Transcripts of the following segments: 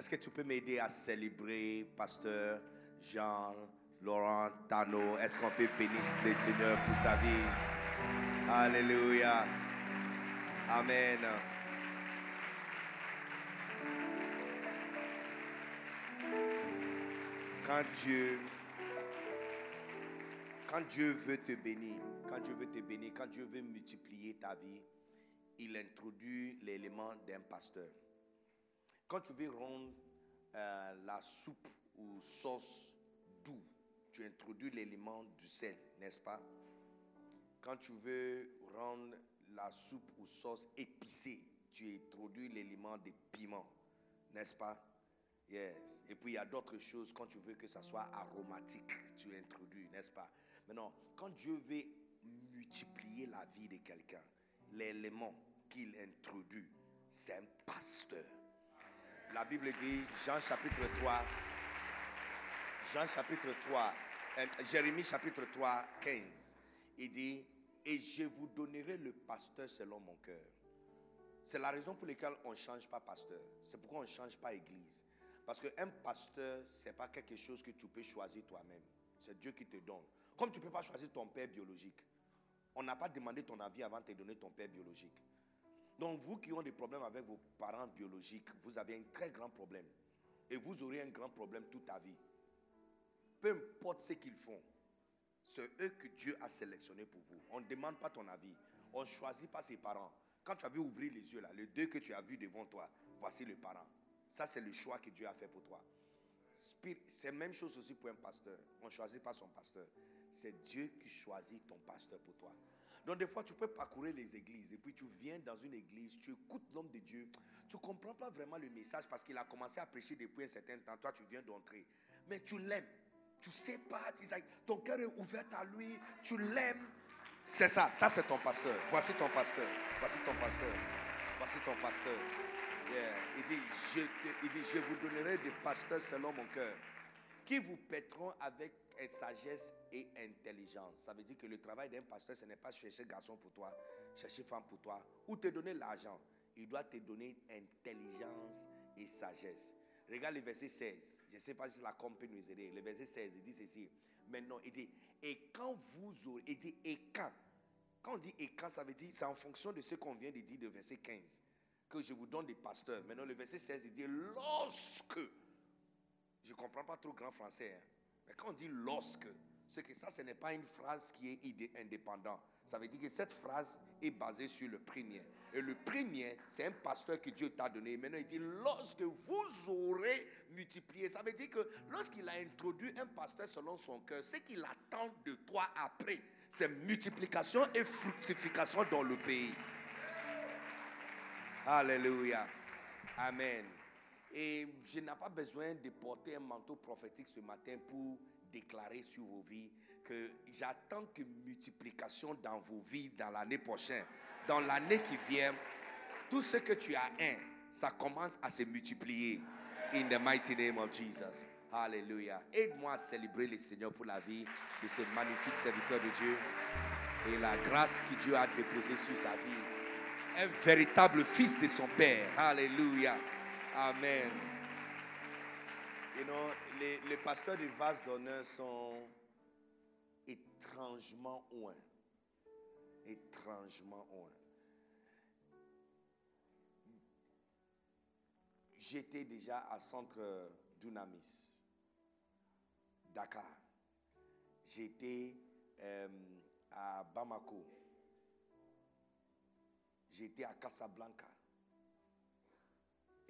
Est-ce que tu peux m'aider à célébrer Pasteur Jean Laurent Tano? Est-ce qu'on peut bénir le Seigneur pour sa vie? Alléluia. Amen. Quand Dieu quand Dieu veut te bénir, quand Dieu veut te bénir, quand Dieu veut multiplier ta vie, il introduit l'élément d'un pasteur. Quand tu veux rendre euh, la soupe ou sauce doux, tu introduis l'élément du sel, n'est-ce pas? Quand tu veux rendre la soupe ou sauce épicée, tu introduis l'élément des piments, n'est-ce pas? Yes. Et puis il y a d'autres choses, quand tu veux que ça soit aromatique, tu introduis, n'est-ce pas? Maintenant, quand Dieu veut multiplier la vie de quelqu'un, l'élément qu'il introduit, c'est un pasteur. La Bible dit, Jean chapitre 3, Jean chapitre 3, euh, Jérémie chapitre 3, 15, il dit, et je vous donnerai le pasteur selon mon cœur. C'est la raison pour laquelle on ne change pas pasteur. C'est pourquoi on ne change pas église. Parce qu'un pasteur, ce n'est pas quelque chose que tu peux choisir toi-même. C'est Dieu qui te donne. Comme tu ne peux pas choisir ton père biologique. On n'a pas demandé ton avis avant de te donner ton père biologique. Donc vous qui avez des problèmes avec vos parents biologiques, vous avez un très grand problème. Et vous aurez un grand problème toute ta vie. Peu importe ce qu'ils font, c'est eux que Dieu a sélectionnés pour vous. On ne demande pas ton avis. On ne choisit pas ses parents. Quand tu as vu ouvrir les yeux là, les deux que tu as vus devant toi, voici le parent. Ça, c'est le choix que Dieu a fait pour toi. C'est la même chose aussi pour un pasteur. On ne choisit pas son pasteur. C'est Dieu qui choisit ton pasteur pour toi. Donc des fois, tu peux parcourir les églises et puis tu viens dans une église, tu écoutes l'homme de Dieu, tu ne comprends pas vraiment le message parce qu'il a commencé à prêcher depuis un certain temps. Toi, tu viens d'entrer. Mais tu l'aimes. Tu sais pas, ton cœur est ouvert à lui, tu l'aimes. C'est ça, ça c'est ton pasteur. Voici ton pasteur. Voici ton pasteur. Voici ton pasteur. Il, dit, je il dit, je vous donnerai des pasteurs selon mon cœur, qui vous paîtront avec sagesse et intelligence. Ça veut dire que le travail d'un pasteur, ce n'est pas chercher garçon pour toi, chercher femme pour toi, ou te donner l'argent. Il doit te donner intelligence et sagesse. Regarde le verset 16. Je ne sais pas si la comp peut nous aider. Le verset 16, il dit ceci. Maintenant, il dit, et quand vous aurez, il dit, et quand Quand on dit et quand, ça veut dire, c'est en fonction de ce qu'on vient de dire de verset 15, que je vous donne des pasteurs. Maintenant, le verset 16, il dit, lorsque, je ne comprends pas trop grand français, hein, quand on dit lorsque, c'est que ça, ce n'est pas une phrase qui est indépendante. Ça veut dire que cette phrase est basée sur le premier. Et le premier, c'est un pasteur que Dieu t'a donné. Maintenant, il dit, lorsque vous aurez multiplié, ça veut dire que lorsqu'il a introduit un pasteur selon son cœur, ce qu'il attend de toi après, c'est multiplication et fructification dans le pays. Alléluia. Amen. Et je n'ai pas besoin de porter un manteau prophétique ce matin pour déclarer sur vos vies que j'attends que multiplication dans vos vies dans l'année prochaine, dans l'année qui vient, tout ce que tu as un, ça commence à se multiplier. In the mighty name of Jesus. Alléluia. Aide-moi à célébrer le Seigneur pour la vie de ce magnifique serviteur de Dieu et la grâce que Dieu a déposée sur sa vie. Un véritable fils de son Père. Alléluia. Amen. You know, les, pasteurs des vases d'honneur sont étrangement loin. Étrangement loin. J'étais déjà à centre Dunamis, Dakar. J'étais euh, à Bamako. J'étais à Casablanca.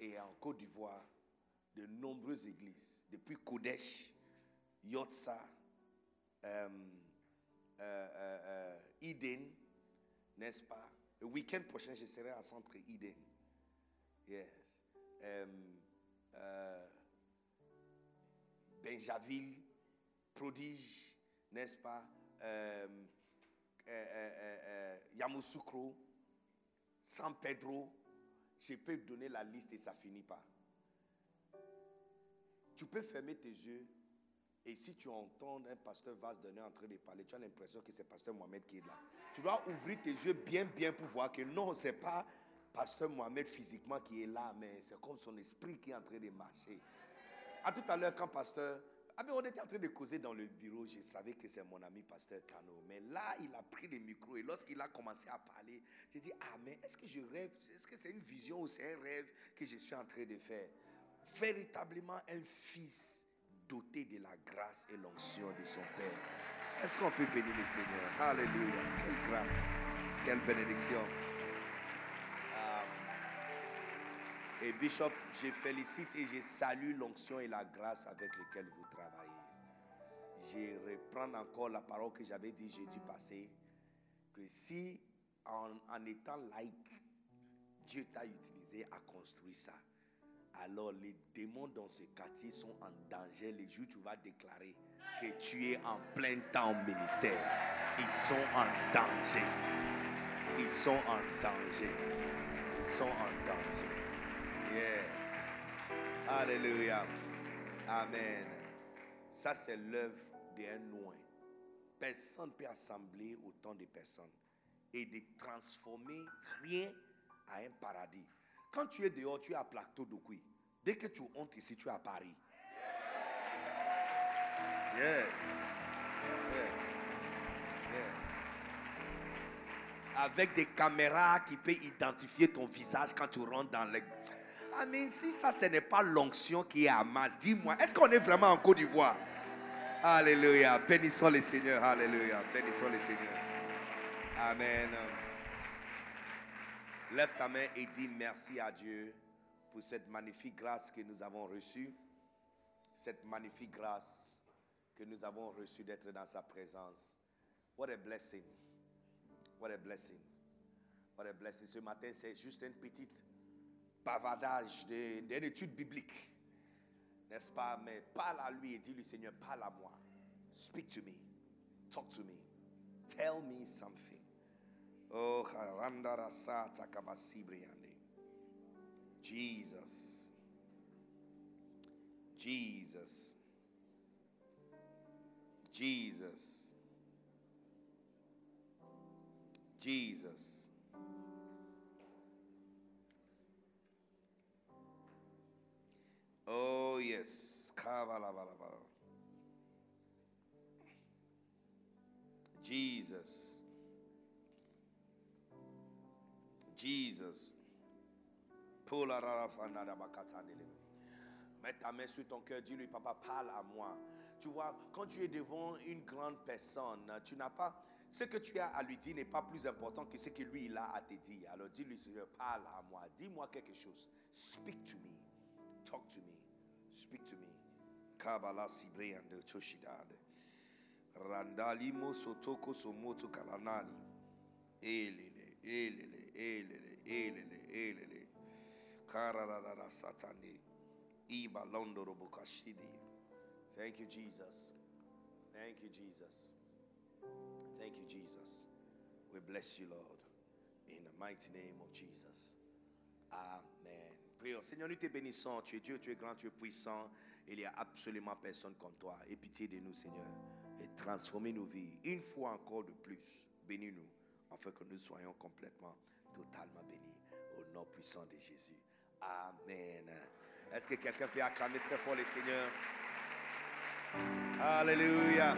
Et en Côte d'Ivoire, de nombreuses églises, depuis Kodesh, Yotsa, euh, euh, euh, Eden, n'est-ce pas? Le week-end prochain, je serai à centre Eden. Yes. Benjaville, Prodige, n'est-ce pas? Euh, euh, euh, euh, Yamoussoukro, San Pedro. Je peux donner la liste et ça finit pas. Tu peux fermer tes yeux et si tu entends un pasteur vaste donner en train de parler, tu as l'impression que c'est pasteur Mohamed qui est là. Tu dois ouvrir tes yeux bien, bien pour voir que non, c'est pas pasteur Mohamed physiquement qui est là, mais c'est comme son esprit qui est en train de marcher. À tout à l'heure, quand pasteur. Ah, on était en train de causer dans le bureau, je savais que c'est mon ami pasteur Kano. Mais là, il a pris le micro et lorsqu'il a commencé à parler, j'ai dit Ah, mais est-ce que je rêve? Est-ce que c'est une vision ou c'est un rêve que je suis en train de faire? Véritablement un fils doté de la grâce et l'onction de son Père. Est-ce qu'on peut bénir le Seigneur? Alléluia. Quelle grâce, quelle bénédiction. Et Bishop, je félicite et je salue l'onction et la grâce avec lesquelles vous travaillez. Je reprends encore la parole que j'avais dit jeudi passé, que si en, en étant laïque, Dieu t'a utilisé à construire ça, alors les démons dans ce quartier sont en danger les jours où tu vas déclarer que tu es en plein temps au ministère. Ils sont en danger. Ils sont en danger. Ils sont en danger. Alléluia. Amen. Ça, c'est l'œuvre d'un noin. Personne ne peut assembler autant de personnes et de transformer rien à un paradis. Quand tu es dehors, tu es à Plateau d'Oukui. Dès que tu hontes ici, tu es à Paris. Avec des caméras qui peuvent identifier ton visage quand tu rentres dans les ah, mais si ça, ce n'est pas l'onction qui est à masse, dis-moi, est-ce qu'on est vraiment en Côte d'Ivoire? Alléluia. Bénissons le Seigneur. Alléluia. Bénissons le Seigneur. Amen. Lève ta main et dis merci à Dieu pour cette magnifique grâce que nous avons reçue. Cette magnifique grâce que nous avons reçue d'être dans sa présence. What a blessing. What a blessing. What a blessing. Ce matin, c'est juste une petite bavardage d'une étude biblique. N'est-ce pas? Mais parle à lui et dis-lui, Seigneur, parle à moi. Speak to me. Talk to me. Tell me something. Oh, Jesus. Jesus. Jesus. Jesus. Oh, yes. Jesus. Jesus. Mets ta main sur ton cœur, dis-lui, papa, parle à moi. Tu vois, quand tu es devant une grande personne, tu n'as pas. Ce que tu as à lui dire n'est pas plus important que ce que lui il a à te dire. Alors dis-lui, parle à moi. Dis-moi quelque chose. Speak to me. Talk to me. Speak to me. Kabala Sibre and the Choshidade. Randalimo Sotoko Somoto Kalanani. Elele, elele, elele, elele, elele. Kararara Satani. Iba Londo Robokashidi. Thank you, Jesus. Thank you, Jesus. Thank you, Jesus. We bless you, Lord. In the mighty name of Jesus. Amen. Seigneur, nous te bénissons. Tu es Dieu, tu es grand, tu es puissant. Il n'y a absolument personne comme toi. Et pitié de nous, Seigneur. Et transformez nos vies. Une fois encore de plus. Bénis-nous. Afin que nous soyons complètement, totalement bénis. Au nom puissant de Jésus. Amen. Est-ce que quelqu'un peut acclamer très fort le Seigneur? Alléluia.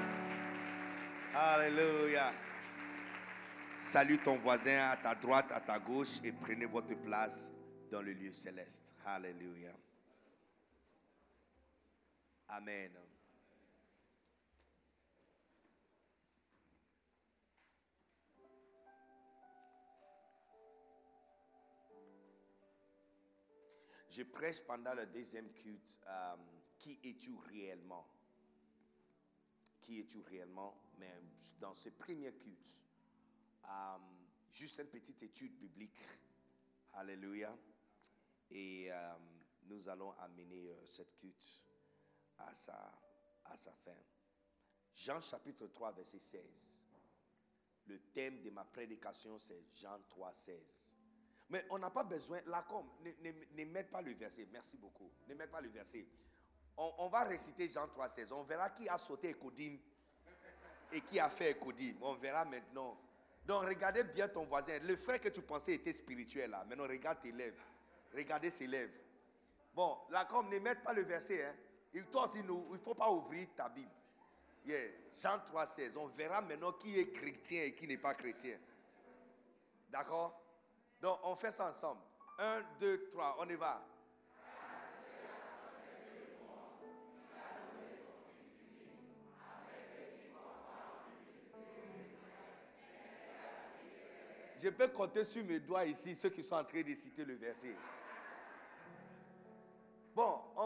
Alléluia. Salue ton voisin à ta droite, à ta gauche et prenez votre place dans le lieu céleste. Alléluia. Amen. Je prêche pendant le deuxième culte. euh, qui es-tu réellement? Qui es-tu réellement? Mais dans ce premier culte, euh, juste une petite étude biblique. Alléluia. Et euh, nous allons amener euh, cette culte à sa à sa fin. Jean chapitre 3, verset 16. Le thème de ma prédication, c'est Jean 3, 16. Mais on n'a pas besoin, là comme, ne, ne, mette pas le verset, merci beaucoup, ne mette pas le verset. On, va réciter Jean 3, 16. On verra qui a sauté Ekodim et qui a fait Ekodim. On verra maintenant. Donc regardez bien ton voisin. Le frère que tu pensais était spirituel là. Maintenant regarde tes lèvres. Regardez ses lèvres. Bon, là comme ne mette pas le verset. Hein. Il, toi il ne faut pas ouvrir ta Bible. Yeah. Jean 3, 16. On verra maintenant qui est chrétien et qui n'est pas chrétien. D'accord? Donc on fait ça ensemble. 1, 2, 3, on y va. Je peux compter sur mes doigts ici ceux qui sont en train de citer le verset.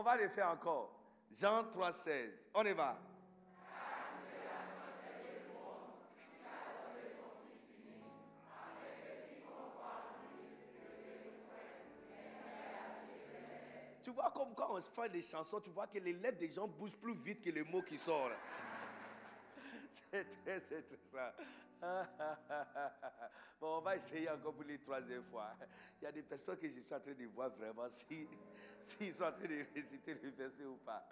Va le faire encore. Jean 3,16. On y va. Tu vois comme quand on se fait des chansons, tu vois que les lettres des gens bougent plus vite que les mots qui sortent. c'est très, c'est très ça. bon, on va essayer encore pour les troisième fois. Il y a des personnes que je suis en train de voir vraiment s'ils si, sont en train de réciter le verset ou pas.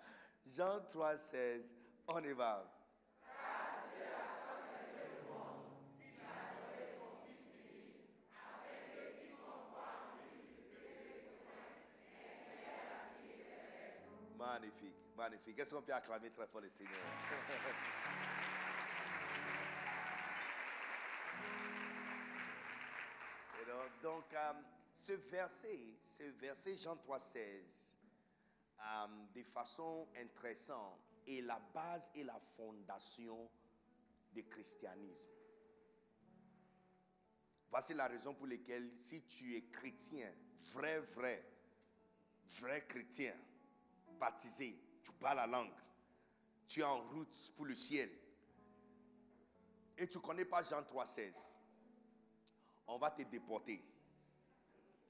Jean 3, 16, on y va. Magnifique, magnifique. Est-ce qu'on peut acclamer très fort le Seigneur? donc, euh, ce verset, ce verset Jean 3, 16, euh, de façon intéressante, est la base et la fondation du christianisme. Voici la raison pour laquelle si tu es chrétien, vrai, vrai, vrai chrétien, baptisé, tu parles la langue, tu es en route pour le ciel, et tu ne connais pas Jean 3,16, on va te déporter.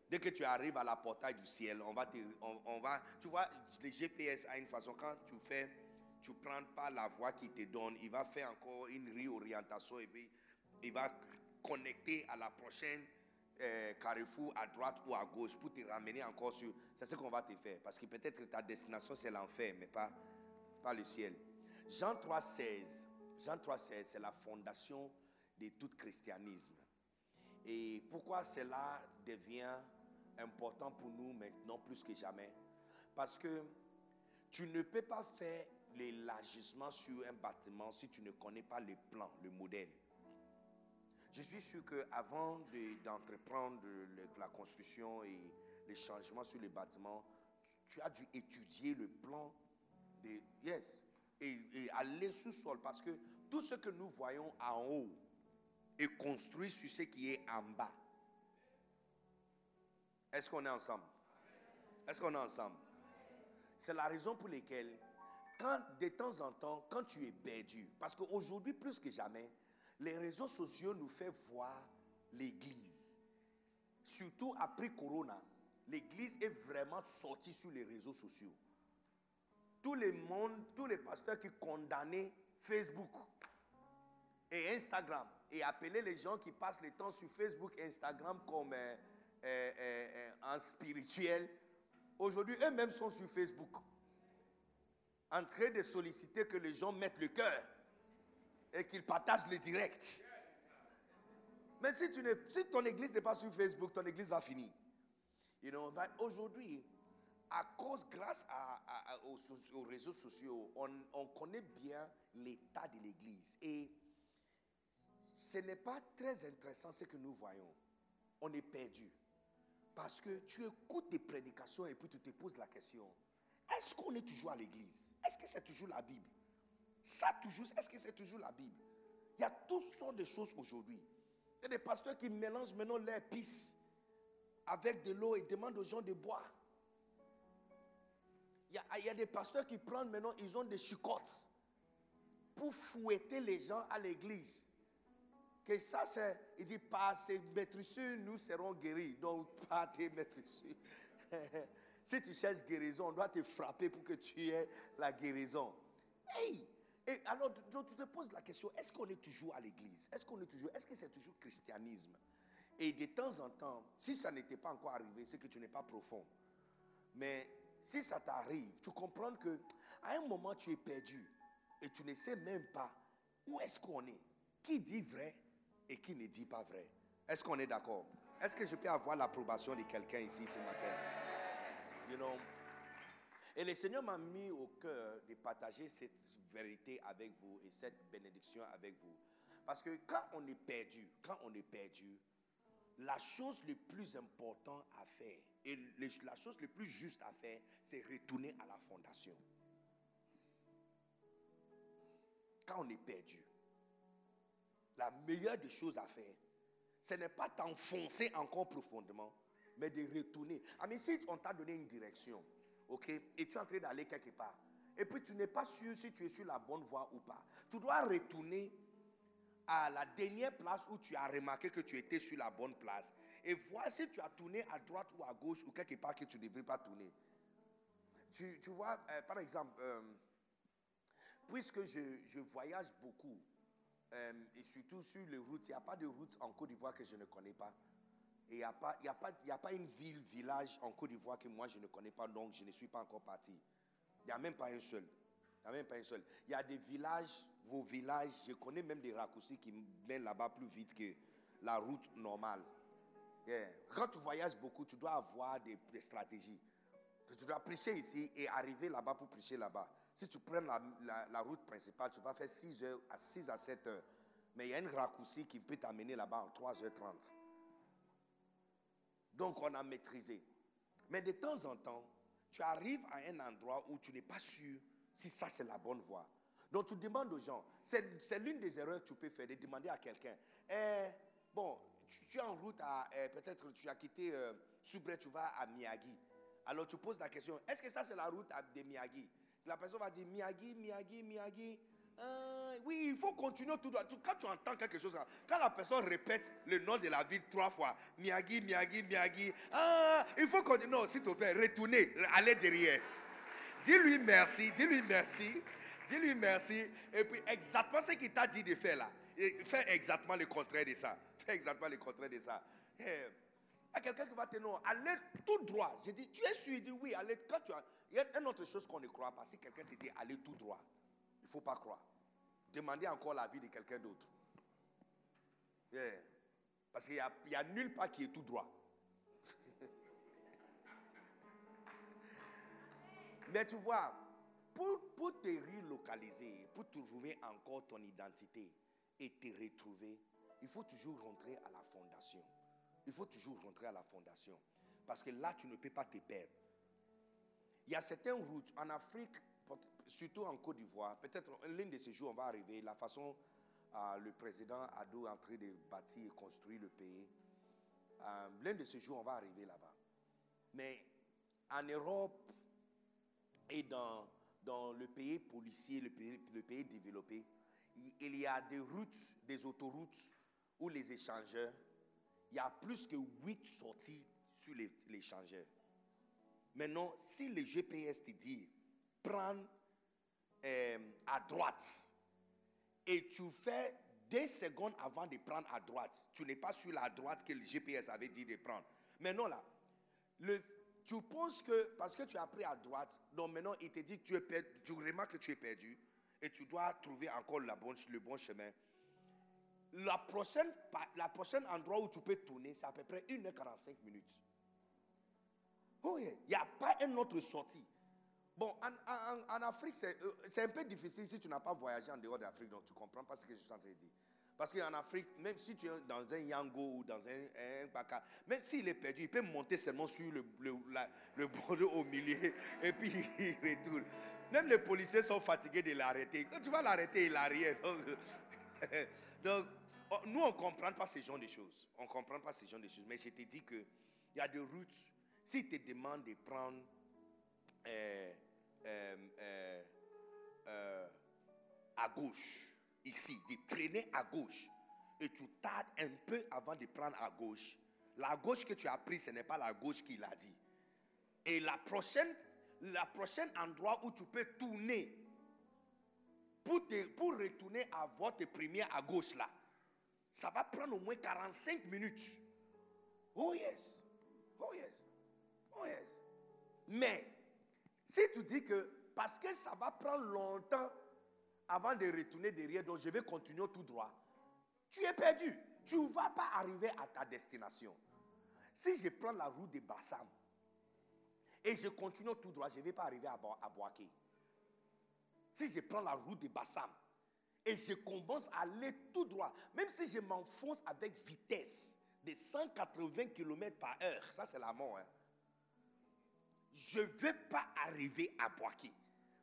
Dès que tu arrives à la portail du ciel, on va te, on, va, tu vois, le GPS a une façon, quand tu fais, tu prends pas la voie qui te donne, il va faire encore une réorientation et puis il va connecter à la prochaine euh, carrefour à droite ou à gauche pour te ramener encore sur. C'est ce qu'on va te faire. Parce que peut-être ta destination c'est l'enfer, mais pas, pas le ciel. Jean 3,16, Jean 3,16, c'est la fondation de tout christianisme. Et pourquoi cela devient important pour nous maintenant plus que jamais Parce que tu ne peux pas faire l'élargissement sur un bâtiment si tu ne connais pas le plan, le modèle. Je suis sûr qu'avant d'entreprendre la construction et les changements sur le bâtiment, tu as dû étudier le plan de... Yes. Et, et aller sous-sol parce que tout ce que nous voyons en haut est construit sur ce qui est en bas. Est-ce qu'on est ensemble? Est-ce qu'on est ensemble? C'est la raison pour laquelle, quand de temps en temps, quand tu es perdu, parce qu'aujourd'hui plus que jamais, les réseaux sociaux nous font voir l'église. Surtout après Corona, l'église est vraiment sortie sur les réseaux sociaux. Tout le monde, tous les pasteurs qui condamnaient Facebook et Instagram et appeler les gens qui passent le temps sur Facebook et Instagram comme euh, euh, euh, en spirituel, aujourd'hui eux-mêmes sont sur Facebook en train de solliciter que les gens mettent le cœur et qu'ils partagent le direct. Mais si, ton église n'est pas sur Facebook, ton église va finir. You know, aujourd'hui, à cause, grâce aux, réseaux sociaux, on, on connaît bien l'état de l'église. Et ce n'est pas très intéressant ce que nous voyons. On est perdu. Parce que tu écoutes des prédications et puis tu te poses la question, est-ce qu'on est toujours à l'église? Est-ce que c'est toujours la Bible? Ça toujours, est-ce que c'est toujours la Bible? Il y a toutes sortes de choses aujourd'hui. Il y a des pasteurs qui mélangent maintenant pisse avec de l'eau et demandent aux gens de boire. Il y, a, il y, a, des pasteurs qui prennent maintenant, ils ont des chicottes pour fouetter les gens à l'église que ça c'est, il dit, par ces maîtrissures, nous serons guéris. Donc, pas tes maîtrissures. si tu cherches guérison, on doit te frapper pour que tu aies la guérison. Hey! Et alors, donc, tu te poses la question, est-ce qu'on est toujours à l'église? Est-ce qu'on est toujours, est-ce que c'est toujours christianisme? Et de temps en temps, si ça n'était pas encore arrivé, c'est que tu n'es pas profond. Mais si ça t'arrive, tu comprends que à un moment tu es perdu et tu ne sais même pas où est-ce qu'on est, qui dit vrai? Et qui ne dit pas vrai. Est-ce qu'on est, d'accord? Est-ce que je peux avoir l'approbation de quelqu'un ici ce matin? You know? Et le Seigneur m'a mis au cœur de partager cette vérité avec vous et cette bénédiction avec vous. Parce que quand on est perdu, quand on est perdu, la chose le plus importante à faire et la chose le plus juste à faire, c'est retourner à la fondation. Quand on est perdu, la meilleure des choses à faire, ce n'est pas t'enfoncer encore profondément, mais de retourner. Ah, mais si on t'a donné une direction, ok, et tu es en train d'aller quelque part, et puis tu n'es pas sûr si tu es sur la bonne voie ou pas, tu dois retourner à la dernière place où tu as remarqué que tu étais sur la bonne place et voir si tu as tourné à droite ou à gauche ou quelque part que tu ne devrais pas tourner. Tu, vois, euh, par exemple, euh, puisque je, voyage beaucoup, euh, et surtout sur les routes, il n'y a pas de route en Côte d'Ivoire que je ne connais pas. Et il n'y a, pas, a, a pas une ville, village en Côte d'Ivoire que moi je ne connais pas, donc je ne suis pas encore parti. Il n'y a même pas un seul. Il n'y a même pas un seul. Il y a des villages, vos villages, je connais même des raccourcis qui mènent là-bas plus vite que la route normale. Quand tu voyages beaucoup, tu dois avoir des, stratégies. Tu dois prêcher ici et arriver là-bas pour prêcher là-bas. Si tu prends la, route principale, tu vas faire 6 heures à 6 à 7 heures. Mais il y a une raccourci qui peut t'amener là-bas en 3h30. Donc on a maîtrisé. Mais de temps en temps, tu arrives à un endroit où tu n'es pas sûr si ça c'est la bonne voie. Donc tu demandes aux gens, c'est l'une des erreurs que tu peux faire, de demander à quelqu'un, eh, bon, tu, es en route à, eh, peut-être tu as quitté euh, tu vas à Miyagi. Alors tu poses la question, est-ce que ça c'est la route de Miyagi? La personne va dire Miyagi, Miyagi, Miyagi. Euh, oui, il faut continuer tout droit. Quand tu entends quelque chose, quand la personne répète le nom de la ville trois fois, Miyagi, Miyagi, Miyagi, ah, il faut continuer. Non, s'il te plaît, retournez, allez derrière. Dis-lui merci, dis-lui merci, dis-lui merci. Et puis exactement ce qu'il t'a dit de faire là. fais exactement le contraire de ça. Fais exactement le contraire de ça. Eh, quelqu'un qui va te dire, allez tout droit. Je dis, tu es sûr? Il dit, oui, allez. Quand tu as... Il y a une autre chose qu'on ne croit pas. Si quelqu'un te dit, allez tout droit, il ne faut pas croire. Demandez encore l'avis de quelqu'un d'autre. Parce qu'il n'y a, a, nulle part qui est tout droit. Mais tu vois, pour, pour te relocaliser, pour trouver encore ton identité et te retrouver, il faut toujours rentrer à la fondation. Il faut toujours rentrer à la fondation. Parce que là, tu ne peux pas te perdre. Il y a certaines routes en Afrique, surtout en Côte d'Ivoire, peut-être l'un de ces jours, on va arriver, la façon euh, le président Adou est en train de bâtir et construire le pays. Euh, l'un de ces jours, on va arriver là-bas. Mais en Europe et dans, dans le pays policier, le pays développé, il y a des routes, des autoroutes où les échangeurs, il y a plus que 8 sorties sur l'échangeur. Maintenant, si le GPS te dit, prends euh, à droite, et tu fais des secondes avant de prendre à droite, tu n'es pas sur la droite que le GPS avait dit de prendre. Maintenant là, le, tu penses que parce que tu as pris à droite, donc maintenant il te dit que tu es perdu, tu remarques que tu es perdu et tu dois trouver encore la bonne, le bon chemin. La prochaine, la prochaine endroit où tu peux tourner, c'est à peu près 1h45 minutes. Oh il n'y a pas une autre sortie. Bon, en, Afrique, euh, c'est un peu difficile si tu n'as pas voyagé en dehors d'Afrique, donc tu comprends pas ce que je suis en train de dire. Parce qu'en Afrique, même si tu es dans un Yango ou dans un, un Baka, même s'il est perdu, il peut monter seulement sur le, le, au milieu et puis il retourne. Même les policiers sont fatigués de l'arrêter. Quand tu vas l'arrêter, il arrive. Donc, oh, nous, on ne comprend pas ce genre de choses. On ne comprend pas ce genre de choses. Mais je te dis qu'il y a des routes. S'ils te demandent de prendre euh, euh, euh, à gauche, ici, de prenez à gauche, et tu tardes un peu avant de prendre à gauche, la gauche que tu as prise, ce n'est pas la gauche qu'il a dit. Et la prochaine, la prochaine endroit où tu peux tourner, pour, te, pour retourner à votre première à gauche là, ça va prendre au moins 45 minutes. Oh yes. Oh yes. Oh yes. Mais, si tu dis que parce que ça va prendre longtemps avant de retourner derrière, donc je vais continuer tout droit, tu es perdu. Tu ne vas pas arriver à ta destination. Si je prends la route de Bassam et je continue tout droit, je ne vais pas arriver à, Boaké. Si je prends la route de Bassam et je commence à aller tout droit, même si je m'enfonce avec vitesse de 180 km par heure, ça c'est la mort, hein, je ne vais pas arriver à Boaké.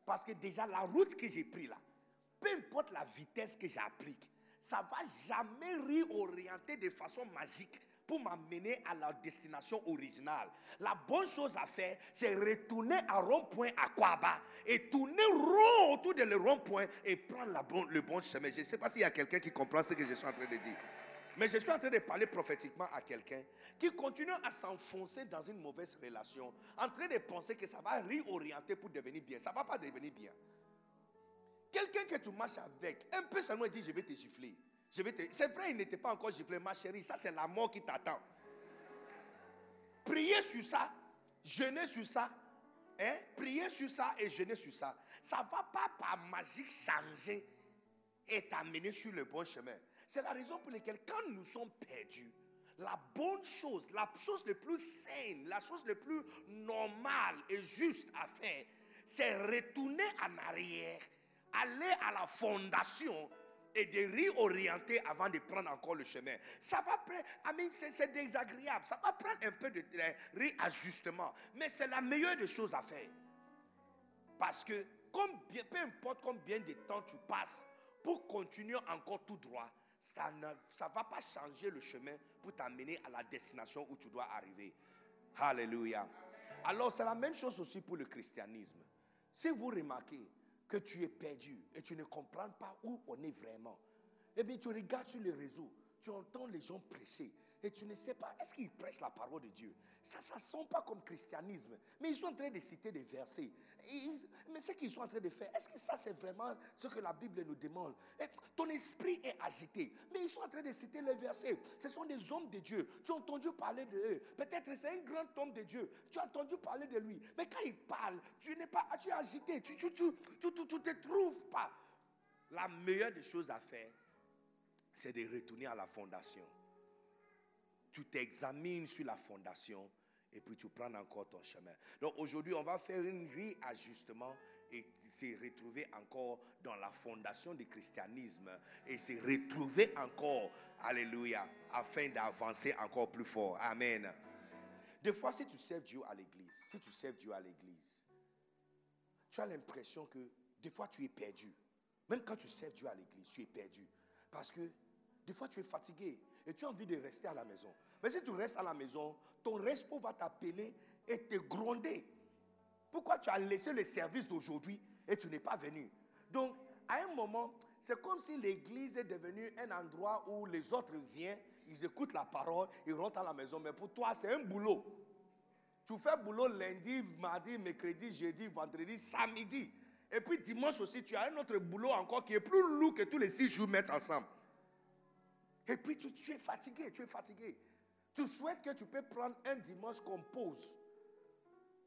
Parce que déjà la route que j'ai prise là, peu importe la vitesse que j'applique, ça ne va jamais réorienter de façon magique pour m'amener à la destination originale. La bonne chose à faire, c'est retourner à rond-point à Kwaba et tourner rond autour de le rond-point et prendre le bon chemin. Je ne sais pas s'il y a quelqu'un qui comprend ce que je suis en train de dire. Mais je suis en train de parler prophétiquement à quelqu'un qui continue à s'enfoncer dans une mauvaise relation, en train de penser que ça va réorienter pour devenir bien. Ça ne va pas devenir bien. Quelqu'un que tu marches avec, un peu seulement dit Je vais te gifler. C'est vrai, il n'était pas encore giflé, ma chérie. Ça, c'est la mort qui t'attend. Priez sur ça, jeûnez sur ça, hein? priez sur ça et jeûnez sur ça. Ça ne va pas par magique changer et t'amener sur le bon chemin. C'est la raison pour laquelle, quand nous sommes perdus, la bonne chose, la chose le plus saine, la chose le plus normale et juste à faire, c'est retourner en arrière, aller à la fondation et de réorienter avant de prendre encore le chemin. Ça va prendre, c'est désagréable, ça va prendre un peu de réajustement, mais c'est la meilleure des choses à faire. Parce que peu importe combien de temps tu passes pour continuer encore tout droit, ça ne ça va pas changer le chemin pour t'amener à la destination où tu dois arriver. Alléluia. Alors c'est la même chose aussi pour le christianisme. Si vous remarquez, que tu es perdu et tu ne comprends pas où on est vraiment, eh bien, tu regardes sur les réseaux, tu entends les gens prêcher et tu ne sais pas, est-ce qu'ils prêchent la parole de Dieu? Ça ne sent pas comme christianisme, mais ils sont en train de citer des versets. Mais ce qu'ils sont en train de faire, est-ce que ça c'est vraiment ce que la Bible nous demande? Ton esprit est agité, mais ils sont en train de citer les versets. Ce sont des hommes de Dieu. Tu as entendu parler de eux. Peut-être c'est un grand homme de Dieu. Tu as entendu parler de lui. Mais quand il parle, tu n'es pas tu es agité. Tu ne tu, tu, tu, te trouves pas. La meilleure des choses à faire, c'est de retourner à la fondation tu t'examines sur la fondation et puis tu prends encore ton chemin. Donc aujourd'hui, on va faire un réajustement et se retrouver encore dans la fondation du christianisme et se retrouver encore, alléluia, afin d'avancer encore plus fort. Amen. Des fois, si tu sers Dieu à l'église, si tu sers Dieu à l'église, tu as l'impression que des fois tu es perdu. Même quand tu sers Dieu à l'église, tu es perdu. Parce que des fois tu es fatigué et tu as envie de rester à la maison. Mais si tu restes à la maison, ton respo va t'appeler et te gronder. Pourquoi tu as laissé le service d'aujourd'hui et tu n'es pas venu? Donc, à un moment, c'est comme si l'église est devenue un endroit où les autres viennent, ils écoutent la parole, ils rentrent à la maison. Mais pour toi, c'est un boulot. Tu fais boulot lundi, mardi, mercredi, jeudi, vendredi, samedi. Et puis dimanche aussi, tu as un autre boulot encore qui est plus lourd que tous les six jours mettre ensemble. Et puis tu, es fatigué, tu es fatigué. Tu souhaites que tu peux prendre un dimanche comme pause.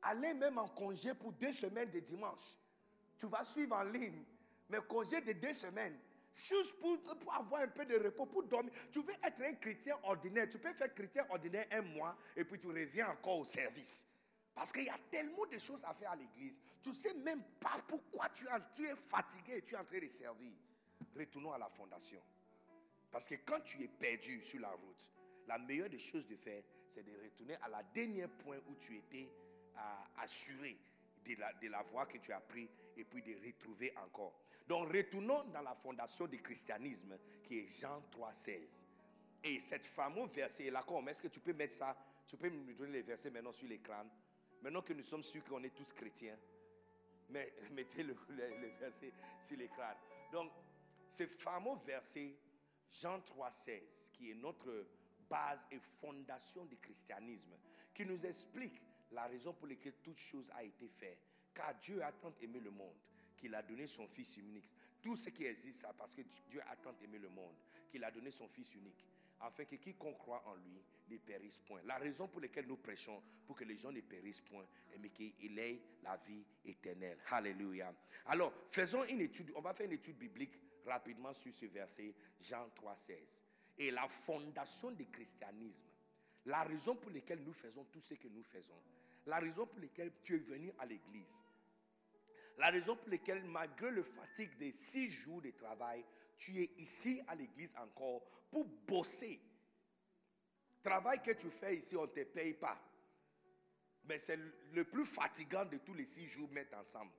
Aller même en congé pour deux semaines de dimanche. Tu vas suivre en ligne, mais congé de deux semaines. Juste pour, pour, avoir un peu de repos, pour dormir. Tu veux être un chrétien ordinaire. Tu peux faire chrétien ordinaire un mois et puis tu reviens encore au service. Parce qu'il y a tellement de choses à faire à l'église. Tu ne sais même pas pourquoi tu es fatigué et tu es en train de servir. Retournons à la fondation. Parce que quand tu es perdu sur la route, la meilleure des choses de faire, c'est de retourner à la dernière point où tu étais assuré de la, de la voie que tu as pris et puis de retrouver encore. Donc retournons dans la fondation du christianisme qui est Jean 3,16. Et cette fameux verset là, comme est-ce que tu peux mettre ça? Tu peux me donner les versets maintenant sur l'écran Maintenant que nous sommes sûrs qu'on est tous chrétiens, mais mettez le, le verset sur l'écran. Donc, ce fameux verset Jean 3,16, qui est notre base et fondation du christianisme, qui nous explique la raison pour laquelle toute chose a été faite. Car Dieu a tant aimé le monde qu'il a donné son Fils unique. Tout ce qui existe, ça parce que Dieu a tant aimé le monde qu'il a donné son Fils unique, afin que quiconque croit en lui ne périsse point. La raison pour laquelle nous prêchons, pour que les gens ne périssent point, mais qu'il ait la vie éternelle. Alléluia. Alors, faisons une étude, on va faire une étude biblique rapidement sur ce verset, Jean 3, 16. Et la fondation du christianisme, la raison pour laquelle nous faisons tout ce que nous faisons, la raison pour laquelle tu es venu à l'église, la raison pour laquelle, malgré le fatigue des six jours de travail, tu es ici à l'église encore pour bosser. Travail que tu fais ici, on ne te paye pas. Mais c'est le plus fatigant de tous les six jours mettre ensemble.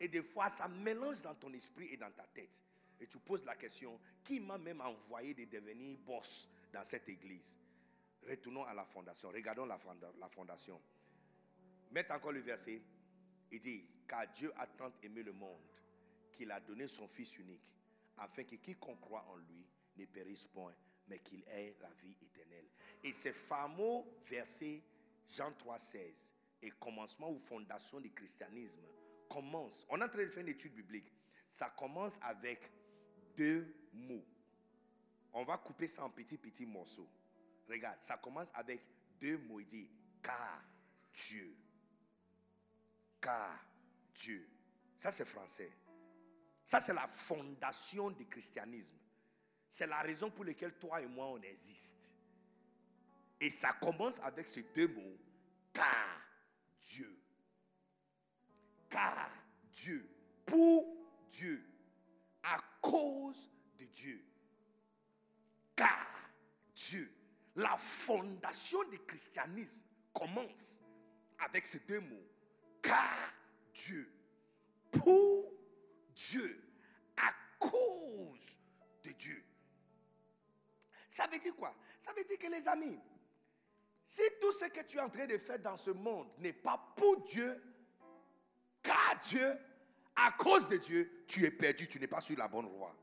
Et des fois, ça mélange dans ton esprit et dans ta tête. Et tu poses la question, qui m'a même envoyé de devenir boss dans cette église? Retournons à la fondation. Regardons la, fondation. Mettez encore le verset. Il dit, car Dieu a tant aimé le monde qu'il a donné son Fils unique, afin que quiconque croit en lui ne périsse point, mais qu'il ait la vie éternelle. Et ce fameux verset, Jean 3, 16, et commencement ou fondation du christianisme, commence. On est en train de faire une étude biblique. Ça commence avec deux mots. On va couper ça en petits, petits morceaux. Regarde, ça commence avec deux mots. Il dit, car Dieu. Car Dieu. Ça, c'est français. Ça, c'est la fondation du christianisme. C'est la raison pour laquelle toi et moi, on existe. Et ça commence avec ces deux mots, car Dieu. Car Dieu. Pour Dieu. À cause de Dieu. Car Dieu. La fondation du christianisme commence avec ces deux mots. Car Dieu. Pour Dieu. À cause de Dieu. Ça veut dire quoi? Ça veut dire que les amis, si tout ce que tu es en train de faire dans ce monde n'est pas pour Dieu, car Dieu, à cause de Dieu, tu es perdu, tu n'es pas sur la bonne voie.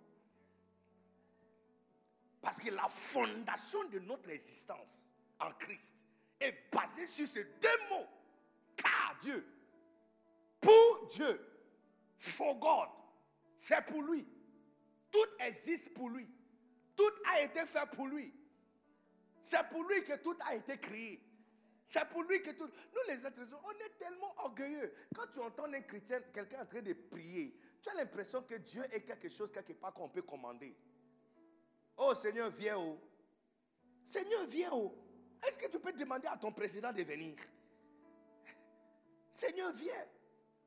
Parce que la fondation de notre existence en Christ est basée sur ces deux mots. Car Dieu, pour Dieu, for God, c'est pour lui. Tout existe pour lui. Tout a été fait pour lui. C'est pour lui que tout a été créé. C'est pour lui que tout. Nous, les êtres on est tellement orgueilleux. Quand tu entends un chrétien, quelqu'un en train de prier, tu as l'impression que Dieu est quelque chose quelque part qu'on peut commander. Oh Seigneur, viens où Seigneur, viens où Est-ce que tu peux demander à ton président de venir? Seigneur, viens.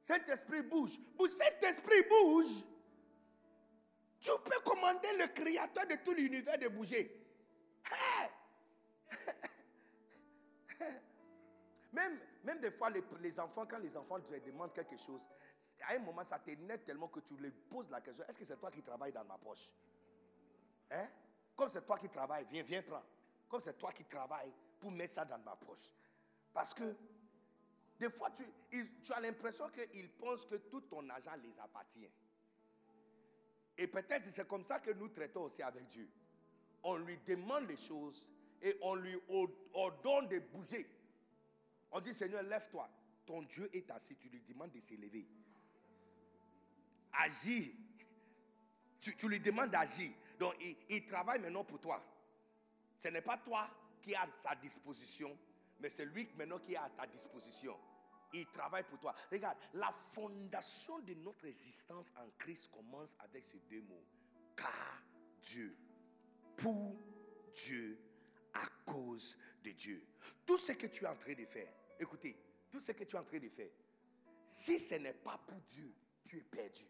Saint-Esprit bouge. Saint-Esprit bouge. Tu peux commander le créateur de tout l'univers de bouger. Même, même des fois, les, enfants, quand les enfants te demandent quelque chose, à un moment, ça t'énerve tellement que tu leur poses la question est-ce que c'est toi qui travailles dans ma poche? Hein? Comme c'est toi qui travailles, viens, viens prendre. Comme c'est toi qui travailles pour mettre ça dans ma poche. Parce que des fois, tu, tu as l'impression qu'ils pensent que tout ton argent les appartient. Et peut-être c'est comme ça que nous traitons aussi avec Dieu. On lui demande les choses et on lui ordonne de bouger. On dit, Seigneur, lève-toi. Ton Dieu est assis, tu lui demandes de s'élever. Agis. Tu, lui demandes d'agir. Donc, il, il travaille maintenant pour toi. Ce n'est pas toi qui as sa disposition, mais c'est lui maintenant qui est à ta disposition. Il travaille pour toi. Regarde, la fondation de notre existence en Christ commence avec ces deux mots. Car Dieu, pour Dieu, à cause de Dieu. Tout ce que tu es en train de faire, écoutez, tout ce que tu es en train de faire, si ce n'est pas pour Dieu, tu es perdu.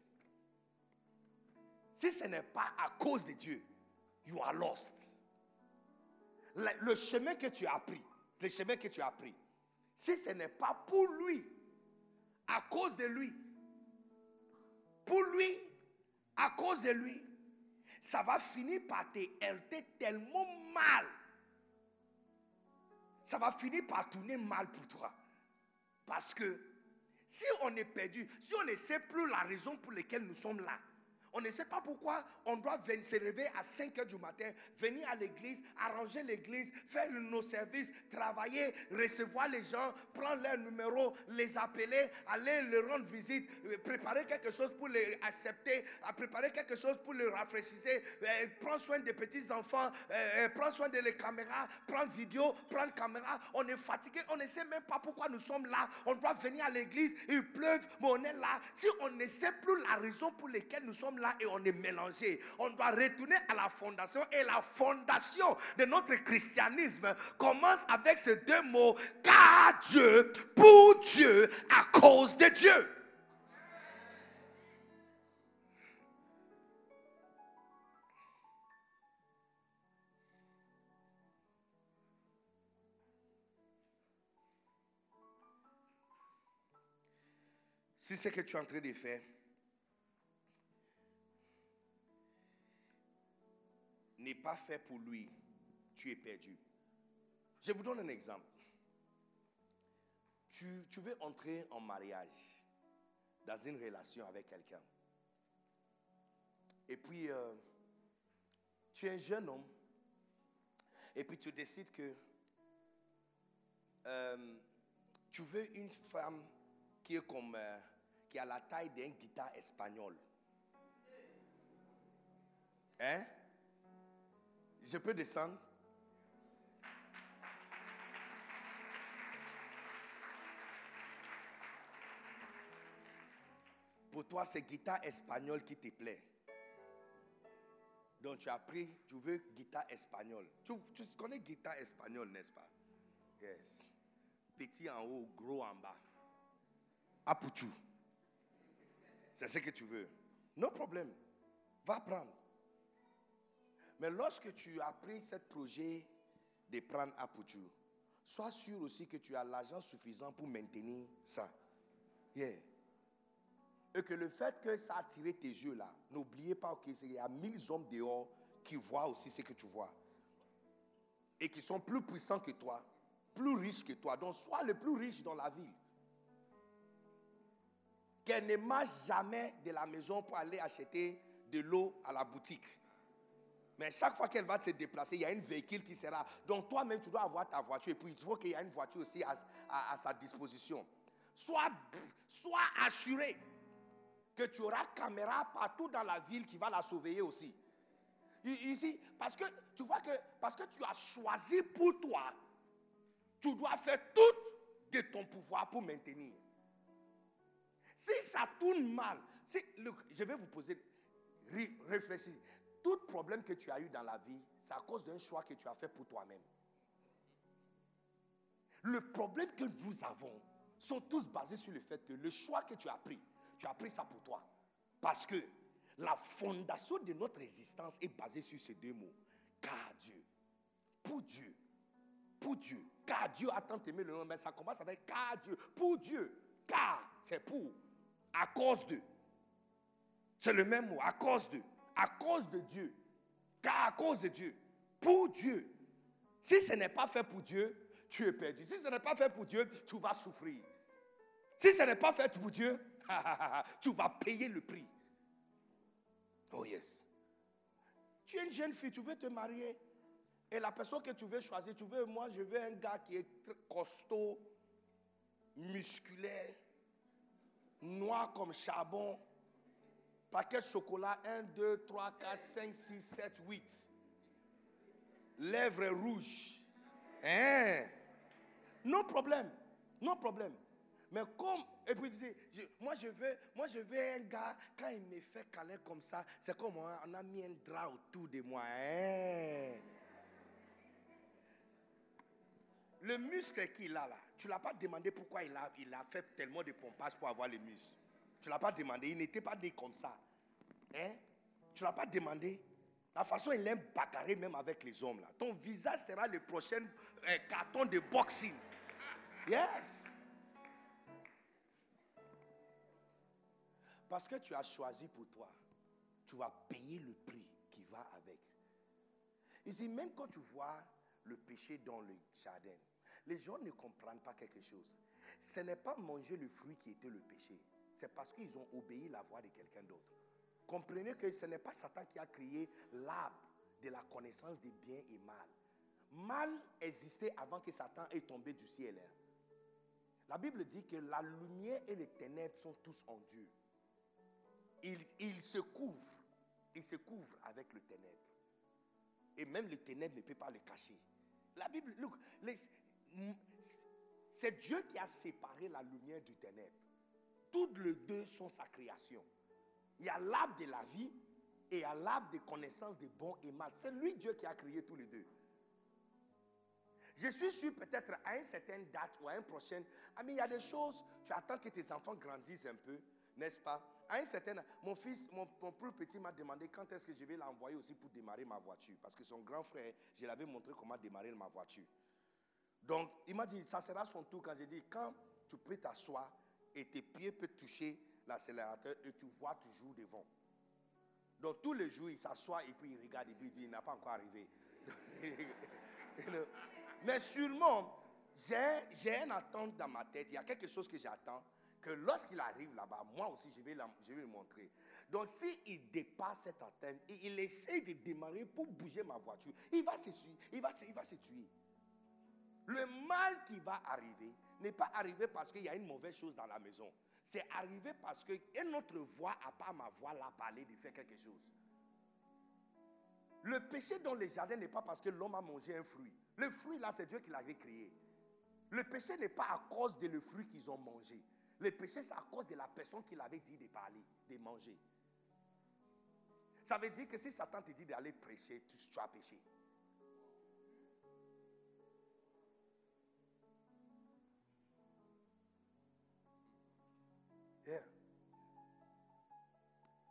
Si ce n'est pas à cause de Dieu, you are lost. Le, chemin que tu as pris, le chemin que tu as pris, si ce n'est pas pour lui, à cause de lui, pour lui, à cause de lui, ça va finir par te tellement mal. Ça va finir par tourner mal pour toi. Parce que si on est perdu, si on ne sait plus la raison pour laquelle nous sommes là, On ne sait pas pourquoi on doit venir se réveiller à 5 heures du matin, venir à l'église, arranger l'église, faire nos services, travailler, recevoir les gens, prendre leur numéro, les appeler, aller leur rendre visite, euh, préparer quelque chose pour les accepter, préparer quelque chose pour les rafraîchir, euh, prendre soin des petits enfants, euh, prendre soin de les caméras, prendre vidéo, prendre caméra. On est fatigué, on ne sait même pas pourquoi nous sommes là. On doit venir à l'église, il pleuve, mais on est là. Si on ne sait plus la raison pour laquelle nous sommes là, et on est mélangé. On doit retourner à la fondation et la fondation de notre christianisme commence avec ces deux mots, car Dieu, pour Dieu, à cause de Dieu. Si c'est ce que tu es en train de faire, n'est pas fait pour lui, tu es perdu. Je vous donne un exemple. Tu, veux entrer en mariage, dans une relation avec quelqu'un. Et puis, euh, tu es un jeune homme. Et puis tu décides que euh, tu veux une femme qui est comme, euh, qui a la taille d'un guitare espagnol. Hein? Je peux descendre Pour toi, c'est guitare espagnole qui te plaît. Donc tu as pris, tu veux guitare espagnole. Tu, connais guitare espagnole, n'est-ce pas? Yes. Petit en haut, gros en bas. Apuchu. C'est ce que tu veux. No problème. Va prendre. Mais lorsque tu as pris ce projet de prendre Apuchu, sois sûr aussi que tu as l'argent suffisant pour maintenir ça. Yeah. Et que le fait que ça a attiré tes yeux là, n'oubliez pas qu'il y a mille hommes dehors qui voient aussi ce que tu vois. Et qui sont plus puissants que toi, plus riches que toi. Donc sois le plus riche dans la ville. Qu'elle ne marche jamais de la maison pour aller acheter de l'eau à la boutique. Mais chaque fois qu'elle va se déplacer, il y a une véhicule qui sera. Donc toi-même, tu dois avoir ta voiture. Et puis il faut qu'il y ait une voiture aussi à, sa disposition. Sois, sois assuré que tu auras caméra partout dans la ville qui va la surveiller aussi. Ici, parce que tu vois que parce que tu as choisi pour toi, tu dois faire tout de ton pouvoir pour maintenir. Si ça tourne mal, je vais vous poser, réfléchir tout problème que tu as eu dans la vie, c'est à cause d'un choix que tu as fait pour toi-même. Le problème que nous avons sont tous basés sur le fait que le choix que tu as pris, tu as pris ça pour toi. Parce que la fondation de notre existence est basée sur ces deux mots. Car Dieu. Pour Dieu. Pour Dieu. Car Dieu a tant aimé le monde. Mais ça commence avec car Dieu. Pour Dieu. Car, c'est pour. À cause de. C'est le même mot. À cause de à cause de Dieu. Car à cause de Dieu. Pour Dieu. Si ce n'est pas fait pour Dieu, tu es perdu. Si ce n'est pas fait pour Dieu, tu vas souffrir. Si ce n'est pas fait pour Dieu, tu vas payer le prix. Oh yes. Tu es une jeune fille, tu veux te marier. Et la personne que tu veux choisir, tu veux, moi, je veux un gars qui est costaud, musculaire, noir comme charbon, Paquet chocolat 1, 2, 3, 4, 5, 6, 7, 8. Lèvres rouges. Hein? Non problème. Non problème. Mais comme, et puis moi je veux, moi je veux un gars, quand il me fait câlin comme ça, c'est comme on a mis un drap autour de moi. Hein? Le muscle qu'il a là, tu ne l'as pas demandé pourquoi il a, fait tellement de pompage pour avoir les muscles. Tu ne l'as pas demandé. Il n'était pas né comme ça. Hein? Tu ne l'as pas demandé. La façon il aime bagarrer même avec les hommes là. Ton visage sera le prochain euh, carton de boxing. Yes. Parce que tu as choisi pour toi, tu vas payer le prix qui va avec. Ici, même quand tu vois le péché dans le jardin, les gens ne comprennent pas quelque chose. Ce n'est pas manger le fruit qui était le péché c'est parce qu'ils ont obéi la voix de quelqu'un d'autre. Comprenez que ce n'est pas Satan qui a créé l'arbre de la connaissance des biens et mal. Mal existait avant que Satan ait tombé du ciel. hein. La Bible dit que la lumière et les ténèbres sont tous en Dieu. Il, se couvre, il se couvre avec le ténèbre. Et même le ténèbre ne peut pas le cacher. La Bible, look, c'est Dieu qui a séparé la lumière du ténèbre. Toutes les deux sont sa création. Il y a l'arbre de la vie et il y a l'arbre de connaissance de bon et mal. C'est lui Dieu qui a créé tous les deux. Je suis sûr peut-être à une certaine date ou à une prochaine. Ah, mais il y a des choses, tu attends que tes enfants grandissent un peu, n'est-ce pas? À une certaine, mon fils, mon, mon plus petit m'a demandé quand est-ce que je vais l'envoyer aussi pour démarrer ma voiture. Parce que son grand frère, je l'avais montré comment démarrer ma voiture. Donc, il m'a dit, ça sera son tour quand j'ai dit, quand tu peux t'asseoir et tes pieds peuvent toucher l'accélérateur et tu vois toujours devant. Donc, tous les jours, il s'assoit et puis il regarde et puis il dit, il n'a pas encore arrivé. Mais sûrement, j'ai une attente dans ma tête. Il y a quelque chose que j'attends. Que lorsqu'il arrive là-bas, moi aussi, je vais, je vais le montrer. Donc, s'il dépasse cette attente et il essaie de démarrer pour bouger ma voiture, il va se, il va, il va se tuer. Le mal qui va arriver n'est pas arrivé parce qu'il y a une mauvaise chose dans la maison. C'est arrivé parce qu'une autre voix, à part ma voix, l'a parlé de faire quelque chose. Le péché dans les jardins n'est pas parce que l'homme a mangé un fruit. Le fruit, là, c'est Dieu qui l'avait créé. Le péché n'est pas à cause de le fruit qu'ils ont mangé. Le péché, c'est à cause de la personne qui l'avait dit de parler, de manger. Ça veut dire que si Satan te dit d'aller prêcher, tu, tu as péché.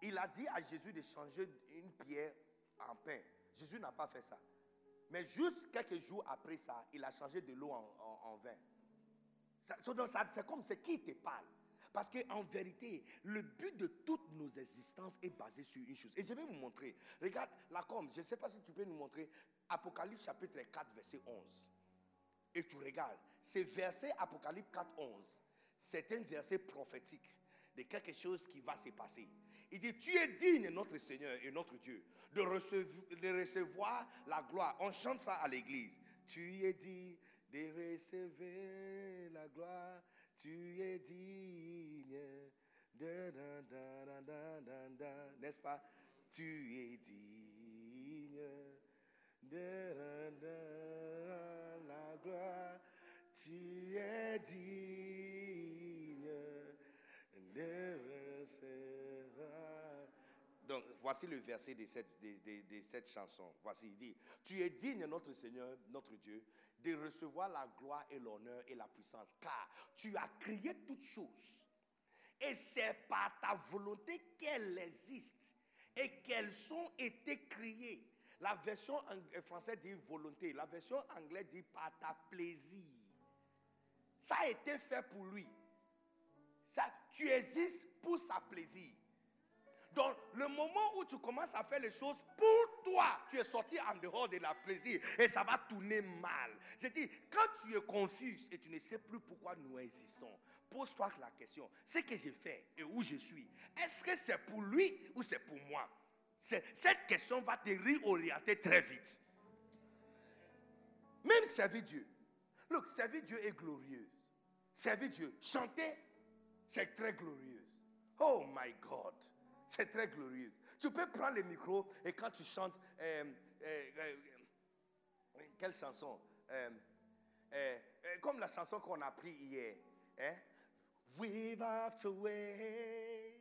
Il a dit à Jésus de changer une pierre en pain. Jésus n'a pas fait ça. Mais juste quelques jours après ça, il a changé de l'eau en, vin. C'est comme c'est qui te parle. Parce qu'en vérité, le but de toutes nos existences est basé sur une chose. Et je vais vous montrer. Regarde, la com, je ne sais pas si tu peux nous montrer Apocalypse chapitre 4, verset 11. Et tu regardes, ce verset Apocalypse 4, 11, c'est un verset prophétique de quelque chose qui va se passer. Il dit, tu es digne, notre Seigneur et notre Dieu, de recevoir, la gloire. On chante ça à l'église. Tu es digne de recevoir la gloire. Tu es digne. N'est-ce pas? Tu es digne de la gloire. Tu es digne de recevoir. Voici le verset de cette, chanson. Voici, il dit, tu es digne, notre Seigneur, notre Dieu, de recevoir la gloire et l'honneur et la puissance, car tu as créé toutes choses. Et c'est par ta volonté qu'elles existent et qu'elles ont été créées. La version ang- française dit volonté, la version anglaise dit par ta plaisir. Ça a été fait pour lui. Ça, tu existes pour sa plaisir. Donc, le moment où tu commences à faire les choses pour toi, tu es sorti en dehors de la plaisir et ça va tourner mal. Je dis, quand tu es confus et tu ne sais plus pourquoi nous existons, pose-toi la question ce que j'ai fait et où je suis, est-ce que c'est pour lui ou c'est pour moi? Cette question va te réorienter très vite. Même servir Dieu. Look, servir Dieu est glorieux. Servir Dieu, chanter, c'est très glorieux. Oh my God, c'est très glorieux. Tu peux prendre le micro et quand tu chantes, euh, euh, euh, quelle chanson? Euh, euh, euh, Comme la chanson qu'on a pris hier. Hein? We've after way,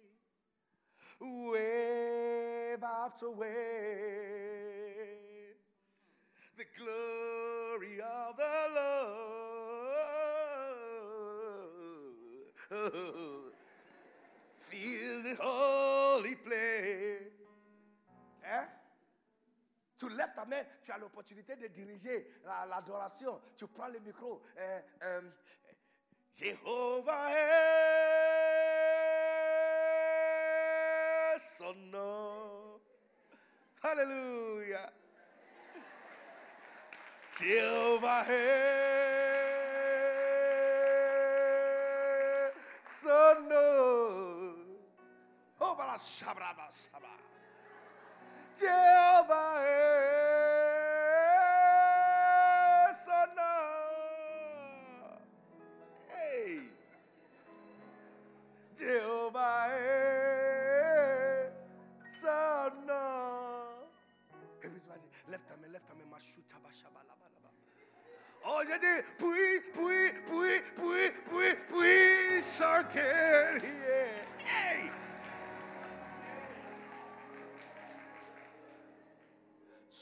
wave after wave the glory of the Lord fills the holy place. Hein? Tu lèves ta main, tu as l'opportunité de diriger la- l'adoration. tu prends le micro. Euh, euh, Jéhovah est son nom. Alléluia. Jehovah est son nom. Oh, Jéhovah est son nom. Hey. Jéhovah est son nom. Et puis tu vas dire, lève ta main, lève ta main, ma chouta, ba, shaba, là, là, là. Oh, j'ai dit, puis, puis, puis, puis, puis, puis, sans guerrier. Hey!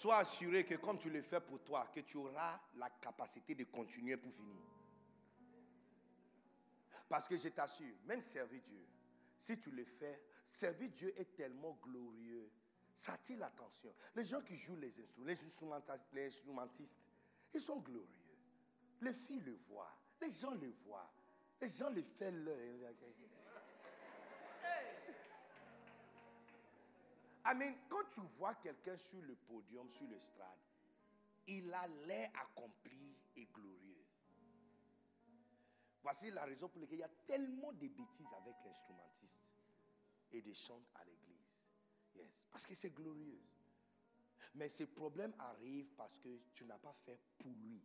Sois assuré que comme tu le fais pour toi, que tu auras la capacité de continuer pour finir. Parce que je t'assure, même servir Dieu, si tu le fais, servir Dieu est tellement glorieux. Ça attire l'attention. Les gens qui jouent les instruments, les instrumentistes, les instrumentistes, ils sont glorieux. Les filles le voient, les gens le voient, les gens le font leur. Quand tu vois quelqu'un sur le podium, sur le strade, il a l'air accompli et glorieux. Voici la raison pour laquelle il y a tellement de bêtises avec l'instrumentiste et des chants à l'église. Yes, parce que c'est glorieux. Mais ces problèmes arrivent parce que tu n'as pas fait pour lui.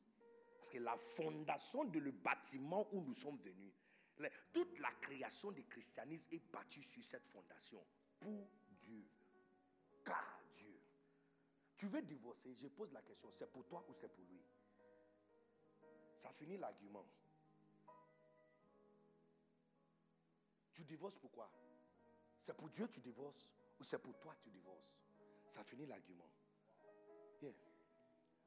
Parce que la fondation de le bâtiment où nous sommes venus, toute la création du christianisme est bâtie sur cette fondation. Pour Dieu. Car Dieu. Tu veux divorcer, je pose la question, c'est pour toi ou c'est pour lui? Ça finit l'argument. Tu divorces pourquoi C'est pour Dieu tu divorces ou c'est pour toi tu divorces? Ça finit l'argument.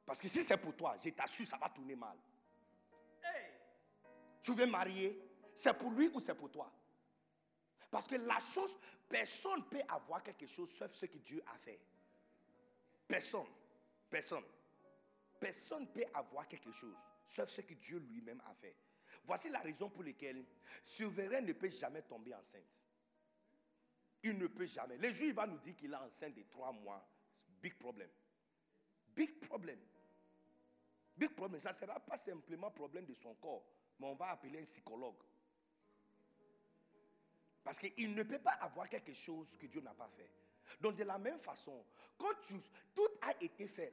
Parce que si c'est pour toi, je t'assure, ça va tourner mal. Tu veux marier, c'est pour lui ou c'est pour toi? Parce que la chose, personne ne peut avoir quelque chose sauf ce que Dieu a fait. Personne. Personne. Personne ne peut avoir quelque chose sauf ce que Dieu lui-même a fait. Voici la raison pour laquelle souverain ne peut jamais tomber enceinte. Il ne peut jamais. Le jour il va nous dire qu'il est enceinte de trois mois, big problem. Big problem. Big problem. Ça ne sera pas simplement problème de son corps, mais on va appeler un psychologue. Parce qu'il ne peut pas avoir quelque chose que Dieu n'a pas fait. Donc de la même façon, quand tout a été fait,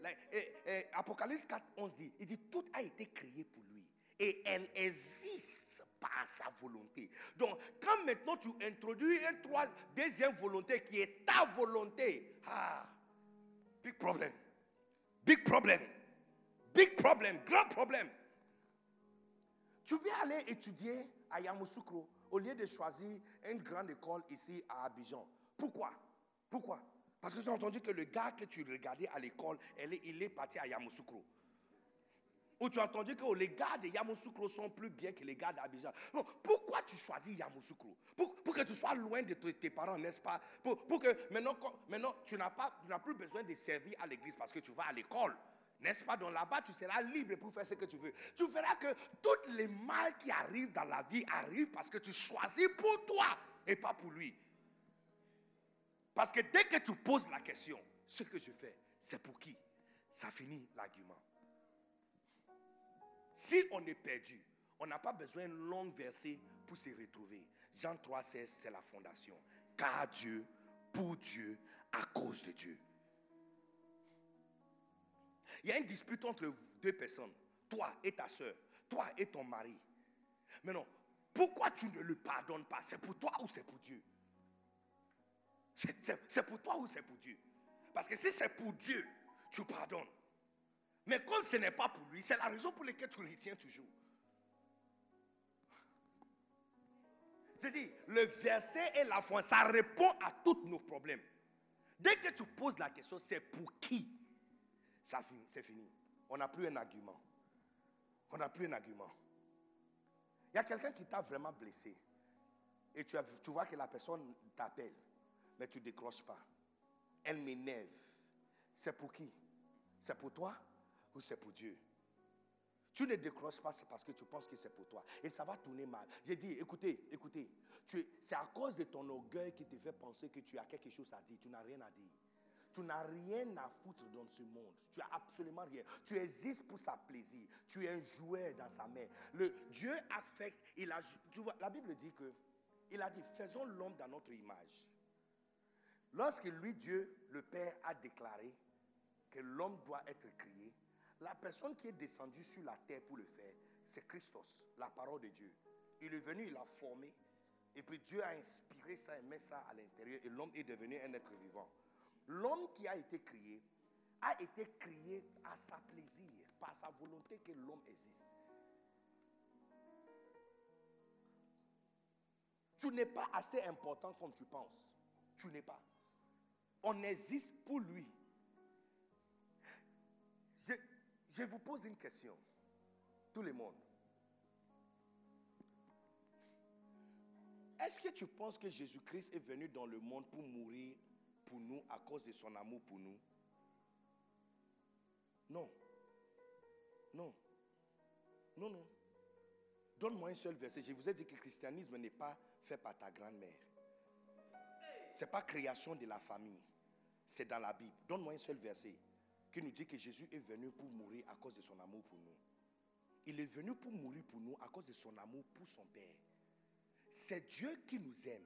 Apocalypse 4, 11 dit, il dit tout a été créé pour lui et elle existe par sa volonté. Donc, quand maintenant tu introduis une trois, deuxième volonté qui est ta volonté, ah, big problem. Big problem. Big problem. Grand problème. Tu veux aller étudier à Yamoussoukro? Au lieu de choisir une grande école ici à Abidjan. Pourquoi? Pourquoi? Parce que tu as entendu que le gars que tu regardais à l'école, il est parti à Yamoussoukro. Ou tu as entendu que les gars de Yamoussoukro sont plus bien que les gars d'Abidjan. Pourquoi tu choisis Yamoussoukro? Pour, que tu sois loin de tes parents, n'est-ce pas? Pour, pour, que maintenant, maintenant tu n'as plus besoin de servir à l'église parce que tu vas à l'école. N'est-ce pas? Donc là-bas, tu seras libre pour faire ce que tu veux. Tu verras que tous les mal qui arrivent dans la vie arrivent parce que tu choisis pour toi et pas pour lui. Parce que dès que tu poses la question, ce que je fais, c'est pour qui? Ça finit l'argument. Si on est perdu, on n'a pas besoin de long verset pour se retrouver. Jean 3, 16, c'est la fondation. Car Dieu, pour Dieu, à cause de Dieu. Il y a une dispute entre deux personnes, toi et ta soeur, toi et ton mari. Mais non, pourquoi tu ne le pardonnes pas? C'est pour toi ou c'est pour Dieu? C'est pour toi ou c'est pour Dieu? Parce que si c'est pour Dieu, tu pardonnes. Mais comme ce n'est pas pour lui, c'est la raison pour laquelle tu retiens toujours. Je dis, le verset et la foi, ça répond à tous nos problèmes. Dès que tu poses la question, c'est pour qui? Ça c'est fini. On n'a plus un argument. On n'a plus un argument. Il y a quelqu'un qui t'a vraiment blessé. Et tu, tu vois que la personne t'appelle, mais tu ne décroches pas. Elle m'énerve. C'est pour qui? C'est pour toi ou c'est pour Dieu? Tu ne décroches pas, parce que tu penses que c'est pour toi. Et ça va tourner mal. J'ai dit, écoutez, écoutez, c'est à cause de ton orgueil qui te fait penser que tu as quelque chose à dire. Tu n'as rien à dire. Tu n'as rien à foutre dans ce monde. Tu as absolument rien. Tu existes pour sa plaisir. Tu es un joueur dans sa main. Le Dieu a fait, il a, tu vois, la Bible dit que, il a dit, faisons l'homme dans notre image. Lorsque lui, Dieu, le Père, a déclaré que l'homme doit être créé, la personne qui est descendue sur la terre pour le faire, c'est Christos, la parole de Dieu. Il est venu, il l'a formé. Et puis Dieu a inspiré ça et mis ça à l'intérieur. Et l'homme est devenu un être vivant. L'homme qui a été créé a été créé à sa plaisir, par sa volonté que l'homme existe. Tu n'es pas assez important comme tu penses. Tu n'es pas. On existe pour lui. Je, je vous pose une question. Tout le monde. Est-ce que tu penses que Jésus-Christ est venu dans le monde pour mourir pour nous à cause de son amour pour nous Non. Non. Non, non. Donne-moi un seul verset. Je vous ai dit que le christianisme n'est pas fait par ta grand-mère. Ce n'est pas création de la famille. C'est dans la Bible. Donne-moi un seul verset qui nous dit que Jésus est venu pour mourir à cause de son amour pour nous. Il est venu pour mourir pour nous à cause de son amour pour son Père. C'est Dieu qui nous aime.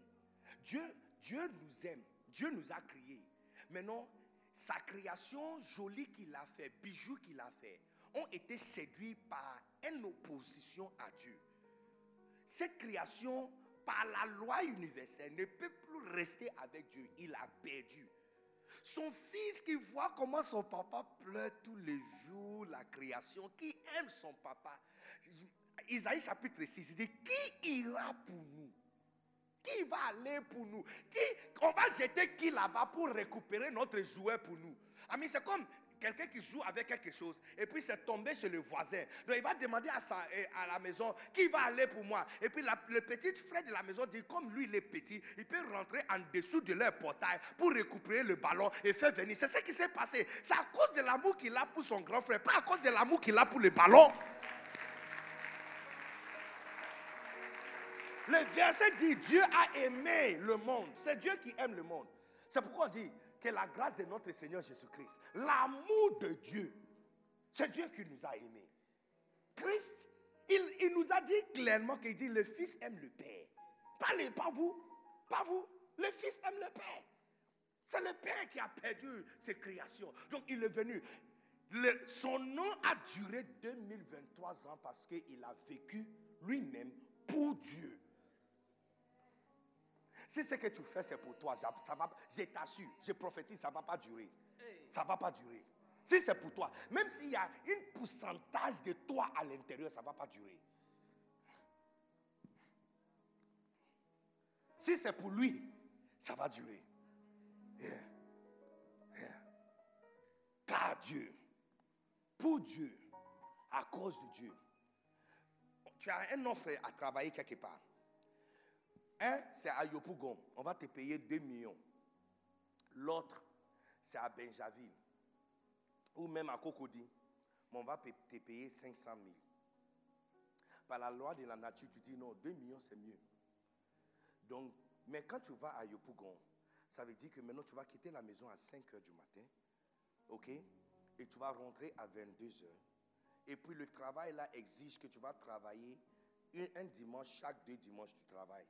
Dieu, Dieu nous aime. Dieu nous a créés. Maintenant, sa création jolie qu'il a fait, bijoux qu'il a fait, ont été séduits par une opposition à Dieu. Cette création, par la loi universelle, ne peut plus rester avec Dieu. Il a perdu. Son fils qui voit comment son papa pleure tous les jours, la création, qui aime son papa. Isaïe chapitre 6, il dit, qui ira pour nous? Qui va aller pour nous? Qui, On va jeter qui là-bas pour récupérer notre jouet pour nous? Ami, c'est comme quelqu'un qui joue avec quelque chose et puis c'est tombé chez le voisin. Donc il va demander à, sa, eh, à la maison qui va aller pour moi? Et puis le petit frère de la maison dit comme lui il est petit, il peut rentrer en dessous de leur portail pour récupérer le ballon et faire venir. C'est ce qui s'est passé. C'est à cause de l'amour qu'il a pour son grand frère, pas à cause de l'amour qu'il a pour le ballon. Le verset dit Dieu a aimé le monde. C'est Dieu qui aime le monde. C'est pourquoi on dit que la grâce de notre Seigneur Jésus-Christ, l'amour de Dieu, c'est Dieu qui nous a aimés. Christ, il, nous a dit clairement qu'il dit le Fils aime le Père. Parlez, pas vous, pas vous. Le Fils aime le Père. C'est le Père qui a perdu ses créations. Donc il est venu. son nom a duré 2023 ans parce qu'il a vécu lui-même pour Dieu. Si ce que tu fais, c'est pour toi, ça, va, je t'assure, je prophétise, ça ne va pas durer. Ça ne va pas durer. Si c'est pour toi, même s'il y a un pourcentage de toi à l'intérieur, ça ne va pas durer. Si c'est pour lui, ça va durer. Car Dieu, pour Dieu, à cause de Dieu, tu as un offre à travailler quelque part. Un, c'est à Yopougon. On va te payer 2 millions. L'autre, c'est à Benjaville. Ou même à Cocody. on va te payer 500 000. Par la loi de la nature, tu dis non, 2 millions, c'est mieux. Donc, mais quand tu vas à Yopougon, ça veut dire que maintenant tu vas quitter la maison à 5 heures du matin. OK? Et tu vas rentrer à 22 heures. Et puis le travail là exige que tu vas travailler un dimanche, chaque deux dimanches, tu travailles.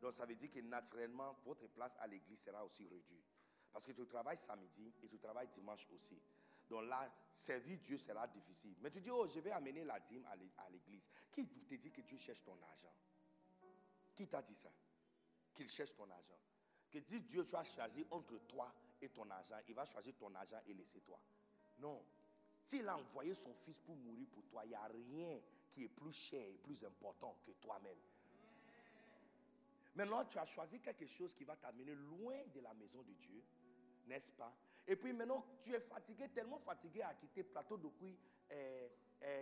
Donc ça veut dire que naturellement, votre place à l'église sera aussi réduite. Parce que tu travailles samedi et tu travailles dimanche aussi. Donc là, servir Dieu sera difficile. Mais tu dis, oh, je vais amener la dîme à l'église. Qui te dit que tu cherches ton argent? Qui t'a dit ça? Qu'il cherche ton argent. Que dit Dieu, tu as choisi entre toi et ton argent. Il va choisir ton argent et laisser toi. Non. S'il a envoyé son fils pour mourir pour toi, il n'y a rien qui est plus cher et plus important que toi-même. Maintenant, tu as choisi quelque chose qui va t'amener loin de la maison de Dieu, n'est-ce pas? Et puis maintenant, tu es fatigué, tellement fatigué à quitter Plateau de Couy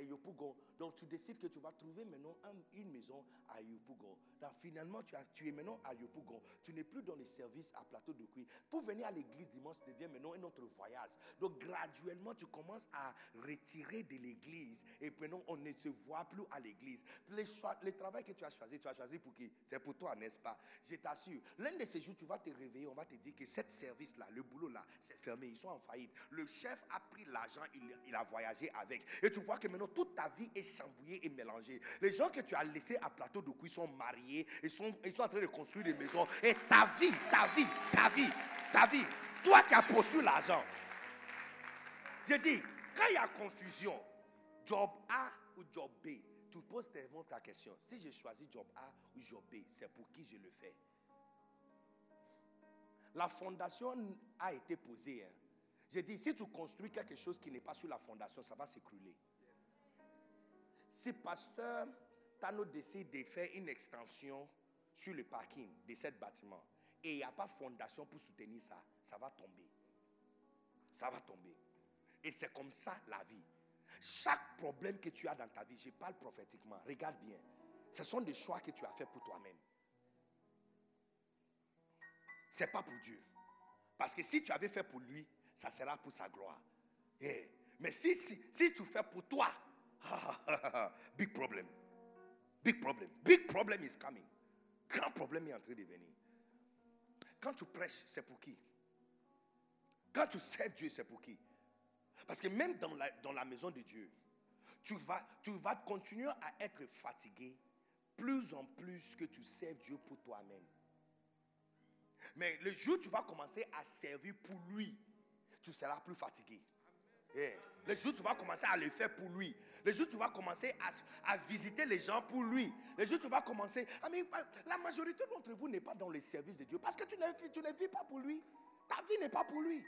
Yopougon. Donc tu décides que tu vas trouver maintenant une maison à Yopougon. Donc finalement, tu, es maintenant à Yopougon. Tu n'es plus dans les services à Plateau de Couy. Pour venir à l'église dimanche devient maintenant un autre voyage. Donc graduellement, tu commences à retirer de l'église. Et maintenant, on ne se voit plus à l'église. Le, le travail que tu as choisi, tu as choisi pour qui? C'est pour toi, n'est-ce pas? Je t'assure. L'un de ces jours, tu vas te réveiller, on va te dire que cet service-là, le boulot-là, c'est fermé. Ils sont en faillite. Le chef a pris l'argent, il, il a voyagé avec. Et tu vois que maintenant toute ta vie est chambouillée et mélangée. Les gens que tu as laissés à plateau de couilles sont mariés, ils sont, ils sont en train de construire des maisons. Et ta vie, ta vie, ta vie, ta vie, toi qui as poursuivi l'argent. Je dis, quand il y a confusion, job A ou job B, tu poses tellement ta question. Si j'ai choisi job A ou job B, c'est pour qui je le fais. La fondation a été posée. Hein. J'ai dit, si tu construis quelque chose qui n'est pas sur la fondation, ça va s'écrouler. Si pasteur Tano décide de faire une extension sur le parking de ce bâtiment et il n'y a pas fondation pour soutenir ça, ça va tomber. Ça va tomber. Et c'est comme ça la vie. Chaque problème que tu as dans ta vie, je parle prophétiquement, regarde bien. Ce sont des choix que tu as fait pour toi-même. Ce n'est pas pour Dieu. Parce que si tu avais fait pour lui, ça sera pour sa gloire. Eh, mais si, tu fais pour toi, big problem. Big problem. Big problem is coming. Grand problème est en train de venir. Quand tu prêches, c'est pour qui? Quand tu sers Dieu, c'est pour qui? Parce que même dans la, dans la maison de Dieu, tu vas, tu vas continuer à être fatigué plus en plus que tu sers Dieu pour toi-même. Mais le jour où tu vas commencer à servir pour lui, tu seras plus fatigué. Eh, le jour où tu vas commencer à le faire pour lui. Le jour où tu vas commencer à, visiter les gens pour lui. Le jour où tu vas commencer. Ah, la majorité d'entre vous n'est pas dans le service de Dieu parce que tu ne, tu ne vis pas pour lui. Ta vie n'est pas pour lui.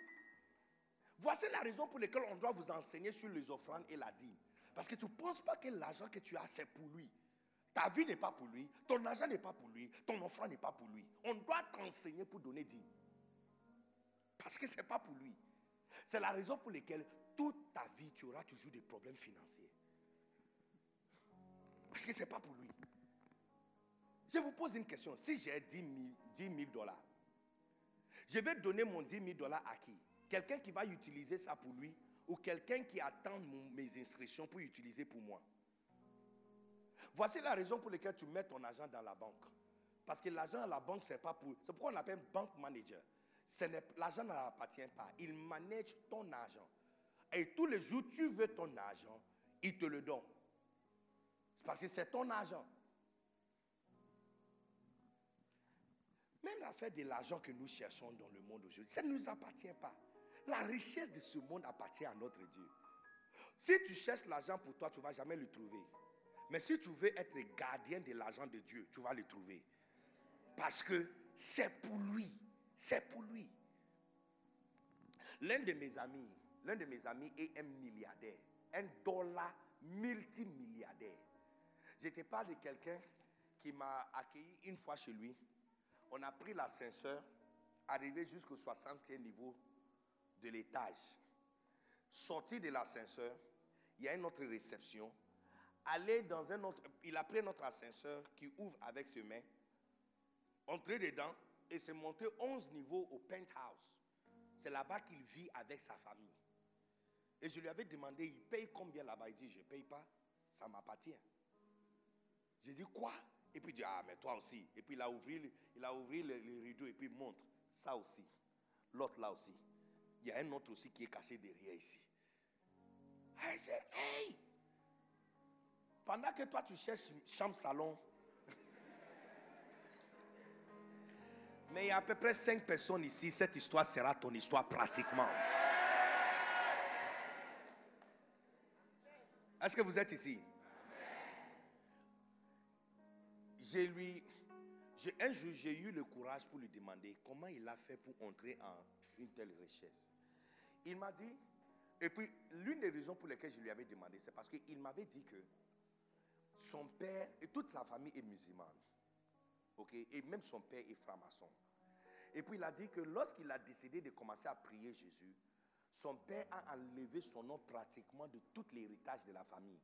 Voici la raison pour laquelle on doit vous enseigner sur les offrandes et la dîme. Parce que tu ne penses pas que l'argent que tu as, c'est pour lui. Ta vie n'est pas pour lui, ton argent n'est pas pour lui, ton offrande n'est pas pour lui. On doit t'enseigner pour donner dîme. Parce que ce n'est pas pour lui. C'est la raison pour laquelle toute ta vie, tu auras toujours des problèmes financiers. Parce que ce n'est pas pour lui. Je vous pose une question. Si j'ai 10 000, dollars, je vais donner mon 10 000 dollars à qui? Quelqu'un qui va utiliser ça pour lui ou quelqu'un qui attend mes instructions pour utiliser pour moi? Voici la raison pour laquelle tu mets ton argent dans la banque. Parce que l'argent à la banque, c'est pas pour. C'est pourquoi on appelle bank manager. L'argent n'appartient pas. Il manage ton argent. Et tous les jours, tu veux ton argent, il te le donne. C'est parce que c'est ton argent. Même l'affaire de l'argent que nous cherchons dans le monde aujourd'hui, ça ne nous appartient pas. La richesse de ce monde appartient à notre Dieu. Si tu cherches l'argent pour toi, tu ne vas jamais le trouver. Mais si tu veux être gardien de l'argent de Dieu, tu vas le trouver. Parce que c'est pour lui. C'est pour lui. L'un de mes amis, l'un de mes amis est un milliardaire. Un dollar multimilliardaire. Je te parle de quelqu'un qui m'a accueilli une fois chez lui. On a pris l'ascenseur, arrivé jusqu'au 60e niveau de l'étage. Sorti de l'ascenseur, il y a une autre réception aller dans un autre. Il a pris notre ascenseur qui ouvre avec ses mains, entrer dedans et se monter 11 niveaux au penthouse. C'est là-bas qu'il vit avec sa famille. Et je lui avais demandé, il paye combien là-bas? Il dit, je ne paye pas, ça m'appartient. J'ai dit, quoi? Et puis il dit, ah, mais toi aussi. Et puis il a ouvert, il a ouvert les, rideaux et puis montre, ça aussi. L'autre là aussi. Il y a un autre aussi qui est caché derrière ici. I said, hey pendant que toi tu cherches chambre salon, mais il y a à peu près cinq personnes ici, cette histoire sera ton histoire pratiquement. Est-ce que vous êtes ici? J'ai lui, un jour, j'ai eu le courage pour lui demander comment il a fait pour entrer en une telle richesse. Il m'a dit, et puis l'une des raisons pour lesquelles je lui avais demandé, c'est parce qu'il m'avait dit que son père et toute sa famille est musulmane. ok? Et même son père est franc-maçon. Et puis il a dit que lorsqu'il a décidé de commencer à prier Jésus, son père a enlevé son nom pratiquement de tout l'héritage de la famille.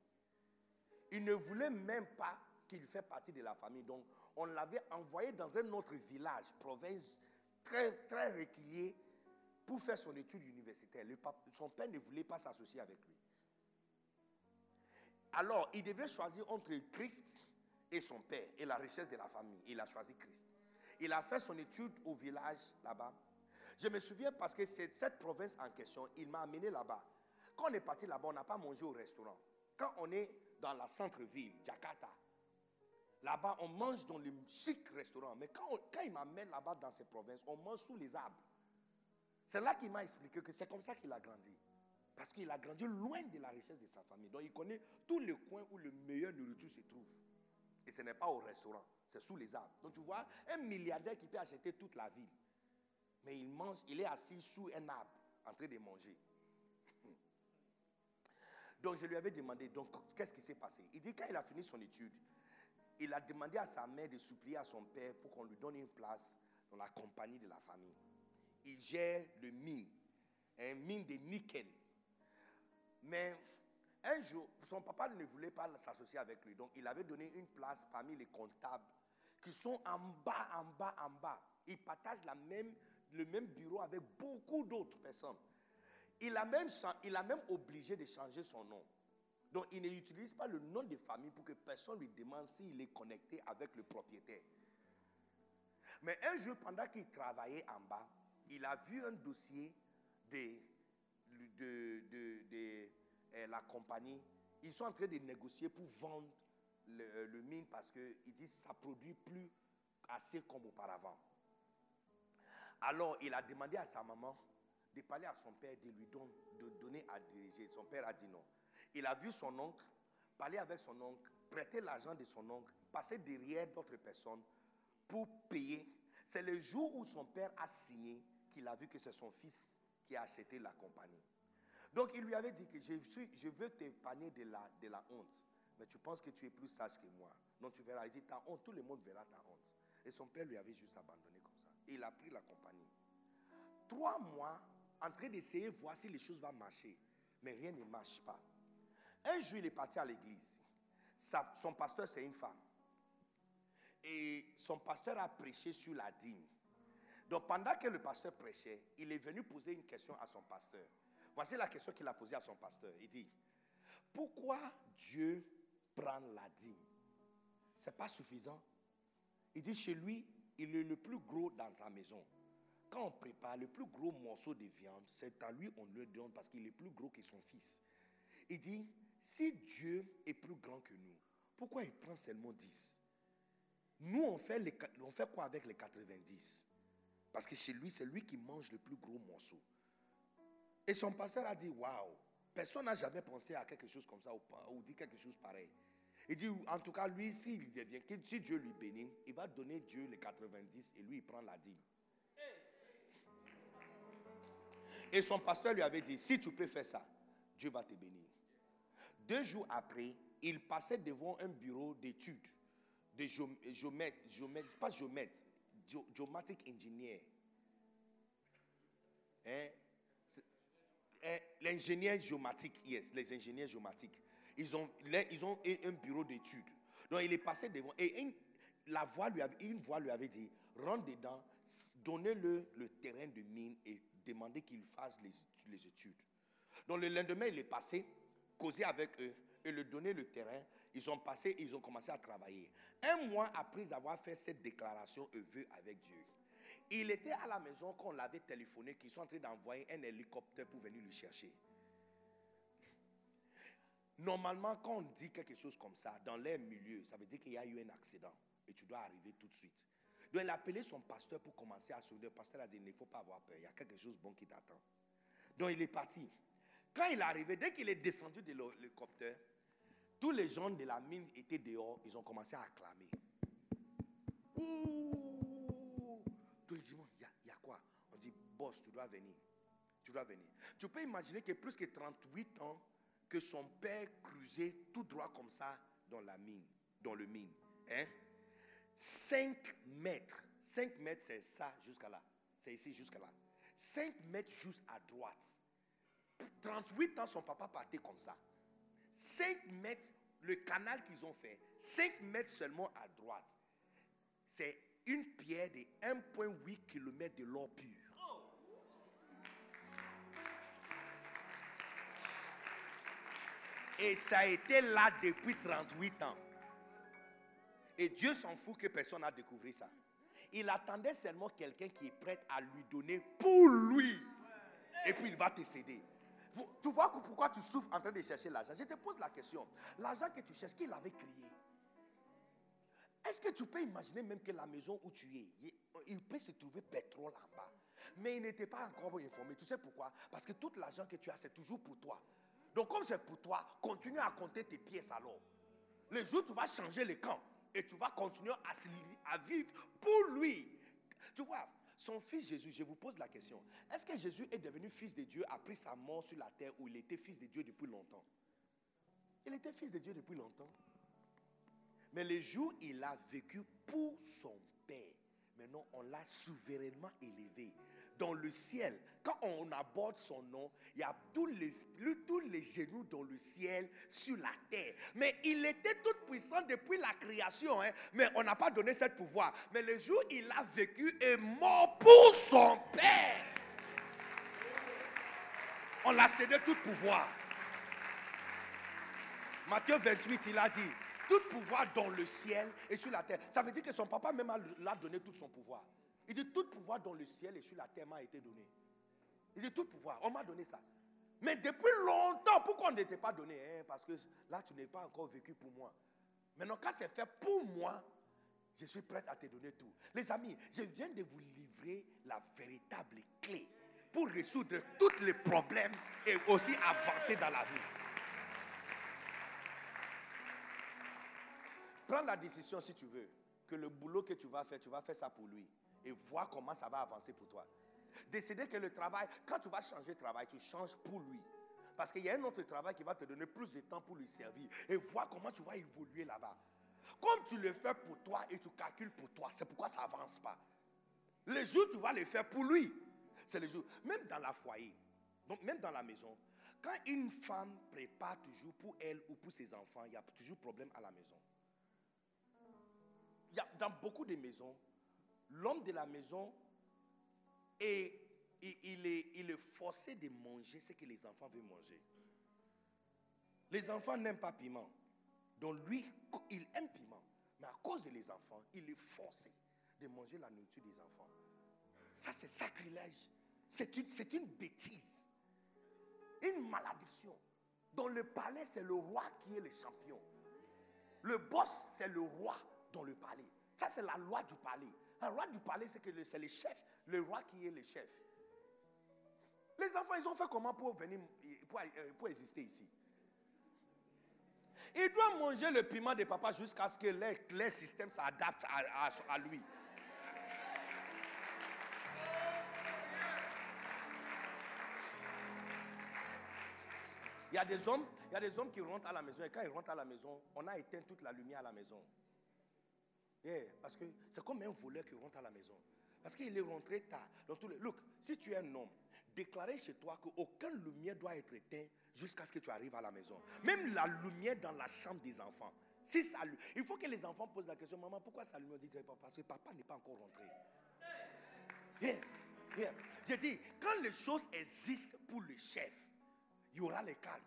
Il ne voulait même pas qu'il fait partie de la famille. Donc, on l'avait envoyé dans un autre village, province très, très reculé, pour faire son étude universitaire. son père ne voulait pas s'associer avec lui. Alors, il devait choisir entre Christ et son père et la richesse de la famille. Il a choisi Christ. Il a fait son étude au village là-bas. Je me souviens parce que cette province en question, il m'a amené là-bas. Quand on est parti là-bas, on n'a pas mangé au restaurant. Quand on est dans la centre-ville, Jakarta, là-bas, on mange dans les chic restaurants. Mais quand, il m'amène là-bas dans ces provinces, on mange sous les arbres. C'est là qu'il m'a expliqué que c'est comme ça qu'il a grandi. Parce qu'il a grandi loin de la richesse de sa famille. Donc il connaît tous les coins où le meilleur nourriture se trouve. Et ce n'est pas au restaurant, c'est sous les arbres. Donc tu vois, un milliardaire qui peut acheter toute la ville. Mais il mange, il est assis sous un arbre en train de manger. Donc je lui avais demandé, donc qu'est-ce qui s'est passé? Il dit quand il a fini son étude, il a demandé à sa mère de supplier à son père pour qu'on lui donne une place dans la compagnie de la famille. Il gère le mine, un mine de nickel. Mais un jour, son papa ne voulait pas s'associer avec lui. Donc, il avait donné une place parmi les comptables qui sont en bas, en bas, en bas. Il partage la même, le même bureau avec beaucoup d'autres personnes. Il a, même, il a même obligé de changer son nom. Donc, il n'utilise pas le nom de famille pour que personne lui demande s'il est connecté avec le propriétaire. Mais un jour, pendant qu'il travaillait en bas, il a vu un dossier de, de, de, euh, la compagnie. Ils sont en train de négocier pour vendre le, euh, le mine parce qu'ils disent que ça produit plus assez comme auparavant. Alors, il a demandé à sa maman de parler à son père, de lui donner à diriger. Son père a dit non. Il a vu son oncle, parler avec son oncle, prêter l'argent de son oncle, passer derrière d'autres personnes pour payer. C'est le jour où son père a signé qu'il a vu que c'est son fils qui a acheté la compagnie. Donc il lui avait dit que je, veux t'épargner de la, de la honte. Mais tu penses que tu es plus sage que moi. Non, tu verras. Il dit, ta honte, tout le monde verra ta honte. Et son père lui avait juste abandonné. Il a pris la compagnie. Trois mois en train d'essayer de voir si les choses vont marcher. Mais rien ne marche pas. Un jour, il est parti à l'église. son pasteur, c'est une femme. Et son pasteur a prêché sur la dîme. Donc pendant que le pasteur prêchait, il est venu poser une question à son pasteur. Voici la question qu'il a posée à son pasteur. Il dit, pourquoi Dieu prend la dîme Ce n'est pas suffisant. Il dit, chez lui, il est le plus gros dans sa maison. Quand on prépare le plus gros morceau de viande, c'est à lui on le donne parce qu'il est plus gros que son fils. Il dit, si Dieu est plus grand que nous, pourquoi il prend seulement 10 Nous, on fait, on fait quoi avec les 90 parce que chez lui, c'est lui qui mange le plus gros morceau. Et son pasteur a dit, waouh, personne n'a jamais pensé à quelque chose comme ça ou, ou dit quelque chose pareil. Il dit, en tout cas, lui, s'il devient, si Dieu lui bénit, il va donner Dieu les 90 et lui, il prend la dîme. Et son pasteur lui avait dit, si tu peux faire ça, Dieu va te bénir. Deux jours après, il passait devant un bureau d'études de géomètre, pas géomètre, geomatic engineer. Hein? hein? L'ingénieur géomatique, yes, les ingénieurs géomatiques. Ils ont, ils ont un bureau d'études. Donc il est passé devant. Et une, voix lui avait, dit rentre dedans, donnez-le le terrain de mine et demandez qu'il fasse les, études. Donc le lendemain, il est passé, causé avec eux et le donner le terrain. Ils ont passé, ils ont commencé à travailler. Un mois après avoir fait cette déclaration et vœu avec Dieu, il était à la maison quand on l'avait téléphoné qu'ils sont en train d'envoyer un hélicoptère pour venir le chercher. Normalement, quand on dit quelque chose comme ça, dans les milieux, ça veut dire qu'il y a eu un accident et tu dois arriver tout de suite. Donc, il a appelé son pasteur pour commencer à souder. Le pasteur a dit, il ne faut pas avoir peur, il y a quelque chose de bon qui t'attend. Donc, il est parti. Quand il est arrivé, dès qu'il est descendu de l'hélicoptère, tous les gens de la mine étaient dehors, ils ont commencé à acclamer. Ouh Tout le monde, il y, a quoi? On dit, boss, tu dois venir. Tu dois venir. Tu peux imaginer que plus que 38 ans que son père crusait tout droit comme ça dans la mine, dans le mine. Hein? 5 mètres. 5 mètres, c'est ça jusqu'à là. C'est ici jusqu'à là. 5 mètres juste à droite. 38 ans, son papa partait comme ça. 5 mètres, le canal qu'ils ont fait, 5 mètres seulement à droite, c'est une pierre de 1,8 km de l'or pur. Et ça a été là depuis 38 ans. Et Dieu s'en fout que personne n'a découvert ça. Il attendait seulement quelqu'un qui est prêt à lui donner pour lui. Et puis il va te céder. Tu vois pourquoi tu souffres en train de chercher l'argent? Je te pose la question. L'argent que tu cherches, qui l'avait créé? Est-ce que tu peux imaginer même que la maison où tu es, il- il peut se trouver pétrole là-bas Mais il n'était pas encore informé. Tu sais pourquoi? Parce que tout l'argent que tu as, c'est toujours pour toi. Donc comme c'est pour toi, continue à compter tes pièces alors. Le jour où tu vas changer le camp et tu vas continuer à, vivre pour lui. Tu vois, son fils Jésus, je vous pose la question. Est-ce que Jésus est devenu fils de Dieu après sa mort sur la terre ou il était fils de Dieu depuis longtemps? Il était fils de Dieu depuis longtemps. Mais le jour où il a vécu pour son Père, maintenant on l'a souverainement élevé. Dans le ciel, quand on aborde son nom, il y a tous les, le- tous les genoux dans le ciel, sur la terre. Mais il était tout puissant depuis la création, hein. mais on n'a pas donné ce pouvoir. Mais le jour où il a vécu et mort pour son Père, on l'a cédé tout pouvoir. Matthieu 28, il a dit, tout pouvoir dans le ciel et sur la terre. Ça veut dire que son papa même l'a donné tout son pouvoir. Il dit, tout pouvoir dans le ciel et sur la terre m'a été donné. Il dit, tout pouvoir, on m'a donné ça. Mais depuis longtemps, pourquoi on ne t'était pas donné hein? Parce que là, tu n'es pas encore vécu pour moi. Maintenant, quand c'est fait pour moi, je suis prêt à te donner tout. Les amis, je viens de vous livrer la véritable clé pour résoudre tous les problèmes et aussi avancer dans la vie. Prends la décision si tu veux que le boulot que tu vas faire, tu vas faire ça pour lui. Et voir comment ça va avancer pour toi. Décider que le travail, quand tu vas changer de travail, tu changes pour lui. Parce qu'il y a un autre travail qui va te donner plus de temps pour lui servir. Et voir comment tu vas évoluer là-bas. Comme tu le fais pour toi et tu calcules pour toi, c'est pourquoi ça avance pas. Le jour tu vas le faire pour lui, c'est le jour. Même dans la foyer, donc même dans la maison, quand une femme prépare toujours pour elle ou pour ses enfants, il y a toujours problème à la maison. Il y a, dans beaucoup de maisons, l'homme de la maison est, il, est, forcé de manger ce que les enfants veulent manger. Les enfants n'aiment pas piment. Donc lui, il aime piment. Mais à cause de les enfants, il est forcé de manger la nourriture des enfants. Ça, c'est sacrilège. C'est une, c'est une bêtise. Une malédiction. Dans le palais, c'est le roi qui est le champion. Le boss, c'est le roi dans le palais. Ça, c'est la loi du palais. Un roi du palais, c'est que c'est le chef, le roi qui est le chef. Les enfants, ils ont fait comment pour venir, pour, euh, pour exister ici? Ils doivent manger le piment de papa jusqu'à ce que leur, leur système s'adapte à, à- à lui. Il y a des hommes, il y a des hommes qui rentrent à la maison et quand ils rentrent à la maison, on a éteint toute la lumière à la maison. Parce que c'est comme un voleur qui rentre à la maison. Parce qu'il est rentré tard. Dans tous les... Look, si tu es un homme, déclarez chez toi qu'aucune lumière doit être éteinte jusqu'à ce que tu arrives à la maison. Même la lumière dans la chambre des enfants. Si ça, il faut que les enfants posent la question, maman, pourquoi ça allume dit, parce que papa n'est pas encore rentré. Yeah, yeah. J'ai dit, quand les choses existent pour le chef, il y aura le calme.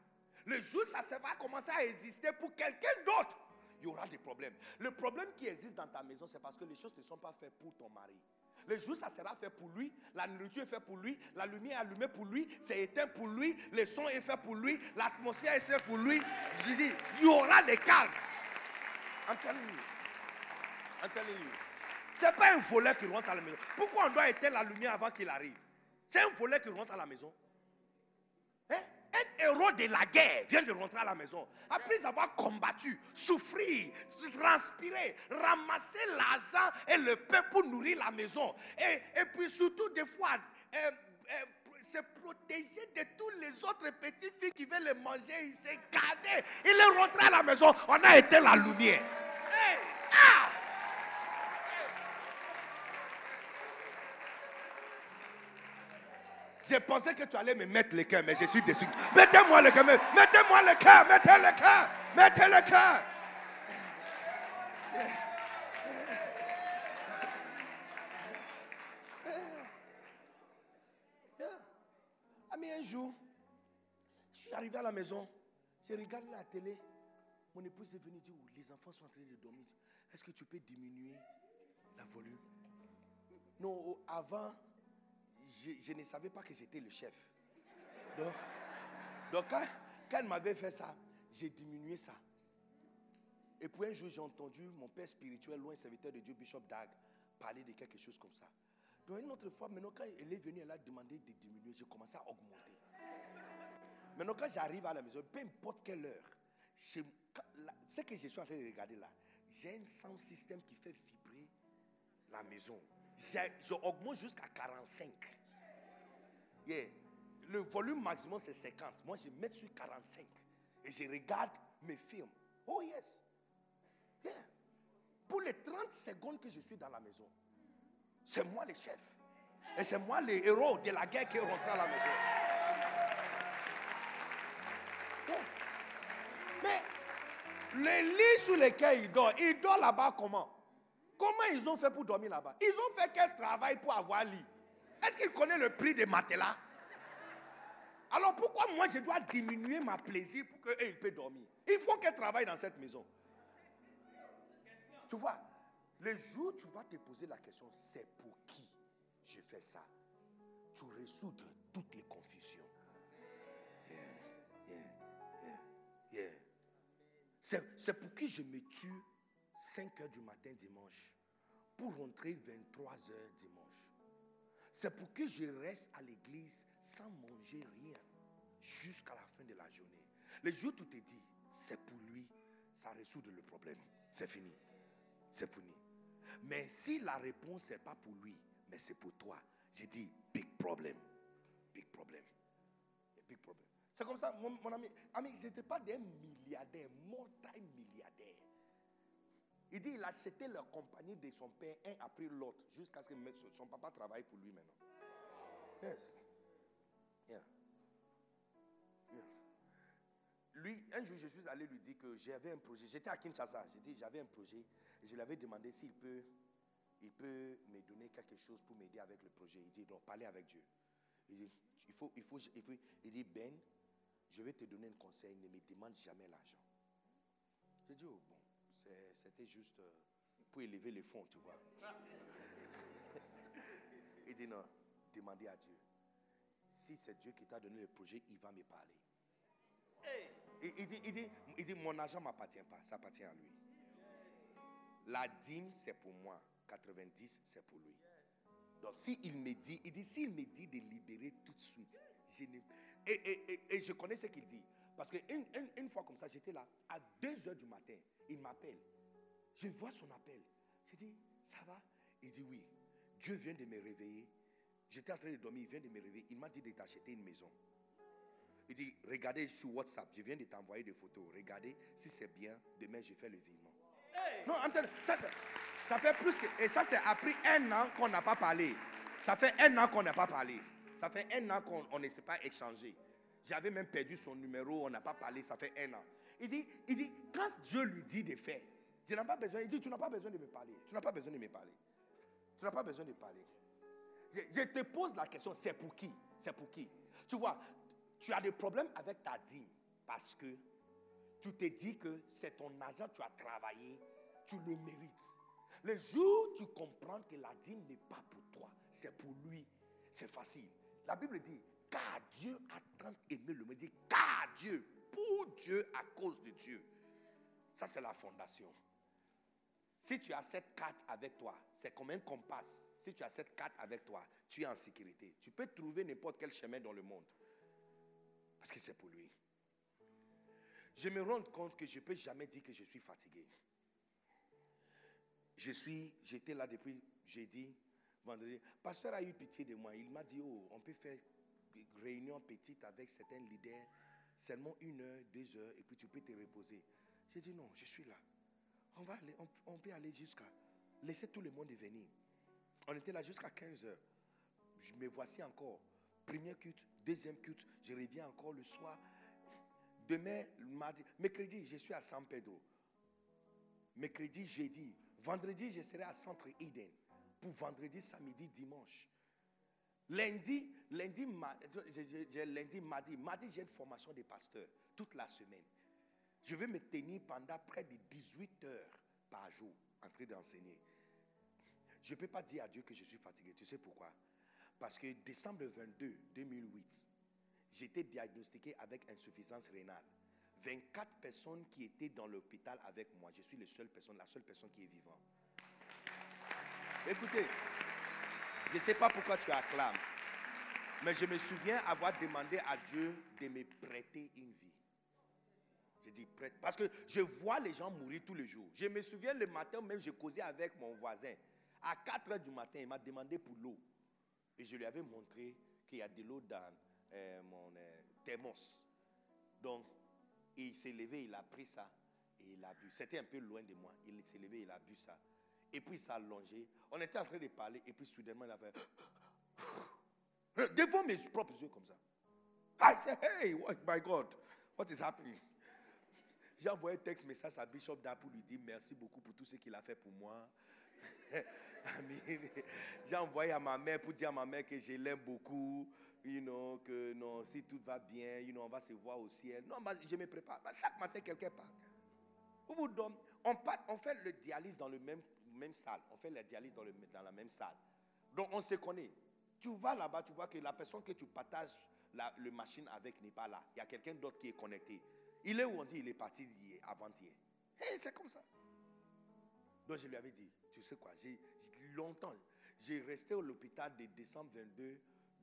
Le jour ça va commencer à exister pour quelqu'un d'autre, il y aura des problèmes. Le problème qui existe dans ta maison, c'est parce que les choses ne sont pas faites pour ton mari. Le jour ça sera fait pour lui, la nourriture est faite pour lui, la lumière est allumée pour lui, c'est éteint pour lui, le son est fait pour lui, l'atmosphère est faite pour lui. Je il y aura des calmes. I'm telling you. I'm telling you. C'est pas un voleur qui rentre à la maison. Pourquoi on doit éteindre la lumière avant qu'il arrive? C'est un voleur qui rentre à la maison. Hein? Un héros de la guerre vient de rentrer à la maison. Après avoir combattu, souffrir, transpirer, ramasser l'argent et le pain pour nourrir la maison. Et, et puis surtout des fois, euh, euh, se protéger de tous les autres petites filles qui veulent le manger. Il s'est gardé. Il est rentré à la maison. On a éteint la lumière. Ah! J'ai pensé que tu allais me mettre le cœur, mais je suis déçu. Mettez-moi le cœur, mettez-moi le cœur, mettez le cœur, mettez le cœur. Ah, mais un jour, je suis arrivé à la maison, j'ai regardé la télé. Mon épouse est venue dire oh, les enfants sont en train de dormir. Est-ce que tu peux diminuer la volume? Non, oh, avant, je, ne savais pas que j'étais le chef. Donc, Donc quand, elle m'avait fait ça, j'ai diminué ça. Et puis un jour, j'ai entendu mon père spirituel, loin serviteur de Dieu, Bishop Dag, parler de quelque chose comme ça. Donc une autre fois, maintenant quand elle est venue, elle a demandé de diminuer, j'ai commencé à augmenter. Maintenant quand j'arrive à la maison, peu importe quelle heure, ce que je suis en train de regarder là, j'ai un sound système qui fait vibrer la maison. J'augmente jusqu'à 45. Yeah. Le volume maximum c'est 50. Moi je mets sur 45. Et je regarde mes films. Oh yes. Yeah. Pour les 30 secondes que je suis dans la maison, c'est moi le chef. Et c'est moi le héros de la guerre qui est rentré à la maison. Mais les lits sur lesquels il dort, il dort là-bas comment? Comment ils ont fait pour dormir là-bas? Ils ont fait quel travail pour avoir lit? Est-ce qu'ils connaissent le prix des matelas? Alors pourquoi moi je dois diminuer ma plaisir pour qu'ils puissent dormir? Il faut qu'elle travaille dans cette maison. Tu vois, le jour où tu vas te poser la question, c'est pour qui je fais ça? Tu résoudre toutes les confusions. C'est pour qui je me tue 5 heures du matin dimanche pour rentrer 23 heures dimanche. C'est pour que je reste à l'église sans manger rien jusqu'à la fin de la journée. Le jour où tu te dis, c'est pour lui, ça résout le problème. C'est fini. C'est fini. Mais si la réponse n'est pas pour lui, mais c'est pour toi, j'ai dit, big problem. Big problem. Big problem. C'est comme ça, mon, ami. Ami, ce n'était pas des milliardaires, multi-milliardaires. Il dit il achetait leur compagnie de son père, un après l'autre, jusqu'à ce que son papa travaille pour lui maintenant. Yes. Yeah. Yeah. Lui, un jour, je suis allé lui dire que j'avais un projet. J'étais à Kinshasa. J'ai dit j'avais un projet. Et je lui avais demandé s'il peut, il peut me donner quelque chose pour m'aider avec le projet. Il dit donc, parlez avec Dieu. Il dit, il faut, il faut, il faut, il dit, Ben, je vais te donner un conseil, ne me demande jamais l'argent. J'ai dit, oh bon, c'était juste euh, pour élever les fonds, tu vois. Il dit, non, demandez à Dieu. Si c'est Dieu qui t'a donné le projet, il va me parler. Il, dit, il, dit, il dit, mon argent ne m'appartient pas, ça appartient à lui. La dîme, c'est pour moi. 90, c'est pour lui. Donc, s'il me dit, il dit, s'il me dit de libérer tout de suite, je ne, et, je connais ce qu'il dit. Parce qu'une une, fois comme ça, j'étais là, à 2 heures du matin, il m'appelle. Je vois son appel. Je dis, ça va? Il dit, oui. Dieu vient de me réveiller. J'étais en train de dormir, il vient de me réveiller. Il m'a dit de t'acheter une maison. Il dit, regardez sur WhatsApp, je viens de t'envoyer des photos. Regardez, si c'est bien, demain je fais le virement. Non, ça, ça fait plus que... Et ça, c'est après un an qu'on n'a pas parlé. Ça fait un an qu'on n'a pas parlé. Ça fait un an qu'on ne s'est pas échangé. J'avais même perdu son numéro, on n'a pas parlé, ça fait un an. Il dit, il dit, quand Dieu lui dit de faire, je n'ai pas besoin, il dit, tu n'as pas besoin de me parler. Tu n'as pas besoin de me parler. Tu n'as pas besoin de parler. Je, te pose la question, c'est pour qui? C'est pour qui? Tu vois, tu as des problèmes avec ta dîme parce que tu te dis que c'est ton argent, tu as travaillé, tu le mérites. Le jour où tu comprends que la dîme n'est pas pour toi, c'est pour lui, c'est facile. La Bible dit, car Dieu a tant aimé le monde. dit, car Dieu, pour Dieu, à cause de Dieu. Ça, c'est la fondation. Si tu as cette carte avec toi, c'est comme un compas. Si tu as cette carte avec toi, tu es en sécurité. Tu peux trouver n'importe quel chemin dans le monde. Parce que c'est pour lui. Je me rends compte que je ne peux jamais dire que je suis fatigué. Je suis, j'étais là depuis jeudi, vendredi. Pasteur a eu pitié de moi. Il m'a dit, oh, on peut faire réunion petite avec certains leaders, seulement une heure, deux heures, et puis tu peux te reposer. J'ai dit, non, je suis là. On va aller, on, peut aller jusqu'à... Laisser tout le monde venir. On était là jusqu'à 15 heures. Je me voici encore. Premier culte, deuxième culte, je reviens encore le soir. Demain, mardi, mercredi, je suis à San Pedro. Mercredi, jeudi. Vendredi, je serai à Centre Eden pour vendredi, samedi, dimanche. Lundi, lundi, lundi, mardi, mardi, j'ai une formation de pasteur toute la semaine. Je vais me tenir pendant près de 18 heures par jour en train d'enseigner. Je ne peux pas dire à Dieu que je suis fatigué. Tu sais pourquoi? Parce que décembre 22, 2008, j'étais diagnostiqué avec insuffisance rénale. 24 personnes qui étaient dans l'hôpital avec moi. Je suis la seule personne, la seule personne qui est vivante. Écoutez, je ne sais pas pourquoi tu acclames, mais je me souviens avoir demandé à Dieu de me prêter une vie. J'ai dit prête. Parce que je vois les gens mourir tous les jours. Je me souviens le matin même, j'ai causé avec mon voisin. À 4 heures du matin, il m'a demandé pour l'eau. Et je lui avais montré qu'il y a de l'eau dans euh, mon euh, thermos. Donc, il s'est levé, il a pris ça et il a bu. C'était un peu loin de moi. Il s'est levé, il a bu ça. Et puis il s'est allongé. On était en train de parler et puis soudainement il a fait devant mes propres yeux comme ça. I said, hey, what, my God, what is happening? J'ai envoyé un texte message à Bishop Da pour lui dire merci beaucoup pour tout ce qu'il a fait pour moi. J'ai envoyé à ma mère pour dire à ma mère que je l'aime beaucoup. You know, que non, si tout va bien, you know, on va se voir au ciel. Non, je me prépare. chaque matin, quelqu'un part. On, on fait le dialyse dans le même, même salle. On fait le dialyse dans, la même salle. Donc, on se connaît. Tu vas là-bas, tu vois que la personne que tu partages la le machine avec n'est pas là. Il y a quelqu'un d'autre qui est connecté. Il est où on dit il est parti avant-hier. c'est comme ça. Donc je lui avais dit, tu sais quoi, j'ai longtemps, j'ai resté à l'hôpital de décembre 22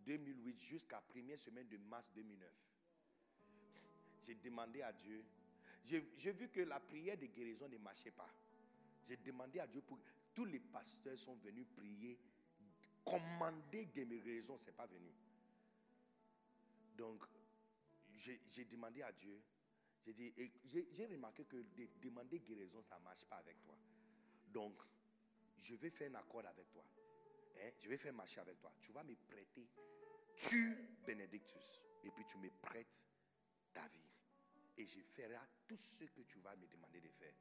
2008 jusqu'à première semaine de mars 2009. J'ai demandé à Dieu, j'ai vu que la prière de guérison ne marchait pas. J'ai demandé à Dieu pour tous les pasteurs sont venus prier, commander guérison, ce n'est pas venu. Donc, j'ai demandé à Dieu, j'ai dit, j'ai remarqué que de demander guérison, ça ne marche pas avec toi. Donc, je vais faire un accord avec toi. Hein? Je vais faire marcher avec toi. Tu vas me prêter, tu, Benedictus, et puis tu me prêtes ta vie. Et je ferai tout ce que tu vas me demander de faire.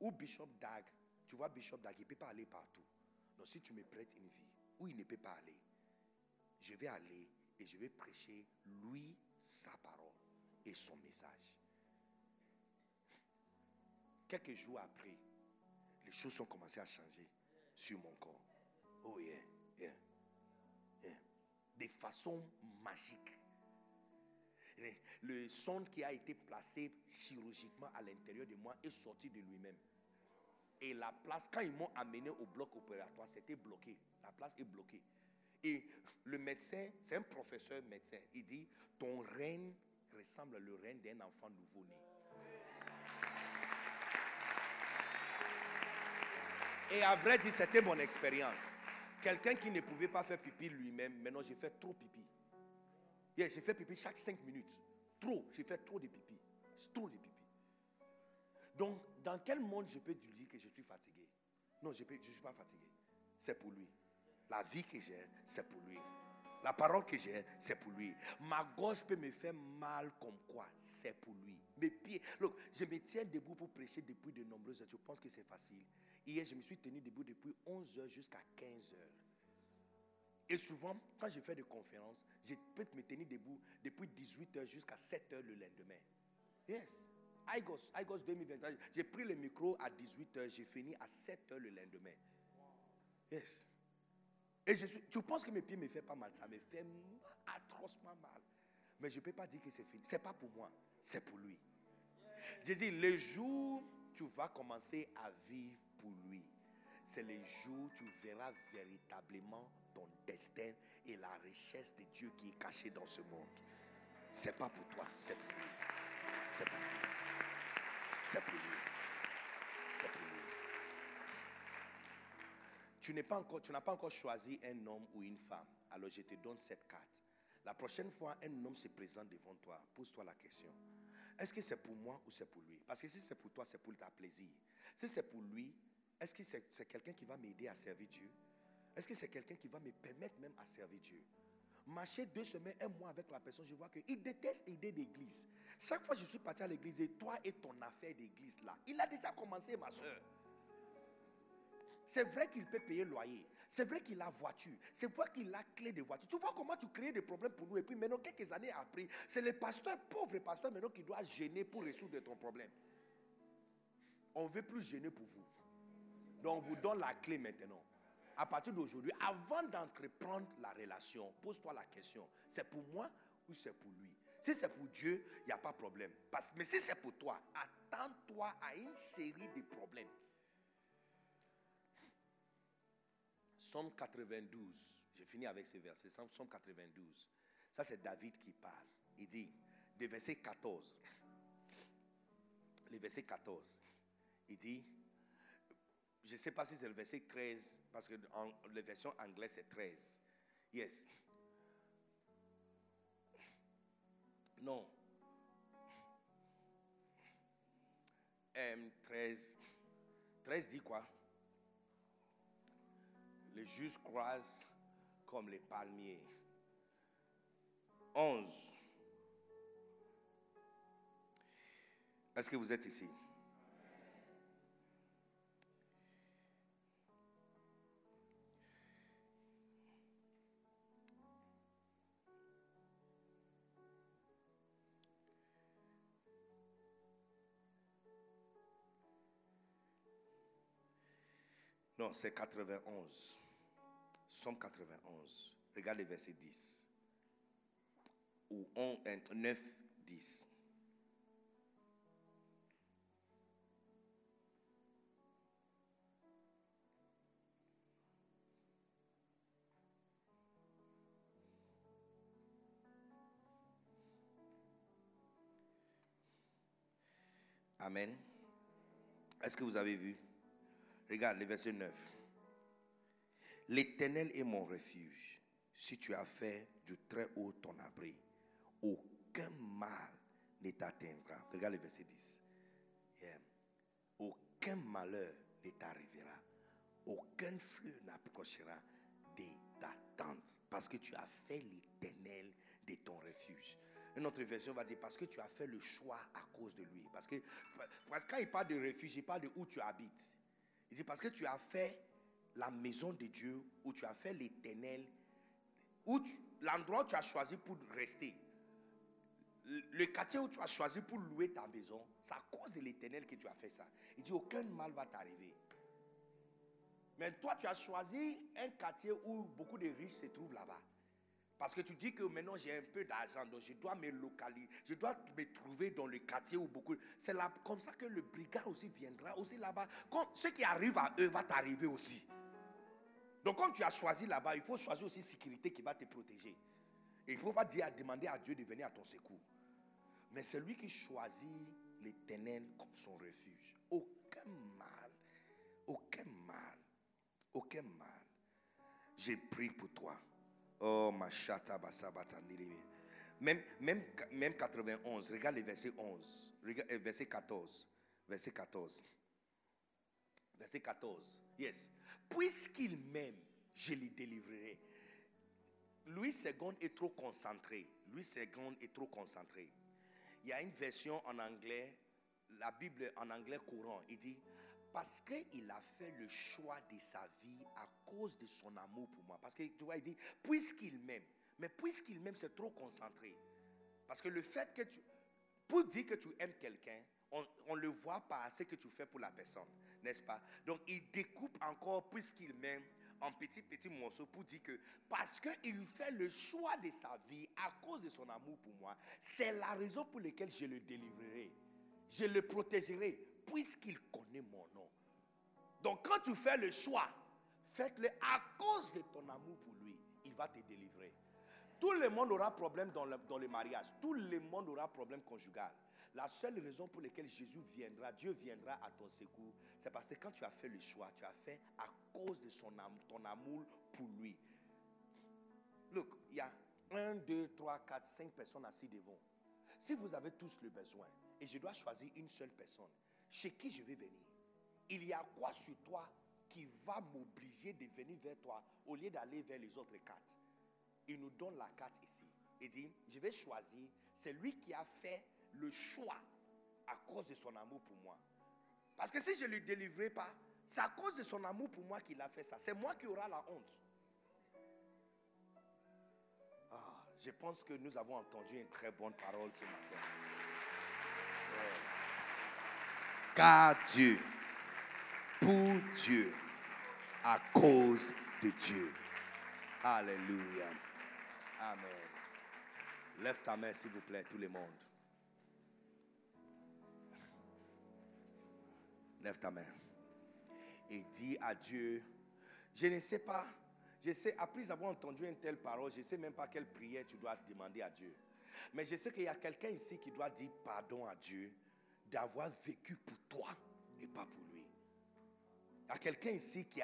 Ou Bishop Dag, tu vois, Bishop Dag, il ne peut pas aller partout. Donc, si tu me prêtes une vie, où il ne peut pas aller, je vais aller et je vais prêcher lui, sa parole et son message. Quelques jours après, les choses ont commencé à changer sur mon corps. Oh yeah, yeah, yeah. De façon magique. Le sonde qui a été placé chirurgicalement à l'intérieur de moi est sorti de lui-même. Et la place, quand ils m'ont amené au bloc opératoire, c'était bloqué. La place est bloquée. Et le médecin, c'est un professeur médecin, il dit, ton règne ressemble au règne d'un enfant nouveau-né. Et à vrai dire, c'était mon expérience. Quelqu'un qui ne pouvait pas faire pipi lui-même, maintenant j'ai fait trop pipi. j'ai fait pipi chaque 5 minutes. Trop, j'ai fait trop de pipi. Trop de pipi. Donc, dans quel monde je peux dire que je suis fatigué? Non, je ne suis pas fatigué. C'est pour lui. La vie que j'ai, c'est pour lui. La parole que j'ai, c'est pour lui. Ma gorge peut me faire mal comme quoi, c'est pour lui. Mes pieds, look, je me tiens debout pour prêcher depuis de nombreuses heures. Tu penses que c'est facile Hier, je me suis tenu debout depuis 11 heures jusqu'à 15 heures. Et souvent, quand je fais des conférences, je peux me tenir debout depuis 18 heures jusqu'à 7 heures le lendemain. Yes. IGOS, IGOS 2021. J'ai pris le micro à 18 heures, j'ai fini à 7 heures le lendemain. Yes. Et je suis, tu penses que mes pieds me font pas mal, ça me fait atrocement mal. Mais je ne peux pas dire que c'est fini. Ce n'est pas pour moi, c'est pour lui. J'ai dit, le jour tu vas commencer à vivre pour lui, c'est le jour tu verras véritablement ton destin et la richesse de Dieu qui est cachée dans ce monde. C'est pas pour toi, c'est pour lui. C'est pour lui. C'est pour lui. C'est pour lui. Tu n'as pas encore choisi un homme ou une femme. Alors je te donne cette carte. La prochaine fois, un homme se présente devant toi. Pose-toi la question. Est-ce que c'est pour moi ou c'est pour lui? Parce que si c'est pour toi, c'est pour ta plaisir. Si c'est pour lui, est-ce que c'est quelqu'un qui va m'aider à servir Dieu? Est-ce que c'est quelqu'un qui va me permettre même à servir Dieu? Marcher deux semaines, un mois avec la personne, je vois qu'il déteste l'idée d'église. Chaque fois que je suis parti à l'église, et toi et ton affaire d'église là, il a déjà commencé, ma soeur. C'est vrai qu'il peut payer le loyer. C'est vrai qu'il a voiture. C'est vrai qu'il a clé de voiture. Tu vois comment tu crées des problèmes pour nous. Et puis maintenant, quelques années après, c'est le pasteur, pauvre pasteur maintenant, qui doit gêner pour résoudre ton problème. On ne veut plus gêner pour vous. Donc, on vous donne la clé maintenant. À partir d'aujourd'hui, avant d'entreprendre la relation, pose-toi la question. C'est pour moi ou c'est pour lui? Si c'est pour Dieu, il n'y a pas de problème. Mais si c'est pour toi, attends-toi à une série de problèmes. Somme 92. J'ai fini avec ce verset. Somme 92. Ça, c'est David qui parle. Il dit, de verset 14. Le verset 14. Il dit, je ne sais pas si c'est le verset 13, parce que en, la version anglaise c'est 13. Yes. Non. 13. 13 dit quoi? Les justes croisent comme les palmiers. 11. Est-ce que vous êtes ici? Non, c'est 91. Somme 91. Regardez verset 10. Ou 9, 10. Amen. Est-ce que vous avez vu? Regarde le verset 9. L'Éternel est mon refuge. Si tu as fait du très haut ton abri, aucun mal ne t'atteindra. Regarde le verset 10. Aucun malheur ne t'arrivera. Aucun fleu n'approchera de ta tente. Parce que tu as fait l'Éternel de ton refuge. Une autre version va dire parce que tu as fait le choix à cause de lui. Parce que, parce que quand il parle de refuge, il parle de où tu habites. Il dit parce que tu as fait la maison de Dieu, où tu as fait l'éternel, où l'endroit où tu as choisi pour rester, le quartier où tu as choisi pour louer ta maison, c'est à cause de l'éternel que tu as fait ça. Il dit aucun mal va t'arriver. Mais toi, tu as choisi un quartier où beaucoup de riches se trouvent là-bas. Parce que tu dis que maintenant j'ai un peu d'argent, donc je dois me localiser, je dois me trouver dans le quartier où beaucoup. C'est là, comme ça que le brigand aussi viendra aussi là-bas. ce qui arrive à eux va t'arriver aussi. Donc, comme tu as choisi là-bas, il faut choisir aussi sécurité qui va te protéger. Et il ne faut pas dire demander à Dieu de venir à ton secours. Mais c'est lui qui choisit l'éternel comme son refuge. Aucun mal, aucun mal, aucun mal. J'ai pris pour toi. Oh, ma chata même, même, même 91, regarde le verset 11, regarde, verset 14, verset 14. Verset 14, yes. Puisqu'il m'aime, je le délivrerai. Louis II est trop concentré. Louis II est trop concentré. Il y a une version en anglais, la Bible en anglais courant, il dit parce qu'il a fait le choix de sa vie à cause de son amour pour moi. Parce que tu vois, il dit, puisqu'il m'aime. Mais puisqu'il m'aime, c'est trop concentré. Parce que le fait que tu... Pour dire que tu aimes quelqu'un, on, le voit par ce que tu fais pour la personne, n'est-ce pas? Donc il découpe encore, puisqu'il m'aime, en petits, petits morceaux pour dire que parce qu'il fait le choix de sa vie à cause de son amour pour moi, c'est la raison pour laquelle je le délivrerai. Je le protégerai puisqu'il connaît mon nom. Donc quand tu fais le choix, faites-le à cause de ton amour pour lui. Il va te délivrer. Tout le monde aura problème dans le, dans mariage. Tout le monde aura problème conjugal. La seule raison pour laquelle Jésus viendra, Dieu viendra à ton secours, c'est parce que quand tu as fait le choix, tu as fait à cause de son ton amour pour lui. Look, il y a 1, 2, 3, 4, 5 personnes assises devant. Si vous avez tous le besoin et je dois choisir une seule personne, chez qui je vais venir? Il y a quoi sur toi qui va m'obliger de venir vers toi au lieu d'aller vers les autres quatre Il nous donne la carte ici. Il dit, je vais choisir, c'est lui qui a fait le choix à cause de son amour pour moi. Parce que si je ne lui délivrerai pas, c'est à cause de son amour pour moi qu'il a fait ça. C'est moi qui aura la honte. Ah, je pense que nous avons entendu une très bonne parole ce matin. Car Dieu, pour Dieu, à cause de Dieu. Alléluia. Amen. Lève ta main, s'il vous plaît, tout le monde. Lève ta main. Et dis à Dieu, je ne sais pas, je sais, après avoir entendu une telle parole, je ne sais même pas quelle prière tu dois demander à Dieu. Mais je sais qu'il y a quelqu'un ici qui doit dire pardon à Dieu d'avoir vécu pour toi et pas pour lui. A quelqu'un ici qui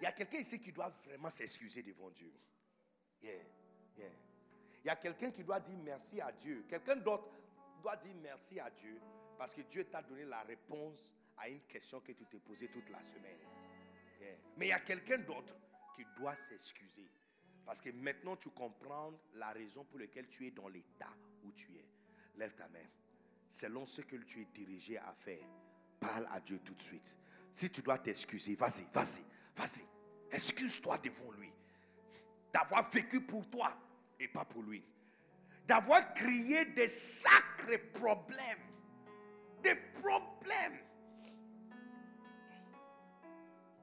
il y a quelqu'un ici qui doit vraiment s'excuser devant Dieu. Il y a quelqu'un qui doit dire merci à Dieu. Quelqu'un d'autre doit dire merci à Dieu parce que Dieu t'a donné la réponse à une question que tu t'es posée toute la semaine. Mais il y a quelqu'un d'autre qui doit s'excuser. Parce que maintenant tu comprends la raison pour laquelle tu es dans l'état où tu es. Lève ta main. Selon ce que tu es dirigé à faire, parle à Dieu tout de suite. Si tu dois t'excuser, vas-y, vas-y, vas-y. Excuse-toi devant lui. D'avoir vécu pour toi et pas pour lui. D'avoir créé des sacrés problèmes. Des problèmes.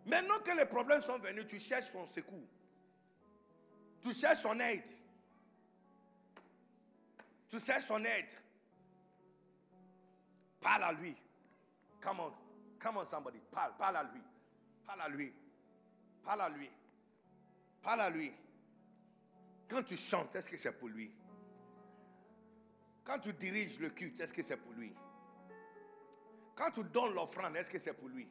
Maintenant que les problèmes sont venus, tu cherches son secours. Tu cherches son aide. Tu cherches son aide. Parle à lui. Come on. Come on, somebody. Parle. Parle à lui. Parle à lui. Parle à lui. Parle à lui. Quand tu chantes, est-ce que c'est pour lui? Quand tu diriges le culte, est-ce que c'est pour lui? Quand tu donnes l'offrande, est-ce que c'est pour lui?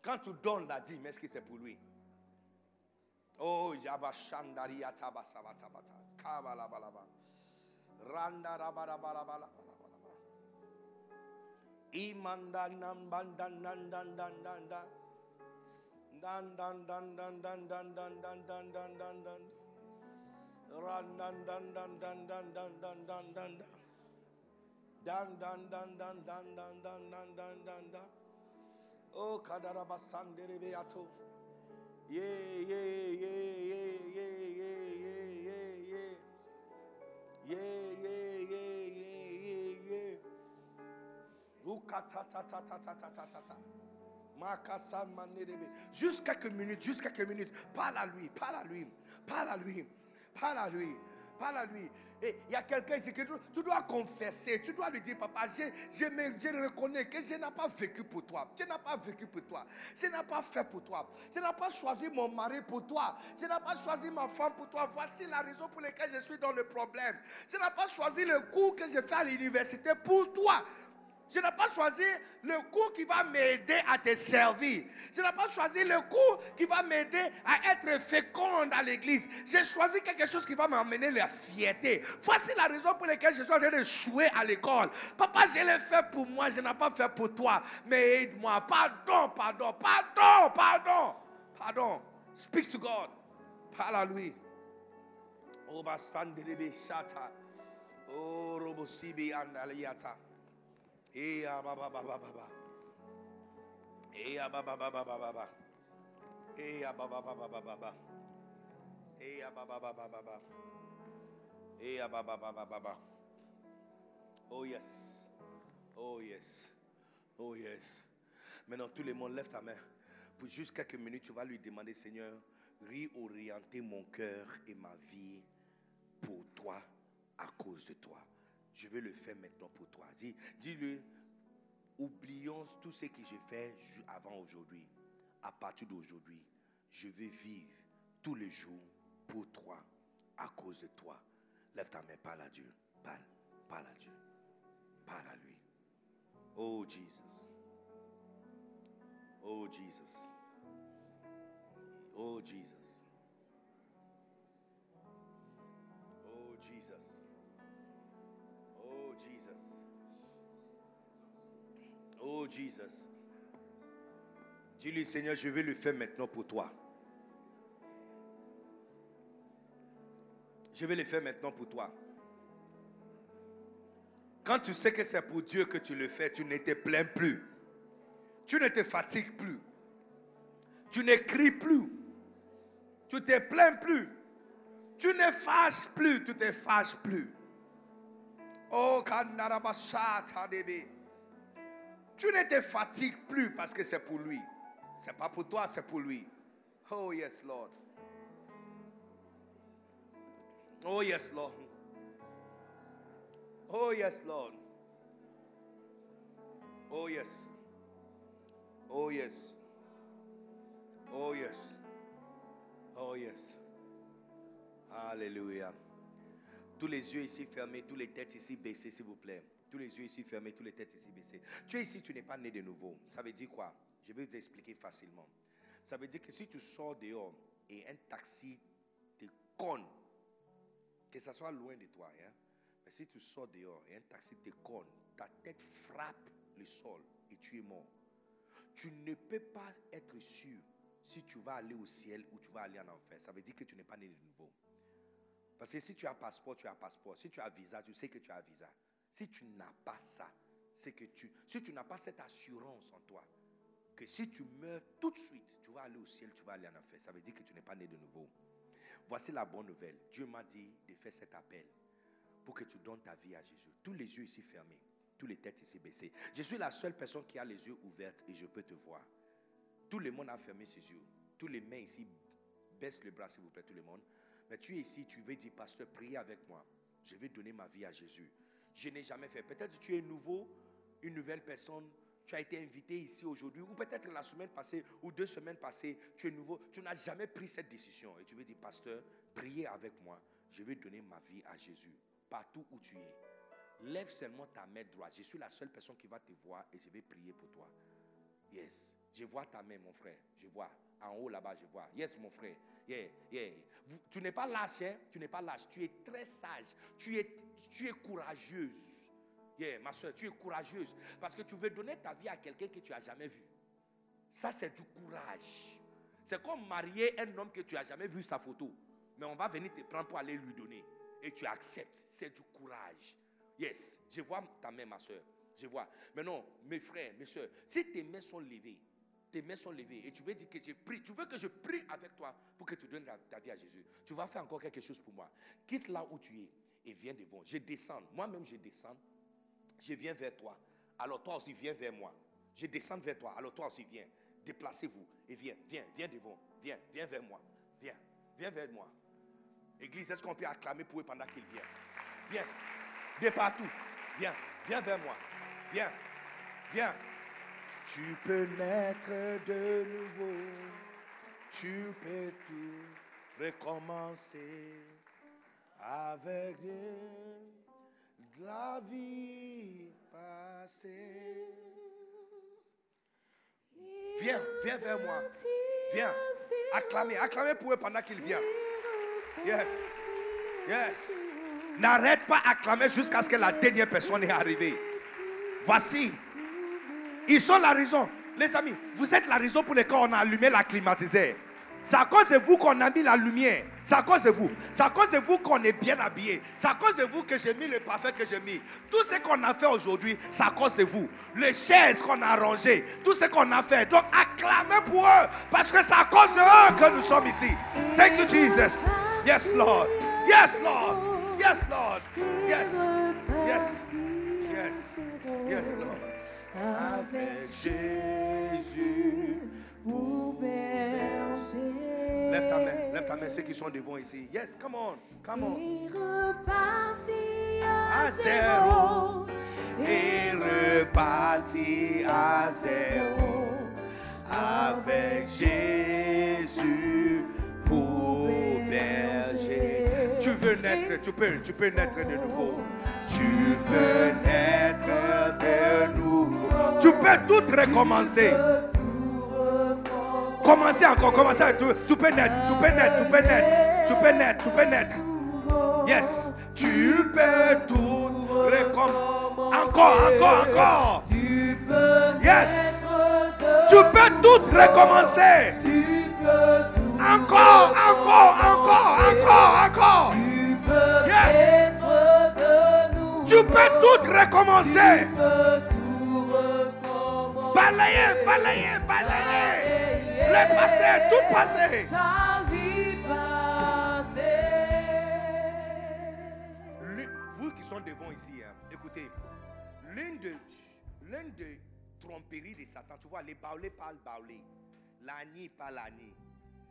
Quand tu donnes la dîme, est-ce que c'est pour lui? Oh, Yabashandaria Tabasabatabata. Kabalabalaba. Randa Rabarabarabalaba. Oh, Kadarabasandere Beato. Yeah, yeah, yeah, yeah, yeah, yeah, yeah, yeah. Yeah. Juste quelques minutes, juste quelques minutes. Parle à lui, parle à lui, parle à lui, parle à lui, parle à lui. Et il y a quelqu'un ici que tu, dois confesser, tu dois lui dire, papa, je, je, je reconnais que je n'ai pas vécu pour toi. Je n'ai pas vécu pour toi. Je n'ai pas fait pour toi. Je n'ai pas choisi mon mari pour toi. Je n'ai pas choisi ma femme pour toi. Voici la raison pour laquelle je suis dans le problème. Je n'ai pas choisi le cours que je fais à l'université pour toi. Je n'ai pas choisi le cours qui va m'aider à te servir. Je n'ai pas choisi le cours qui va m'aider à être fécond dans l'église. J'ai choisi quelque chose qui va m'amener la fierté. Voici la raison pour laquelle je suis en train de jouer à l'école. Papa, je l'ai fait pour moi, je n'ai pas fait pour toi. Mais aide-moi. Pardon, pardon, pardon, pardon, pardon. Speak to God. Parle à lui. Oh. Oh, Robosibi Andaliata. Et. Et. Et. Et Oh yes. Oh yes. Oh yes. Maintenant, tout le monde lève ta main. Pour juste quelques minutes, tu vas lui demander, Seigneur, réorienter mon cœur et ma vie pour toi, à cause de toi. Je vais le faire maintenant pour toi. Dis, dis-le, oublions tout ce que j'ai fait avant aujourd'hui. À partir d'aujourd'hui, je vais vivre tous les jours pour toi, à cause de toi. Lève ta main, parle à Dieu. Parle, parle à Dieu. Parle à lui. Oh Jesus. Oh Jesus. Oh Jesus. Oh. Jesus. Oh Jesus. Dis-lui, Seigneur, je vais le faire maintenant pour toi. Je vais le faire maintenant pour toi. Quand tu sais que c'est pour Dieu que tu le fais, tu ne te plains plus. Tu ne te fatigues plus. Tu ne cries plus. Tu te plains plus. Tu ne fâches plus. Tu te fâches plus. Oh, Tu ne te fatigues plus parce que c'est pour lui. C'est pas pour toi, c'est pour lui. Oh, yes, Lord. Oh, yes, Lord. Oh, yes, Lord. Oh, yes. Oh, yes. Oh, yes. Oh, yes. Alléluia. Tous les yeux ici fermés, tous les têtes ici baissées, s'il vous plaît. Tous les yeux ici fermés, tous les têtes ici baissées. Tu es ici, tu n'es pas né de nouveau. Ça veut dire quoi? Je vais t'expliquer facilement. Ça veut dire que si tu sors dehors et un taxi te conne, que ça soit loin de toi, hein, mais si tu sors dehors et un taxi te conne, ta tête frappe le sol et tu es mort. Tu ne peux pas être sûr si tu vas aller au ciel ou tu vas aller en enfer. Ça veut dire que tu n'es pas né de nouveau. Parce que si tu as passeport, tu as passeport. Si tu as visa, tu sais que tu as visa. Si tu n'as pas ça, c'est que tu, si tu n'as pas cette assurance en toi, que si tu meurs tout de suite, tu vas aller au ciel, tu vas aller en enfer. Ça veut dire que tu n'es pas né de nouveau. Voici la bonne nouvelle. Dieu m'a dit de faire cet appel pour que tu donnes ta vie à Jésus. Tous les yeux ici fermés, toutes les têtes ici baissées. Je suis la seule personne qui a les yeux ouverts et je peux te voir. Tout le monde a fermé ses yeux. Tous les mains ici baissent le bras, s'il vous plaît, tout le monde. Mais tu es ici, tu veux dire, pasteur, priez avec moi. Je vais donner ma vie à Jésus. Je n'ai jamais fait. Peut-être tu es nouveau, une nouvelle personne. Tu as été invité ici aujourd'hui, ou peut-être la semaine passée, ou deux semaines passées, tu es nouveau. Tu n'as jamais pris cette décision. Et tu veux dire, pasteur, priez avec moi. Je vais donner ma vie à Jésus. Partout où tu es. Lève seulement ta main droite. Je suis la seule personne qui va te voir et je vais prier pour toi. Yes. Je vois ta main, mon frère. Je vois. En haut là-bas, je vois. Yes, mon frère. Yeah, yeah. tu n'es pas lâche, hein? Tu n'es pas lâche. Tu es très sage. Tu es, tu es courageuse. Yeah, ma soeur, tu es courageuse. Parce que tu veux donner ta vie à quelqu'un que tu n'as jamais vu. Ça, c'est du courage. C'est comme marier un homme que tu n'as jamais vu sa photo. Mais on va venir te prendre pour aller lui donner. Et tu acceptes. C'est du courage. Yes, je vois ta main, ma soeur. Je vois. Mais non, mes frères, mes soeurs, si tes mains sont levées, tes mains sont levées et tu veux dire que je prie, tu veux que je prie avec toi pour que tu donnes ta, vie à Jésus, tu vas faire encore quelque chose pour moi. Quitte là où tu es et viens devant. Je descends. Moi-même, je descends. Je viens vers toi. Alors toi aussi, viens vers moi. Je descends vers toi. Alors toi aussi, viens. Déplacez-vous et viens, viens, viens devant. Viens, viens vers moi. Viens, viens vers moi. Église, est-ce qu'on peut acclamer pour eux pendant qu'il vient Viens, de partout. Viens, viens vers moi. Viens, viens. Tu peux naître de nouveau. Tu peux tout recommencer avec la vie passée. Viens, viens vers moi. Viens. Acclamez, acclamez pour eux pendant qu'il vient. Yes. Yes. N'arrête pas d'acclamer jusqu'à ce que la dernière personne est arrivée. Voici. Ils sont la raison. Les amis, vous êtes la raison pour laquelle on a allumé la climatiseur. C'est à cause de vous qu'on a mis la lumière. C'est à cause de vous. C'est à cause de vous qu'on est bien habillé. C'est à cause de vous que j'ai mis le parfum que j'ai mis. Tout ce qu'on a fait aujourd'hui, c'est à cause de vous. Les chaises qu'on a rangées, tout ce qu'on a fait. Donc acclamez pour eux. Parce que c'est à cause de eux que nous sommes ici. Thank you, Jesus. Yes, Lord. Yes, Lord. Yes, Lord. Yes. Yes. Yes. Yes, Lord avec Jésus pour berger. Lève ta main, lève ta main, ceux qui sont devant ici. Yes, come on, come on. Il repartit à, zéro. Et repartit à zéro avec Jésus pour berger. Tu veux naître, tu peux, tu peux naître de nouveau. Tu peux naître de nouveau. Tu peux tout recommencer. Commencez encore, commencez. Tu, tu peux naître, tu peux naître, tu peux naître, tu peux naître, tu peux naître. Yes, tu peux tout recommencer. Encore, encore, encore. Yes. Tu peux tout recommencer. Encore, encore, encore, encore, encore. Yes. Tu peux tout recommencer. Balayer, balayer, balayer. Le passé, tout passé. Vous qui sont devant ici, hein, écoutez, l'une de, l'une de tromperies de Satan, tu vois, les baoulés parlent baoulé, l'agni parle l'agni.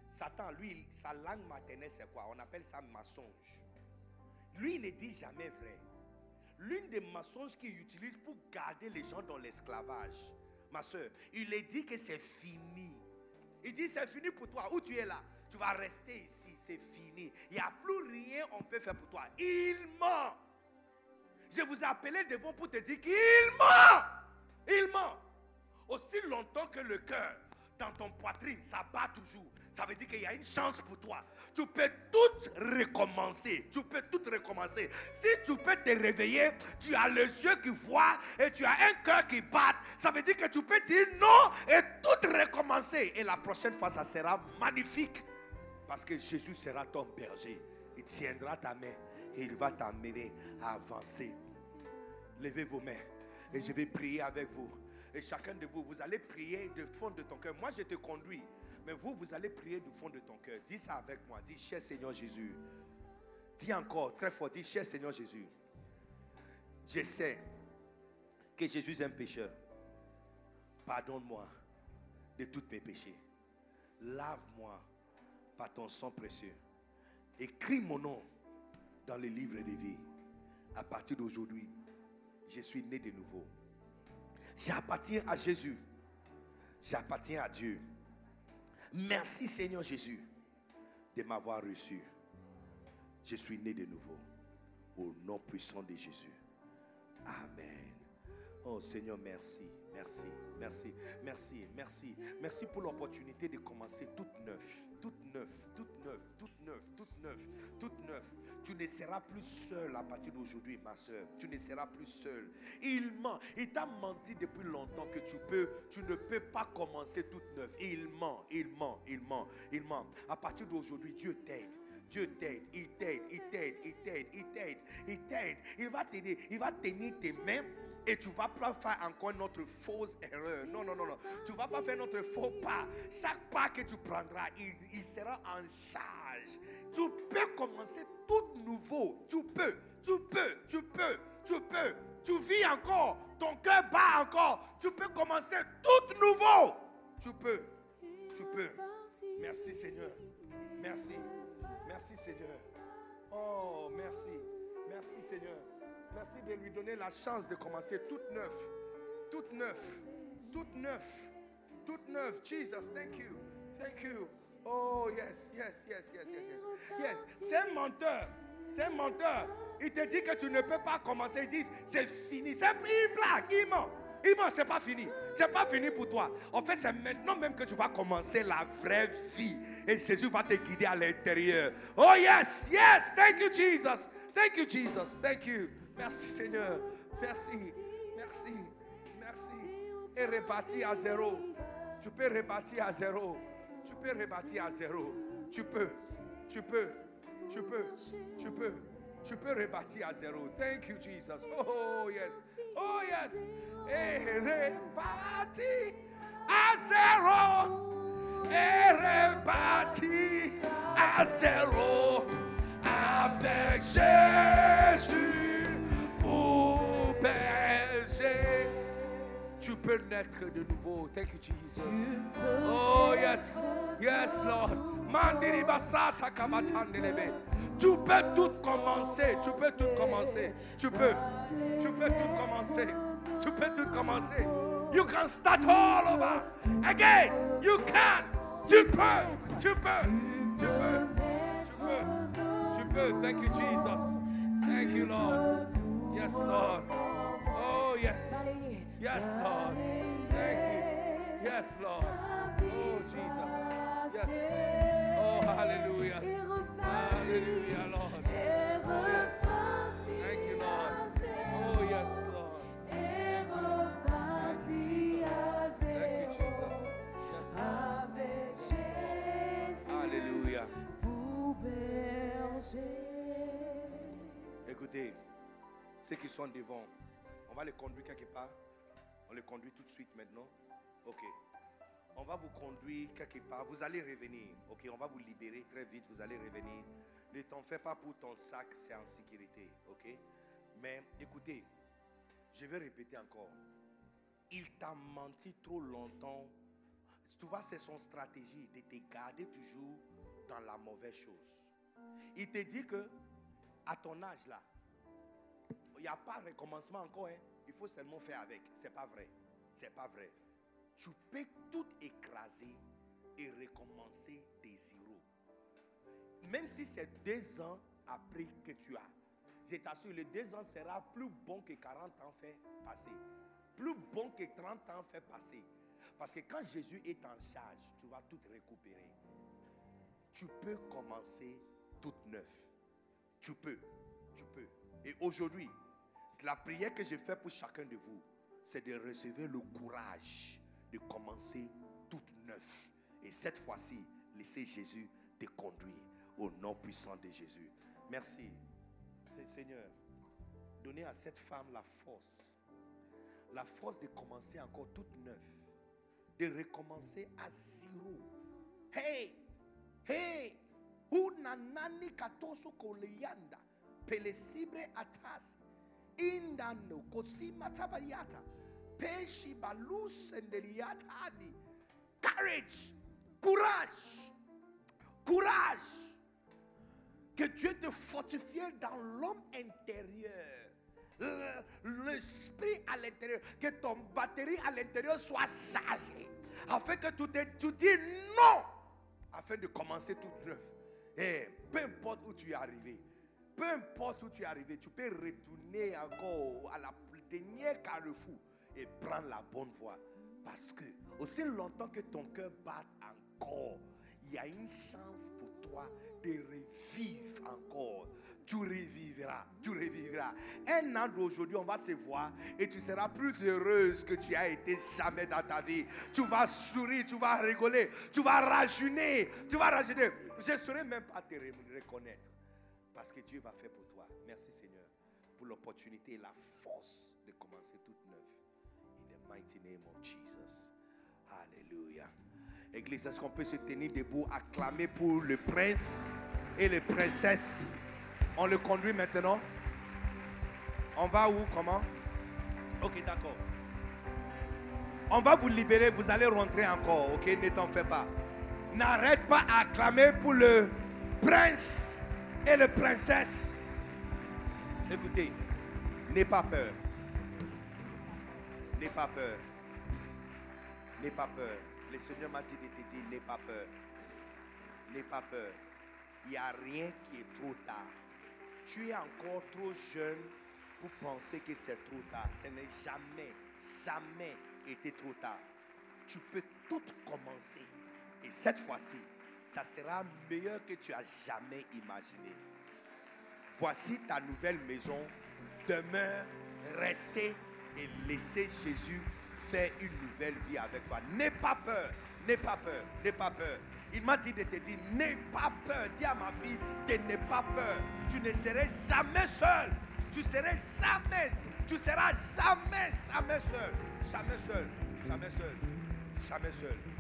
Satan, lui, sa langue maternelle, c'est quoi? On appelle ça mensonge. Lui, il ne dit jamais vrai. L'une des mensonges qu'il utilise pour garder les gens dans l'esclavage, ma soeur, il est dit que c'est fini. Il dit c'est fini pour toi. Où tu es là? Tu vas rester ici. C'est fini. Il n'y a plus rien on peut faire pour toi. Il ment. Je vous ai appelé devant pour te dire qu'il ment. Il ment. Aussi longtemps que le cœur dans ton poitrine, ça bat toujours. Ça veut dire qu'il y a une chance pour toi. Tu peux tout recommencer. Tu peux tout recommencer. Si tu peux te réveiller, tu as les yeux qui voient et tu as un cœur qui bat. Ça veut dire que tu peux dire non et tout recommencer. Et la prochaine fois, ça sera magnifique. Parce que Jésus sera ton berger. Il tiendra ta main et il va t'amener à avancer. Levez vos mains et je vais prier avec vous. Et chacun de vous, vous allez prier du fond de ton cœur. Moi, je te conduis. Mais vous, vous allez prier du fond de ton cœur. Dis ça avec moi. Dis, cher Seigneur Jésus. Dis encore très fort. Dis, cher Seigneur Jésus. Je sais que Jésus est un pécheur. Pardonne-moi de tous mes péchés. Lave-moi par ton sang précieux. Écris mon nom dans le livre de vie. À partir d'aujourd'hui, je suis né de nouveau. J'appartiens à Jésus. J'appartiens à Dieu. Merci Seigneur Jésus de m'avoir reçu. Je suis né de nouveau. Au nom puissant de Jésus. Amen. Oh Seigneur, merci, merci, merci, merci, merci. Merci pour l'opportunité de commencer toute neuf, toute neuf, toute neuf, toute neuf, toute neuf, toute neuf. Tu ne seras plus seul à partir d'aujourd'hui, ma soeur. Tu ne seras plus seul. Il ment. Il t'a menti depuis longtemps que tu peux, tu ne peux pas commencer toute neuf. Il ment, il ment, il ment, il ment. À partir d'aujourd'hui, Dieu t'aide. Dieu t'aide, il t'aide, il t'aide, il t'aide, il t'aide, il t'aide. Il va t'aider, il va tenir tes mains et tu vas pas faire encore notre fausse erreur. Non, non, non, non. Tu vas pas faire notre faux pas. Chaque pas que tu prendras, il, il sera en charge. Tu peux commencer tout nouveau. Tu peux, tu peux, tu peux, tu peux. Tu vis encore. Ton cœur bat encore. Tu peux commencer tout nouveau. Tu peux, tu peux. Merci Seigneur. Merci. Merci Seigneur. Oh, merci. Merci Seigneur. Merci de lui donner la chance de commencer toute neuf. Toute neuf. Toute neuf. Toute neuf. Jesus, thank you. Thank you. Oh, yes, yes, yes, yes, yes, yes. Yes, c'est menteur. C'est menteur. Il te dit que tu ne peux pas commencer. Il dit, c'est fini. C'est il blague, il ment. Il ment, c'est pas fini. C'est pas fini pour toi. En fait, c'est maintenant même que tu vas commencer la vraie vie. Et Jésus va te guider à l'intérieur. Oh, yes, yes. Thank you, Jesus. Thank you, Jesus. Thank you. Merci, Seigneur. Merci. Merci. Merci. Et repartir à zéro. Tu peux repartir à zéro. Tu peux repartir à zéro. Tu peux. Tu peux. Tu peux. Tu peux. Tu peux repartir à zéro. Thank you, Jesus. Oh, yes. Oh, yes. Et repartir à zéro. Et repartir à zéro. Avec Jésus berger. Tu peux naître de nouveau. Thank you, Jesus. Oh, yes. Yes, Lord. Tu peux tout commencer. Tu peux tout commencer. Tu peux. Tu peux tout commencer. Tu peux tout commencer. You can start all over. Again. You can. Tu peux. Tu peux. Tu peux. Tu peux. Tu peux. Thank you, Jesus. Thank you, Lord. Yes, Lord. Yes. Yes, Lord. Thank you. Yes, Lord. Oh, Jesus. Yes. Oh, hallelujah. Hallelujah, Lord. Thank you, Lord. Oh, yes, Lord. Thank you, Jesus. Yes. Hallelujah. Écoutez, ceux qui sont devant, va les conduire quelque part. On les conduit tout de suite maintenant. Ok. On va vous conduire quelque part. Vous allez revenir. Ok. On va vous libérer très vite. Vous allez revenir. Ne t'en fais pas pour ton sac. C'est en sécurité. Ok. Mais écoutez, je vais répéter encore. Il t'a menti trop longtemps. Tu vois, c'est son stratégie de te garder toujours dans la mauvaise chose. Il te dit que à ton âge là, n'y a pas recommencement encore. hein. Il faut seulement faire avec. C'est pas vrai. C'est pas vrai. Tu peux tout écraser et recommencer des zéros. Même si c'est deux ans après que tu as. Je t'assure, les deux ans sera plus bon que 40 ans fait passer. Plus bon que 30 ans fait passer. Parce que quand Jésus est en charge, tu vas tout récupérer. Tu peux commencer tout neuf. Tu peux. Tu peux. Et aujourd'hui, la prière que je fais pour chacun de vous, c'est de recevoir le courage de commencer tout neuf. Et cette fois-ci, laissez Jésus te conduire au nom puissant de Jésus. Merci. Seigneur, donnez à cette femme la force. La force de commencer encore toute neuf. De recommencer à zéro. Hey! Hey! Unanani katoso koleyanda. Pelesibre atas. Indano. Peshi balus endeliatani. Courage. Courage. Courage. Que Dieu te fortifie dans l'homme intérieur. Le- L'esprit à l'intérieur. Que ton batterie à l'intérieur soit chargée. Afin que tu, te, tu dis non. Afin de commencer tout neuf. Et peu importe où tu es arrivé. Peu importe où tu es arrivé. Tu peux retourner encore à la dernière carrefour. Et prendre la bonne voie. Parce que aussi longtemps que ton cœur bat encore, il y a une chance pour toi de revivre encore. Tu revivras, tu revivras. Un an d'aujourd'hui, on va se voir et tu seras plus heureuse que tu as été jamais dans ta vie. Tu vas sourire, tu vas rigoler, tu vas rajeunir, tu vas rajeunir. Je ne saurais même pas te re- reconnaître parce que Dieu va faire pour toi. Merci Seigneur pour l'opportunité et la force de commencer toute neuve. In the mighty name of Jesus. Alléluia. Église, est-ce qu'on peut se tenir debout, acclamer pour le prince et les princesses? On le conduit maintenant. On va où Comment? Ok, d'accord. On va vous libérer, vous allez rentrer encore, ok? Ne t'en fais pas. N'arrête pas à acclamer pour le prince et les princesses. Écoutez, n'aie pas peur. N'aie pas peur. N'aie pas peur. Le Seigneur m'a dit de te dire, n'aie pas peur. N'aie pas peur. Il n'y a rien qui est trop tard. Tu es encore trop jeune pour penser que c'est trop tard. Ce n'est jamais, jamais été trop tard. Tu peux tout commencer. Et cette fois-ci, ça sera meilleur que tu as jamais imaginé. Voici ta nouvelle maison. Demeure, restez et laissez Jésus faire une nouvelle vie avec toi. N'aie pas peur, n'aie pas peur, n'aie pas peur. Il m'a dit de te dire, n'aie pas peur. Dis à ma fille, n'aie pas peur. Tu ne seras jamais seul. Tu seras jamais, tu seras jamais, jamais seul. Jamais seul, jamais seul, jamais seul.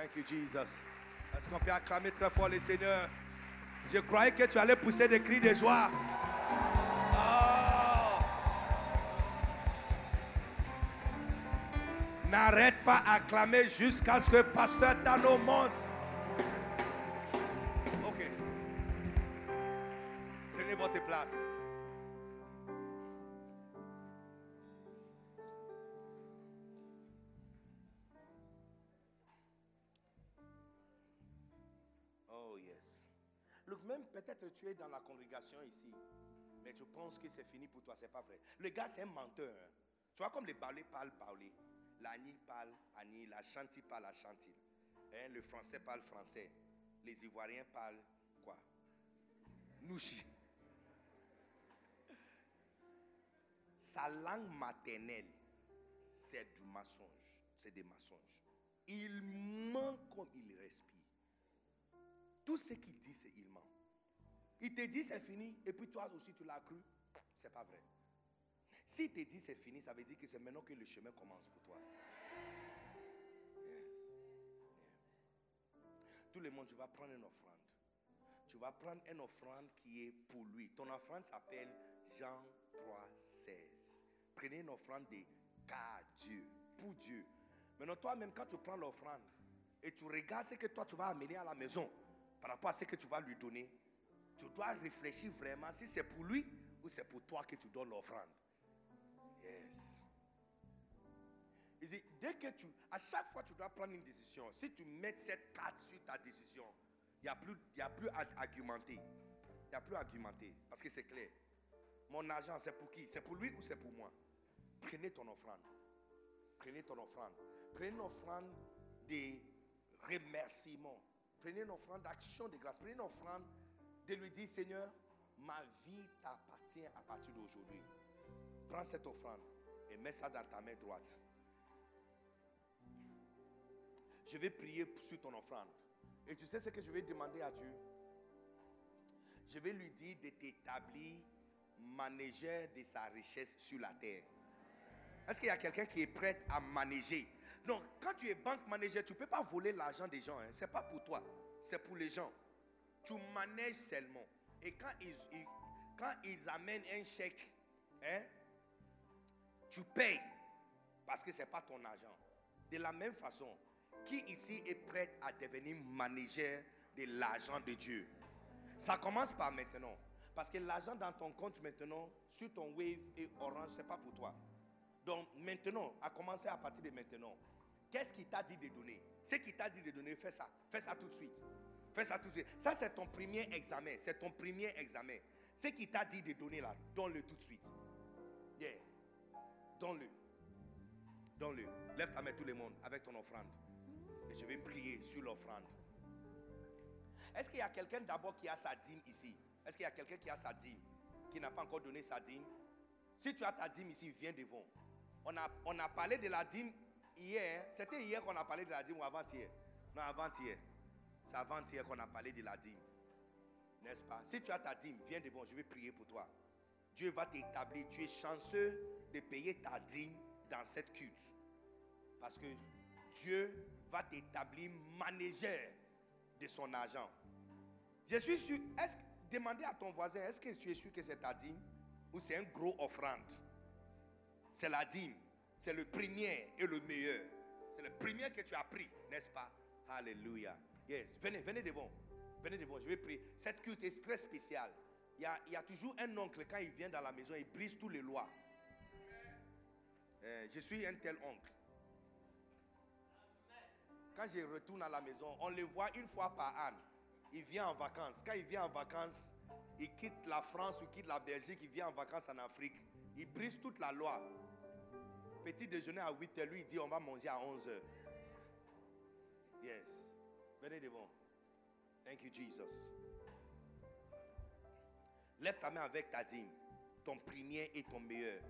Thank you, Jesus. Est-ce qu'on peut acclamer très fort le Seigneur? Je croyais que tu allais pousser des cris de joie. Oh. N'arrête pas à acclamer jusqu'à ce que Pasteur Tano monte. Ok. Prenez votre place. Peut-être tu es dans la congrégation ici, mais tu penses que c'est fini pour toi, c'est pas vrai. Le gars, c'est un menteur. hein. Tu vois comme les balais parlent parler. L'Ani parle Ani, la Chanti parle la Chanti. Hein, le français parle français. Les Ivoiriens parlent quoi? Nouchi. Sa langue maternelle, c'est du mensonge. C'est des mensonges. Il ment comme il respire. Tout ce qu'il dit, c'est il ment. Il te dit c'est fini, et puis toi aussi tu l'as cru. C'est pas vrai. S'il te dit c'est fini, ça veut dire que c'est maintenant que le chemin commence pour toi. Tout le monde, tu vas prendre une offrande. Tu vas prendre une offrande qui est pour lui. Ton offrande s'appelle Jean 3, 16. Prenez une offrande de car Dieu, pour Dieu. Maintenant, toi-même, quand tu prends l'offrande, et tu regardes ce que toi tu vas amener à la maison par rapport à ce que tu vas lui donner, tu dois réfléchir vraiment si c'est pour lui ou c'est pour toi que tu donnes l'offrande. Yes. You see, dès que tu, à chaque fois tu dois prendre une décision, si tu mets cette carte sur ta décision, il n'y a plus, il a plus à argumenter. Il n'y a plus à argumenter parce que c'est clair. Mon argent, c'est pour qui? C'est pour lui ou c'est pour moi? Prenez ton offrande. Prenez ton offrande. Prenez une offrande des remerciements. Prenez une offrande d'action de grâce. Prenez une offrande lui dire Seigneur, ma vie t'appartient à partir d'aujourd'hui. Prends cette offrande et mets ça dans ta main droite. Je vais prier sur ton offrande. Et tu sais ce que je vais demander à Dieu? Je vais lui dire de t'établir manager de sa richesse sur la terre. Est-ce qu'il y a quelqu'un qui est prêt à manager? Donc, quand tu es banque manager, tu ne peux pas voler l'argent des gens. Hein. Ce n'est pas pour toi, c'est pour les gens. Tu manèges seulement. Et quand ils, quand ils amènent un chèque, hein, tu payes parce que ce n'est pas ton argent. De la même façon, qui ici est prêt à devenir manager de l'argent de Dieu? Ça commence par maintenant. Parce que l'argent dans ton compte maintenant, sur ton Wave et Orange, ce n'est pas pour toi. Donc maintenant, à commencer à partir de maintenant, qu'est-ce qui t'a dit de donner? Ce qui t'a dit de donner, fais ça. Fais ça tout de suite. Fais ça tout de suite. Ça, c'est ton premier examen. C'est ton premier examen. Ce qui t'a dit de donner là, donne-le tout de suite. Yeah. Donne-le. Donne-le. Lève ta main tout le monde avec ton offrande. Et je vais prier sur l'offrande. Est-ce qu'il y a quelqu'un d'abord qui a sa dîme ici? Est-ce qu'il y a quelqu'un qui a sa dîme Qui n'a pas encore donné sa dîme? Si tu as ta dîme ici, viens devant. On a, on a parlé de la dîme hier. C'était hier qu'on a parlé de la dîme ou avant-hier? Non, avant-hier. C'est avant-hier qu'on a parlé de la dîme. N'est-ce pas? Si tu as ta dîme, viens devant. Je vais prier pour toi. Dieu va t'établir. Tu es chanceux de payer ta dîme dans cette culte. Parce que Dieu va t'établir manager de son argent. Je suis sûr, est-ce demandez à ton voisin, est-ce que tu es sûr que c'est ta dîme? Ou c'est un gros offrande? C'est la dîme, c'est le premier et le meilleur. C'est le premier que tu as pris, n'est-ce pas? Alléluia. Yes, venez, venez devant. Venez devant, je vais prier. Cette culte est très spéciale. Il y, a, il y a toujours un oncle, quand il vient dans la maison, il brise toutes les lois. Euh, je suis un tel oncle. Quand je retourne à la maison, on le voit une fois par an. Il vient en vacances. Quand il vient en vacances, il quitte la France ou quitte la Belgique, il vient en vacances en Afrique. Il brise toute la loi. Petit déjeuner à 8h, lui il dit on va manger à 11h. Yes. Venez devant. Thank you, Jesus. Lève ta main avec ta dîme, ton premier et ton meilleur.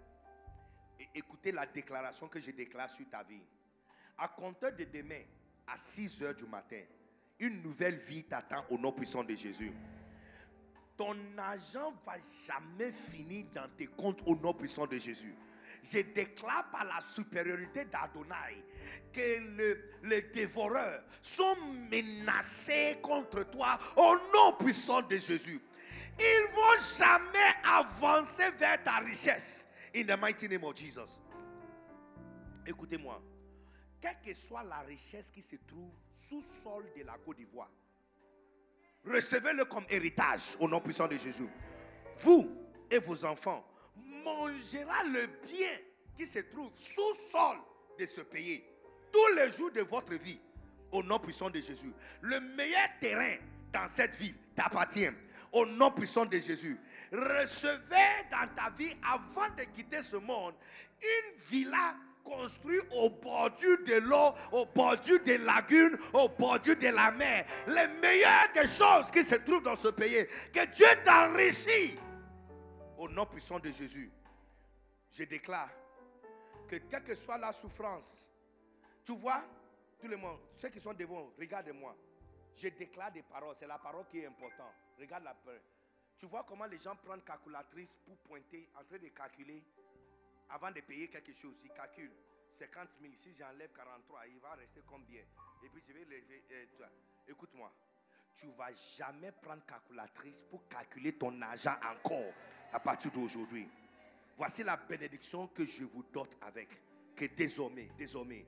Et écoutez la déclaration que je déclare sur ta vie. À compter de demain, à 6 heures du matin, une nouvelle vie t'attend au nom puissant de Jésus. Ton argent va jamais finir dans tes comptes au nom puissant de Jésus. Je déclare par la supériorité d'Adonai que le- les dévoreurs sont menacés contre toi au nom puissant de Jésus. Ils vont jamais avancer vers ta richesse. In the mighty name of Jesus. Écoutez-moi. Quelle que soit la richesse qui se trouve sous sol de la Côte d'Ivoire, recevez-le comme héritage au nom puissant de Jésus. Vous et vos enfants mangera le bien qui se trouve sous sol de ce pays tous les jours de votre vie au nom puissant de Jésus. Le meilleur terrain dans cette ville t'appartient au nom puissant de Jésus. Recevez dans ta vie avant de quitter ce monde une villa construite au bordure de l'eau, au bordure des lagunes, au bordure de la mer. Les meilleures des choses qui se trouvent dans ce pays. Que Dieu t'enrichisse au nom puissant de Jésus. Je déclare que quelle que soit la souffrance, tu vois, tout le monde, ceux qui sont devant, regardez-moi. Je déclare des paroles, c'est la parole qui est importante. Regarde la peur. Tu vois comment les gens prennent calculatrice pour pointer, en train de calculer avant de payer quelque chose. Ils calculent 50 000. Si j'enlève 43, il va rester combien? Et puis je vais lever. euh. Écoute-moi. Tu ne vas jamais prendre calculatrice pour calculer ton argent encore à partir d'aujourd'hui. Voici la bénédiction que je vous dote avec. Que désormais, désormais,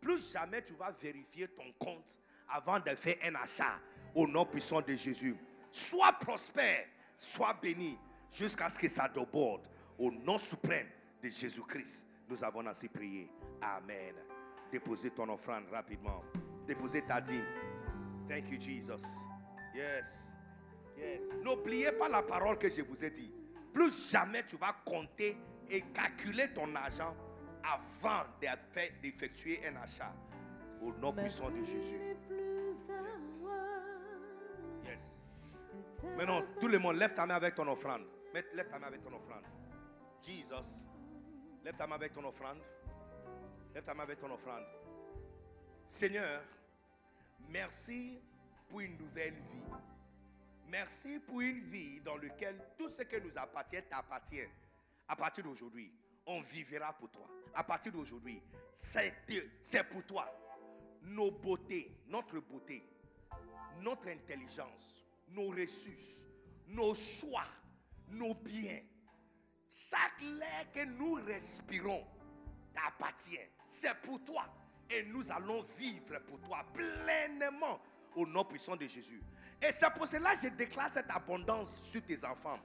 plus jamais tu vas vérifier ton compte avant de faire un achat au nom puissant de Jésus. Sois prospère, sois béni jusqu'à ce que ça déborde au nom suprême de Jésus-Christ. Nous avons ainsi prié. Amen. Déposez ton offrande rapidement. Déposez ta dîme. Thank you, Jesus. Yes. Yes. N'oubliez pas la parole que je vous ai dit. Plus jamais tu vas compter et calculer ton argent avant d'effe- d'effectuer un achat. Au nom puissant de Jésus. Yes. Maintenant, tout le monde, lève ta main avec ton offrande. Lève ta main avec ton offrande. Jesus. Lève ta main avec ton offrande. Lève ta main avec ton offrande. Seigneur, merci pour une nouvelle vie. Merci pour une vie dans laquelle tout ce qui nous appartient t'appartient. À partir d'aujourd'hui, on vivra pour toi. À partir d'aujourd'hui, c'est pour toi. Nos beautés, notre beauté, notre intelligence, nos ressources, nos choix, nos biens, chaque l'air que nous respirons t'appartient. C'est pour toi. Et nous allons vivre pour toi pleinement au nom puissant de Jésus. Et c'est pour cela que je déclare cette abondance sur tes enfants.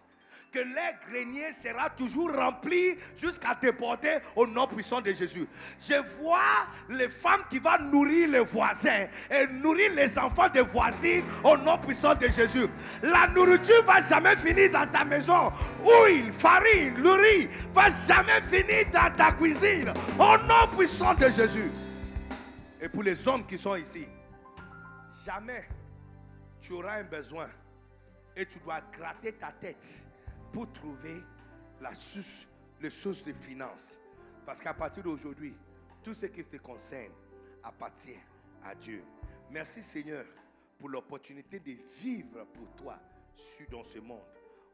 Que les greniers sera toujours rempli jusqu'à déborder au nom puissant de Jésus. Je vois les femmes qui vont nourrir les voisins et nourrir les enfants des voisines au nom puissant de Jésus. La nourriture va jamais finir dans ta maison. Huile, farine, riz va jamais finir dans ta cuisine au nom puissant de Jésus. Et pour les hommes qui sont ici, jamais tu auras un besoin et tu dois gratter ta tête pour trouver la source, les sources de finances. Parce qu'à partir d'aujourd'hui, tout ce qui te concerne appartient à Dieu. Merci Seigneur pour l'opportunité de vivre pour toi dans ce monde.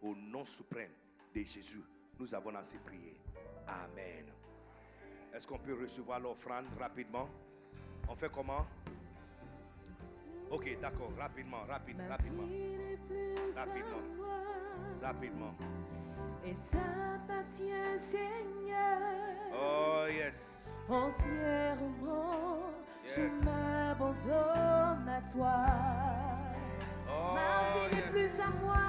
Au nom suprême de Jésus, nous avons ainsi prié. Amen. Est-ce qu'on peut recevoir l'offrande rapidement? On fait comment? Ok, d'accord, rapidement, rapidement, rapidement, Rapidement. rapidement. Il t'appartient, Seigneur, Oh yes. entièrement. Je m'abandonne à toi. Oh Ma vie n'est plus à moi.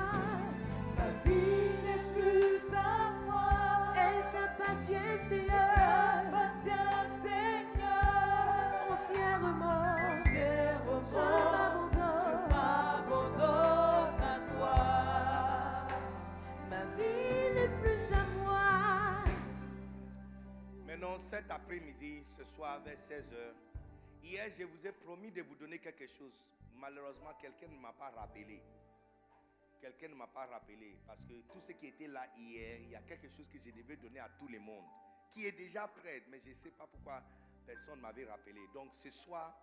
Ma vie n'est plus à moi. Elle t'appartient, Seigneur. t'appartient, Seigneur. Entièrement. Entièrement. Maintenant, cet après-midi, ce soir vers 16h, hier, je vous ai promis de vous donner quelque chose. Malheureusement, quelqu'un ne m'a pas rappelé. Quelqu'un ne m'a pas rappelé parce que tout ce qui était là hier, il y a quelque chose que je devais donner à tout le monde qui est déjà prêt, mais je ne sais pas pourquoi personne ne m'avait rappelé. Donc ce soir,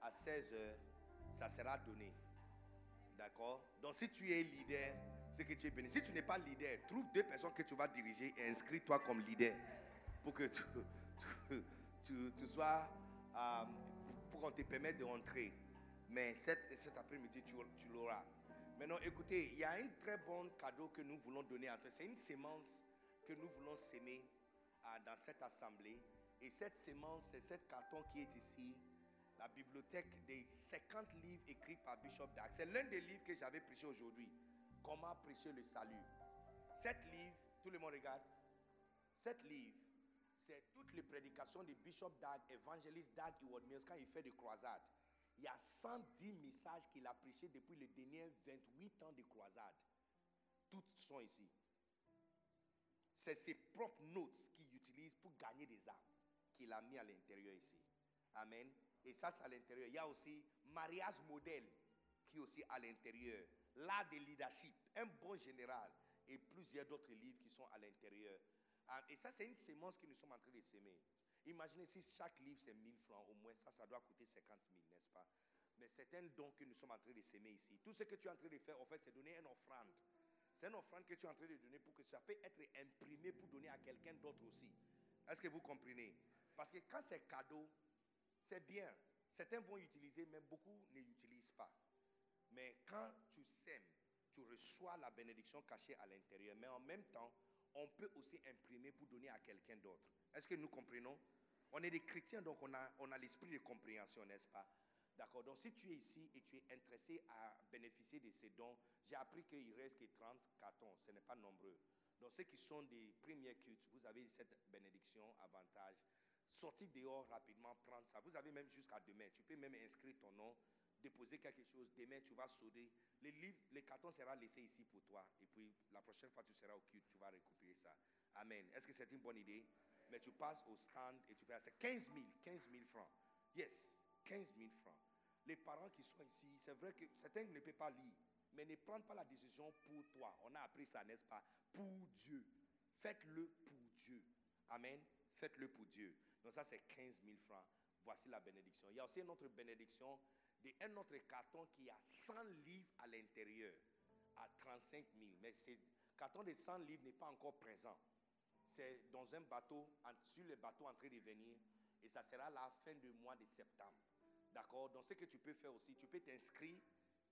à 16h, ça sera donné. D'accord? Donc si tu es leader, c'est que tu es béni. Si tu n'es pas leader, trouve deux personnes que tu vas diriger et inscris-toi comme leader pour que tu, sois, euh, pour qu'on te permette de rentrer. Mais cet, après-midi, tu, l'auras. Maintenant, écoutez, il y a un très bon cadeau que nous voulons donner à toi. C'est une sémence que nous voulons s'aimer euh, dans cette assemblée. Et cette sémence, c'est cet carton qui est ici, la bibliothèque des 50 livres écrits par Bishop Dag. C'est l'un des livres que j'avais prêché aujourd'hui. Comment prêcher le salut. Cet livre, tout le monde regarde. Cet livre, c'est toutes les prédications de Bishop Dag, évangéliste Dag Heward Mills quand il fait des croisades. Il y a 110 messages qu'il a prêchés depuis les derniers 28 ans de croisades. Toutes sont ici. C'est ses propres notes qu'il utilise pour gagner des âmes qu'il a mis à l'intérieur ici. Amen. Et ça, c'est à l'intérieur. Il y a aussi mariage modèle qui est aussi à l'intérieur. L'art de leadership, un bon général et plusieurs d'autres livres qui sont à l'intérieur. Ah, Et ça, c'est une sémence que nous sommes en train de s'aimer. Imaginez si chaque livre c'est 1000 francs, au moins ça, ça doit coûter 50 000, n'est-ce pas? Mais c'est un don que nous sommes en train de s'aimer ici. Tout ce que tu es en train de faire, en fait, c'est donner une offrande. C'est une offrande que tu es en train de donner pour que ça peut être imprimé pour donner à quelqu'un d'autre aussi. Est-ce que vous comprenez? Parce que quand c'est cadeau, c'est bien. Certains vont utiliser, mais beaucoup ne l'utilisent pas. Mais quand tu sèmes, tu reçois la bénédiction cachée à l'intérieur. Mais en même temps, on peut aussi imprimer pour donner à quelqu'un d'autre. Est-ce que nous comprenons? On est des chrétiens, donc on a, on a l'esprit de compréhension, n'est-ce pas? D'accord. Donc si tu es ici et tu es intéressé à bénéficier de ces dons, j'ai appris qu'il reste que 30 cartons. Ce n'est pas nombreux. Donc ceux qui sont des premiers cultes, vous avez cette bénédiction, avantage. Sortez dehors rapidement, prendre ça. Vous avez même jusqu'à demain. Tu peux même inscrire ton nom, déposer quelque chose. Demain, tu vas sauter. Les livres, les cartons seront laissés ici pour toi. Et puis la prochaine fois, tu seras au culte, tu vas récupérer ça. Amen. Est-ce que c'est une bonne idée? Mais tu passes au stand et tu fais c'est 15 000, 15 000 francs. Yes, 15 000 francs. Les parents qui sont ici, c'est vrai que certains ne peuvent pas lire, mais ne prennent pas la décision pour toi. On a appris ça, n'est-ce pas? Pour Dieu. Faites-le pour Dieu. Amen. Faites-le pour Dieu. Donc ça, c'est 15 000 francs. Voici la bénédiction. Il y a aussi une autre bénédiction un autre carton qui a 100 livres à l'intérieur à 35 000. Mais ce carton de 100 livres n'est pas encore présent. C'est dans un bateau, sur le bateau en train de venir. Et ça sera la fin du mois de septembre. D'accord? Donc ce que tu peux faire aussi, tu peux t'inscrire,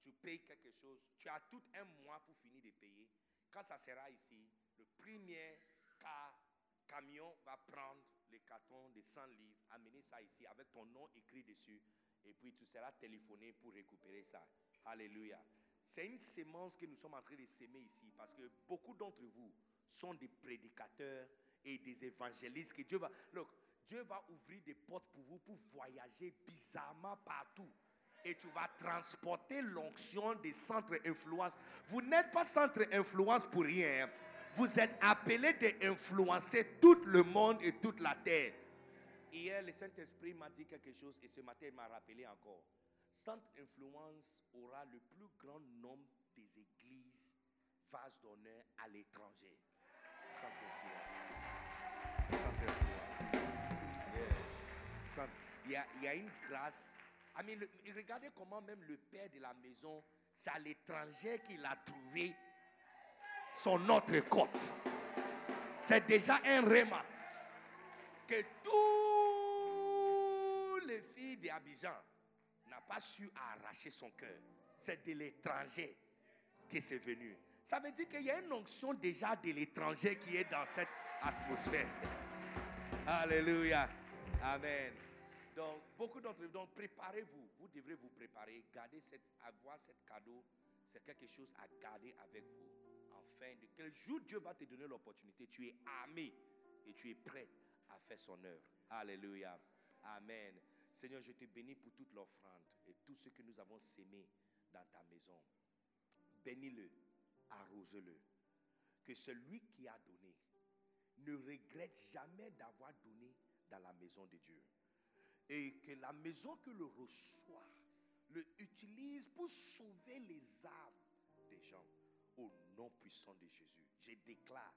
tu payes quelque chose. Tu as tout un mois pour finir de payer. Quand ça sera ici, le premier camion va prendre les cartons de 100 livres, amener ça ici avec ton nom écrit dessus et puis tu seras téléphoné pour récupérer ça. Alléluia. C'est une sémence que nous sommes en train de s'aimer ici parce que beaucoup d'entre vous sont des prédicateurs et des évangélistes que Dieu va look, Dieu va ouvrir des portes pour vous pour voyager bizarrement partout et tu vas transporter l'onction des centres influence. Vous n'êtes pas centre influence pour rien. Vous êtes appelés d'influencer tout le monde et toute la terre. Hier, le Saint-Esprit m'a dit quelque chose et ce matin, il m'a rappelé encore. Sainte Influence aura le plus grand nombre des églises phase d'honneur à l'étranger. Sainte Influence. Sainte Influence. Il, y a, il, y a, une grâce. regardez comment même le père de la maison, c'est à l'étranger qu'il a trouvé son autre côte. C'est déjà un réma. Que tout les filles d'Abidjan n'a pas su arracher son cœur. C'est de l'étranger que c'est venu. Ça veut dire qu'il y a une onction déjà de l'étranger qui est dans cette atmosphère. Alléluia. Amen. Donc, beaucoup d'entre vous, donc préparez-vous. Vous devrez vous préparer. Gardez cette, avoir cette cadeau. C'est quelque chose à garder avec vous. Enfin, de quel jour Dieu va te donner l'opportunité, tu es armé et tu es prêt à faire son œuvre. Alléluia. Amen. Seigneur, je te bénis pour toute l'offrande et tout ce que nous avons sémé dans ta maison. Bénis-le, arrose-le. Que celui qui a donné ne regrette jamais d'avoir donné dans la maison de Dieu. Et que la maison que le reçoit le utilise pour sauver les âmes des gens. Au nom puissant de Jésus, je déclare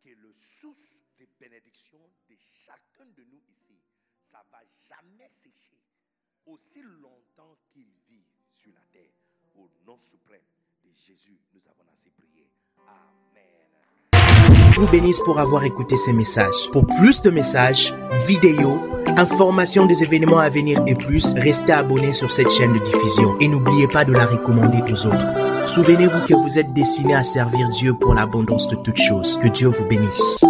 que le source de bénédiction de chacun de nous ici ça va jamais sécher aussi longtemps qu'il vit sur la terre. Au nom suprême de Jésus, nous avons ainsi prié. Amen. Vous bénisse pour avoir écouté ces messages. Pour plus de messages, vidéos, informations des événements à venir et plus, restez abonné sur cette chaîne de diffusion et n'oubliez pas de la recommander aux autres. Souvenez-vous que vous êtes destiné à servir Dieu pour l'abondance de toutes choses. Que Dieu vous bénisse.